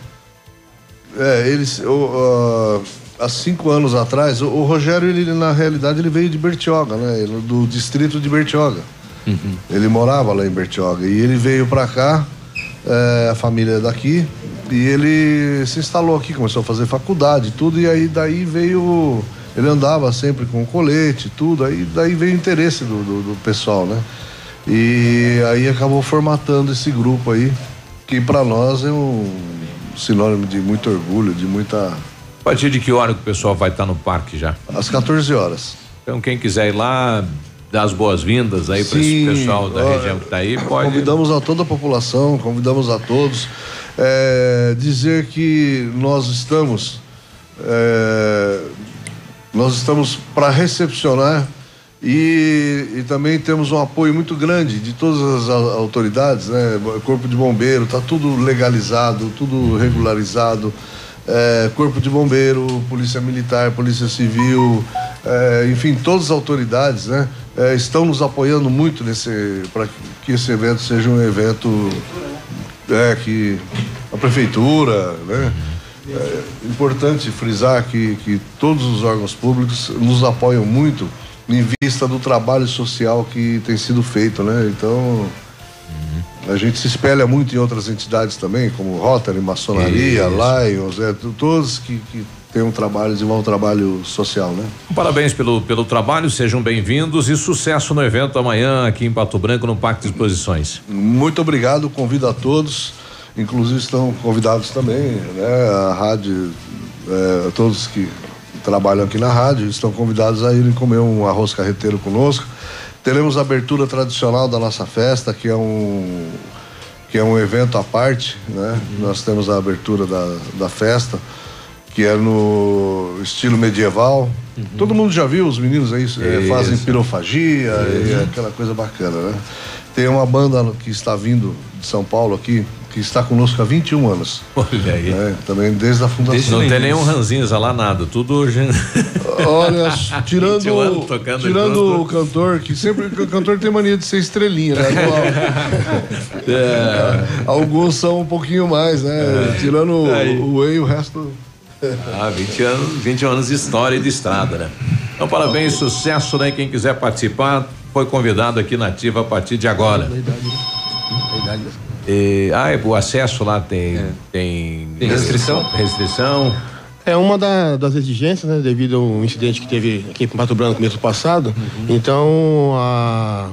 É, eles, o, há cinco anos atrás, o, o Rogério, ele, na realidade, ele veio de Bertioga, né? Ele, do distrito de Bertioga. Ele morava lá em Bertioga. E ele veio pra cá, é, a família é daqui, e ele se instalou aqui, começou a fazer faculdade, tudo, e aí daí veio. Ele andava sempre com colete, tudo, aí daí veio o interesse do, do, do pessoal, né? E aí acabou formatando esse grupo aí, que pra nós é um sinônimo de muito orgulho, de muita. a partir de que hora que o pessoal vai estar no parque já? Às 14 horas. Então, quem quiser ir lá, dar as boas-vindas aí para esse pessoal da região que está aí, pode. Convidamos a toda a população, convidamos a todos. É, dizer que nós estamos. é, nós estamos para recepcionar e, e também temos um apoio muito grande de todas as autoridades, né? Corpo de bombeiro, está tudo legalizado, tudo regularizado. É, Corpo de Bombeiro, Polícia Militar, Polícia Civil, é, enfim, todas as autoridades né, é, estão nos apoiando muito nesse para que esse evento seja um evento é, que a prefeitura, né? É importante frisar que, que todos os órgãos públicos nos apoiam muito em vista do trabalho social que tem sido feito, né? Então a gente se espelha muito em outras entidades também, como Rotary, Maçonaria, Lions, é, todos que, que têm um trabalho, desenvolvem um trabalho social, né? Parabéns pelo, pelo trabalho, sejam bem-vindos e sucesso no evento amanhã aqui em Pato Branco, no Parque de Exposições. Muito obrigado, convido a todos, inclusive estão convidados também, né? A rádio, é, todos que trabalham aqui na rádio estão convidados a irem comer um arroz carreteiro conosco. Teremos a abertura tradicional da nossa festa, que é um que é um evento à parte, né? Nós temos a abertura da, da festa, que é no estilo medieval. Todo mundo já viu, os meninos aí eh, Isso. fazem pirofagia e aquela coisa bacana, né? Tem uma banda que está vindo de São Paulo aqui, que está conosco há 21 anos. Olha aí. né? Também desde a fundação. Não tem nenhum ranzinza lá, nada. Tudo hoje. Olha, tirando, 21 anos tocando tirando o cantor, que sempre o cantor tem mania de ser estrelinha, né? No- É. Alguns são um pouquinho mais, né? Tirando o, Aí. o Whey, o resto. Ah, 20 anos, 20 anos de história e de estrada, né? Então, parabéns, sucesso, né? Quem quiser participar, foi convidado aqui na Ativa a partir de agora. E, ah, e o acesso lá tem. Tem, Tem restrição? Restrição. É uma da- das exigências, né, devido ao incidente que teve aqui em Pato Branco mês passado. Então, a-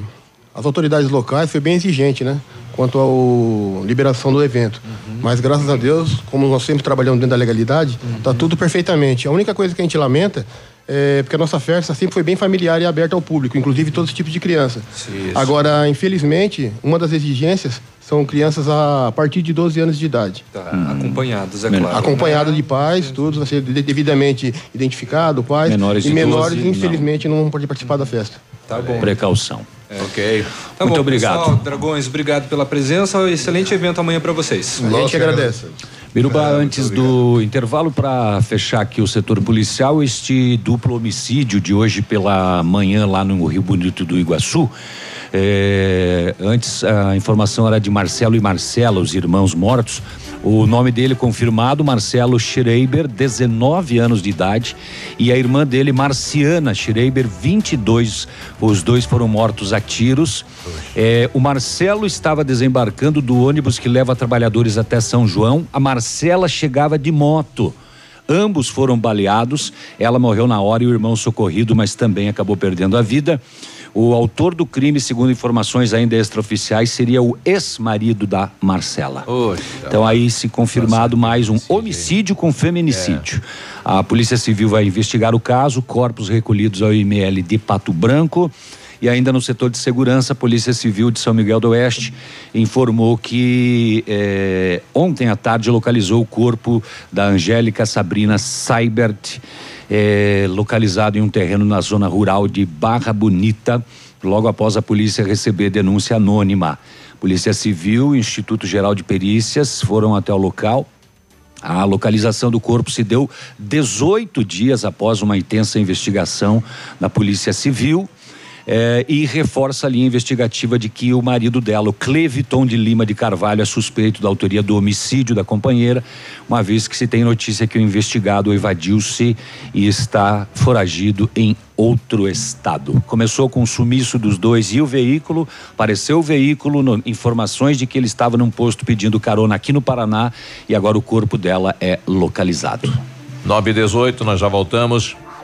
as autoridades locais foi bem exigente, né, quanto à liberação do evento. Mas graças a Deus, como nós sempre trabalhamos dentro da legalidade, tá tudo perfeitamente. A única coisa que a gente lamenta é porque a nossa festa sempre foi bem familiar e aberta ao público, inclusive todos os tipos de criança. Isso. Agora, infelizmente, uma das exigências são crianças a partir de 12 anos de idade. Tá, acompanhados, é claro. Acompanhado de pais, tudo vai ser de- devidamente identificado, pais. Menores e de menores, 12, infelizmente, não. podem participar da festa. Tá bom. Precaução. Ok. Tá Muito bom, obrigado. pessoal, Dragões, obrigado pela presença. Excelente evento amanhã para vocês. A gente agradece. Biruba, antes do intervalo, para fechar aqui o setor policial, este duplo homicídio de hoje pela manhã lá no Rio Bonito do Iguaçu. É, antes a informação era de Marcelo e Marcela, os irmãos mortos. O nome dele confirmado, Marcelo Schreiber, 19 anos de idade, e a irmã dele, Marciana Schreiber, 22. Os dois foram mortos a tiros. É, o Marcelo estava desembarcando do ônibus que leva trabalhadores até São João. A Marcela chegava de moto. Ambos foram baleados. Ela morreu na hora e o irmão socorrido, mas também acabou perdendo a vida. O autor do crime, segundo informações ainda extraoficiais, seria o ex-marido da Marcela. Então aí se confirmado mais um homicídio com feminicídio. A Polícia Civil vai investigar o caso, corpos recolhidos ao IML de Pato Branco. E ainda no setor de segurança, a Polícia Civil de São Miguel do Oeste informou que eh, ontem à tarde localizou o corpo da Angélica Sabrina Seibert, eh, localizado em um terreno na zona rural de Barra Bonita, logo após a polícia receber denúncia anônima. Polícia Civil e Instituto Geral de Perícias foram até o local. A localização do corpo se deu 18 dias após uma intensa investigação da Polícia Civil. Eh, e reforça a linha investigativa de que o marido dela, o Cleviton de Lima de Carvalho, é suspeito da autoria do homicídio da companheira, uma vez que se tem notícia que o investigado evadiu-se e está foragido em outro estado. Começou com o sumiço dos dois e o veículo, apareceu o veículo, no- informações de que ele estava num posto pedindo carona aqui no Paraná e agora o corpo dela é localizado. 9 e 18, nós já voltamos.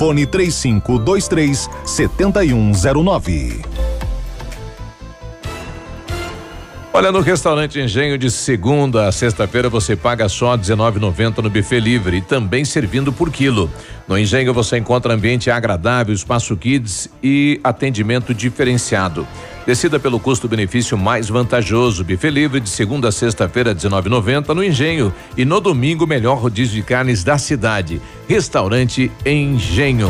fone 3523 7109. Olha, no restaurante Engenho de segunda a sexta-feira você paga só R$19,90 no buffet livre e também servindo por quilo. No Engenho você encontra ambiente agradável, espaço kids e atendimento diferenciado. Decida pelo custo-benefício mais vantajoso. Buffet livre de segunda a sexta-feira, R$19,90 no Engenho. E no domingo, melhor rodízio de carnes da cidade. Restaurante Engenho.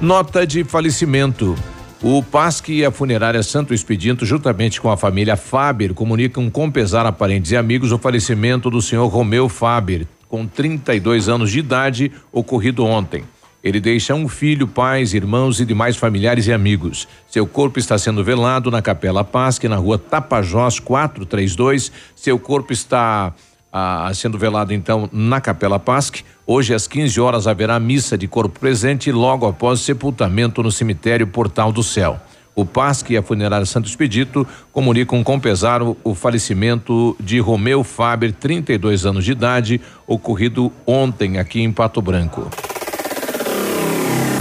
Nota de falecimento. O PASC e a funerária Santo Expedito, juntamente com a família Faber, comunicam com pesar a parentes e amigos o falecimento do senhor Romeu Faber, com 32 anos de idade, ocorrido ontem. Ele deixa um filho, pais, irmãos e demais familiares e amigos. Seu corpo está sendo velado na Capela Pasque, na rua Tapajós 432. Seu corpo está ah, sendo velado então na Capela Pasque. Hoje às 15 horas haverá missa de corpo presente logo após sepultamento no cemitério Portal do Céu. O Pasque e a funerária Santo Expedito comunicam com pesar o falecimento de Romeu Faber, 32 anos de idade, ocorrido ontem aqui em Pato Branco.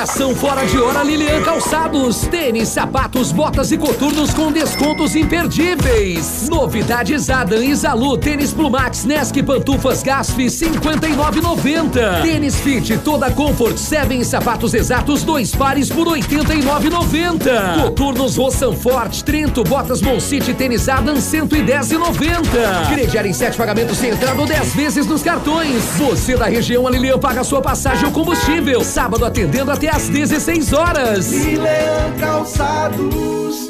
Liquidação fora de hora Lilian Calçados. Tênis, sapatos, botas e coturnos com descontos imperdíveis. Novidades Adam e Zalu, tênis Plumax, Nesk, pantufas Gasf, 59,90. Tênis Fit, toda Comfort, Seven sapatos exatos, dois pares por 89,90. Coturnos Roçan Forte, Trento, botas Moncity, tênis Adam, 110,90. Crediar em sete pagamentos sem entrada ou 10 vezes nos cartões. Você da região, a Lilian paga sua passagem ou combustível. Sábado atendendo até às 16 horas. Lilian Calçados.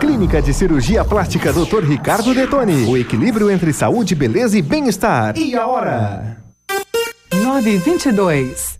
Clínica de Cirurgia Plástica Dr. Ricardo Detoni. O equilíbrio entre saúde, beleza e bem-estar. E a hora? 922.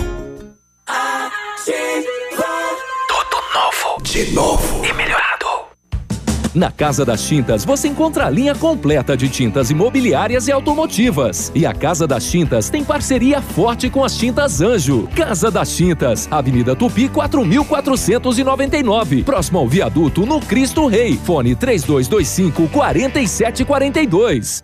De novo. E melhorado. Na Casa das Tintas você encontra a linha completa de tintas imobiliárias e automotivas. E a Casa das Tintas tem parceria forte com as Tintas Anjo. Casa das Tintas, Avenida Tupi 4499, próximo ao viaduto no Cristo Rei. Fone 3225 4742.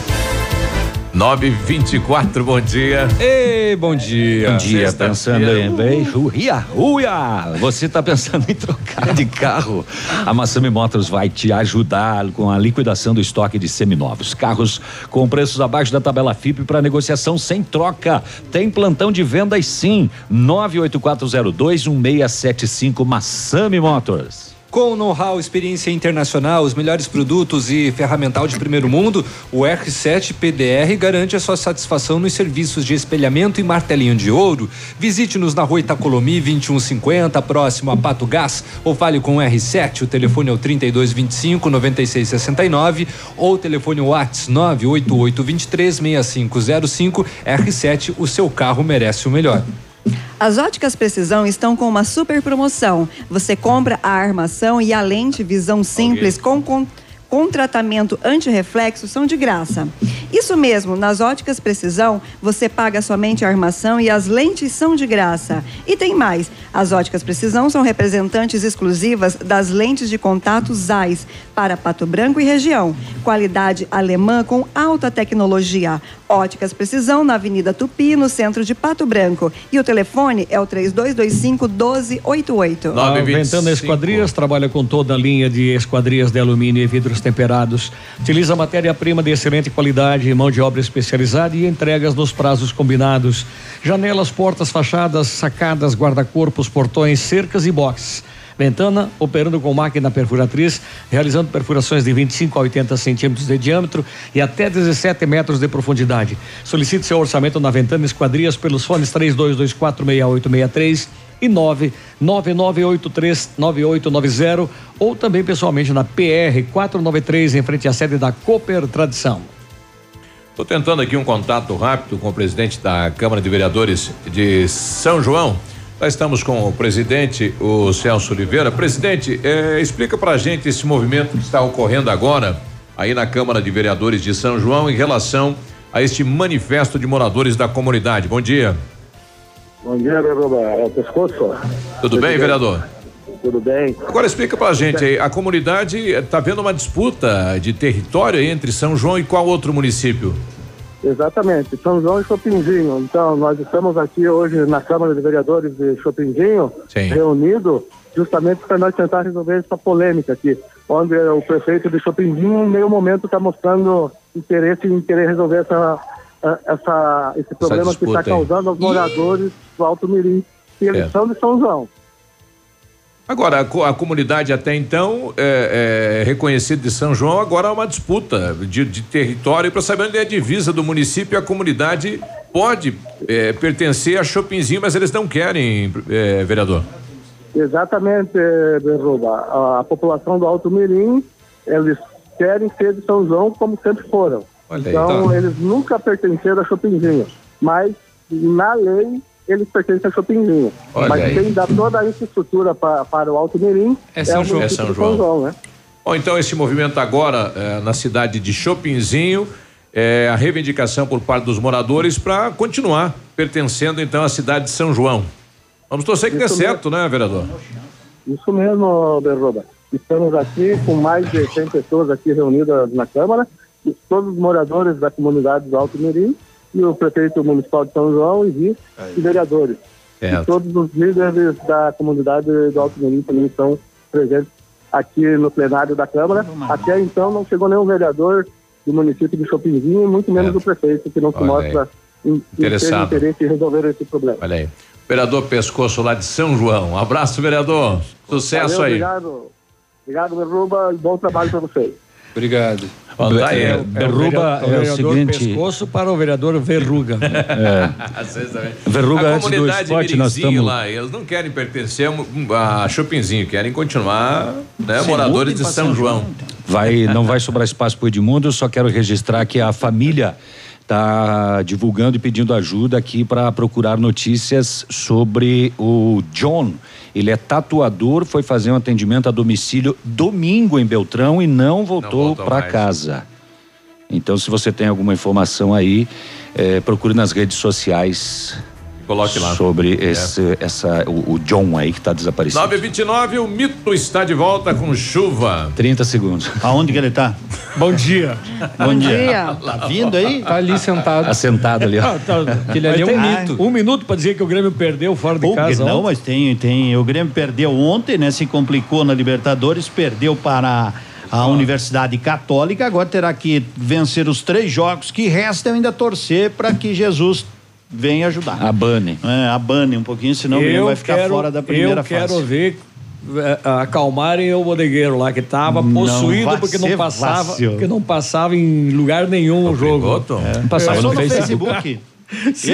924, bom dia. Ei, bom dia. Bom dia, Sexta-feira. pensando em bem, ruia, ruia. Você está pensando em trocar de carro? A Massami Motors vai te ajudar com a liquidação do estoque de seminovos. Carros com preços abaixo da tabela FIP para negociação sem troca. Tem plantão de vendas sim. 984021675 Massami Motors. Com know-how, experiência internacional, os melhores produtos e ferramental de primeiro mundo, o R7 PDR garante a sua satisfação nos serviços de espelhamento e martelinho de ouro. Visite-nos na rua Itacolomi 2150, próximo a Pato Gás, ou fale com o R7. O telefone é o 3225 9669 ou o telefone Whats 98823 6505. R7, o seu carro merece o melhor. As óticas Precisão estão com uma super promoção. Você compra a armação e a lente visão simples com, com, com tratamento anti-reflexo são de graça. Isso mesmo, nas óticas Precisão, você paga somente a armação e as lentes são de graça. E tem mais: as óticas Precisão são representantes exclusivas das lentes de contato ZEISS para Pato Branco e região. Qualidade alemã com alta tecnologia. Óticas Precisão na Avenida Tupi, no centro de Pato Branco. E o telefone é o 3225 1288. A Ventana Esquadrias trabalha com toda a linha de esquadrias de alumínio e vidros temperados. Utiliza matéria-prima de excelente qualidade, mão de obra especializada e entregas nos prazos combinados. Janelas, portas, fachadas, sacadas, guarda-corpos, portões, cercas e boxes. Ventana operando com máquina perfuratriz, realizando perfurações de 25 a 80 centímetros de diâmetro e até 17 metros de profundidade. Solicite seu orçamento na Ventana Esquadrias pelos fones 32246863 e 999839890 ou também pessoalmente na PR 493 em frente à sede da Cooper Tradição. Estou tentando aqui um contato rápido com o presidente da Câmara de Vereadores de São João. Nós estamos com o presidente, o Celso Oliveira. Presidente, eh, explica para a gente esse movimento que está ocorrendo agora aí na Câmara de Vereadores de São João em relação a este manifesto de moradores da comunidade. Bom dia. Bom dia, vereador. É o pescoço? Tudo bem, vereador? Tudo bem. Agora explica pra gente a comunidade está vendo uma disputa de território entre São João e qual outro município? Exatamente, São João e Chopinzinho. Então, nós estamos aqui hoje na Câmara de Vereadores de Chopinzinho, reunido justamente para nós tentar resolver essa polêmica aqui, onde o prefeito de Chopinzinho, em meio momento, está mostrando interesse em querer resolver essa, eh, essa, esse problema que disputa está aí. causando aos moradores do Alto Mirim. E eles É. são de São João. Agora, a, a comunidade até então é, é reconhecida de São João, agora há uma disputa de, de território para saber onde é a divisa do município. A comunidade pode é, pertencer a Chopinzinho, mas eles não querem, é, vereador. Exatamente, eh, Berruba. A, população do Alto Mirim, eles querem ser de São João como sempre foram. Olha aí, então, tá. eles nunca pertenceram a Chopinzinho. Mas, na lei, eles pertencem a Chopinzinho. Olha mas aí. quem dá toda a infraestrutura pa- para o Alto Mirim É é, São o João. É São de São João. João, né? Bom, então esse movimento agora é, na cidade de Chopinzinho é a reivindicação por parte dos moradores para continuar pertencendo então à cidade de São João. Vamos torcer que dê certo, né, vereador? Isso mesmo, Berroba. Estamos aqui com mais de 100 pessoas aqui reunidas na Câmara, e todos os moradores da comunidade do Alto Mirim e o prefeito municipal de São João e vice e vereadores. Certo. E todos os líderes da comunidade do Alto Mirim também estão presentes aqui no plenário da Câmara. Até então não chegou nenhum vereador do município de Chopinzinho muito menos o prefeito, que não se Olha mostra ter Interessado. interesse em resolver esse problema. Olha aí. Vereador Pescoço lá de São João. Um abraço, vereador. Sucesso Valeu, aí. Obrigado, obrigado, Berruba, e bom trabalho para vocês. Obrigado. Tá. É, Berruba o é o vereador seguinte- pescoço para o vereador verruga. Também. Verruga, a antes do comunidade esporte, nós estamos- lá, eles não querem pertencer a Chopinzinho, querem continuar né, moradores de São São João. Vai, não vai sobrar espaço para o Edmundo, eu só quero registrar que a família está divulgando e pedindo ajuda aqui para procurar notícias sobre o John. Ele é tatuador, foi fazer um atendimento a domicílio domingo em Beltrão e não voltou, voltou para casa. Então, se você tem alguma informação aí, eh, procure nas redes sociais. Coloque lá. Sobre É. esse, essa, o, o John aí que está desaparecido. 929, o mito está de volta com chuva. 30 segundos. Aonde que ele tá? Bom dia. Bom dia. Tá vindo aí? Tá ali sentado. Assentado ali, ó. Ah, tá. Aquele ali é um mito. Um minuto para dizer que o Grêmio perdeu fora de Pô, casa. não, ontem. mas tem, tem. O Grêmio perdeu ontem, né? Se complicou na Libertadores, perdeu para a Universidade Católica. Agora terá que vencer os três jogos que restam ainda torcer para que Jesus venha ajudar. Abane. É, abane um pouquinho, senão o Grêmio vai ficar quero, fora da primeira eu fase. quero ver eh, acalmarem o bodegueiro lá que estava Não possuído porque não passava, fácil. porque não passava em lugar nenhum o jogo. É. Passava É, no só Facebook. Se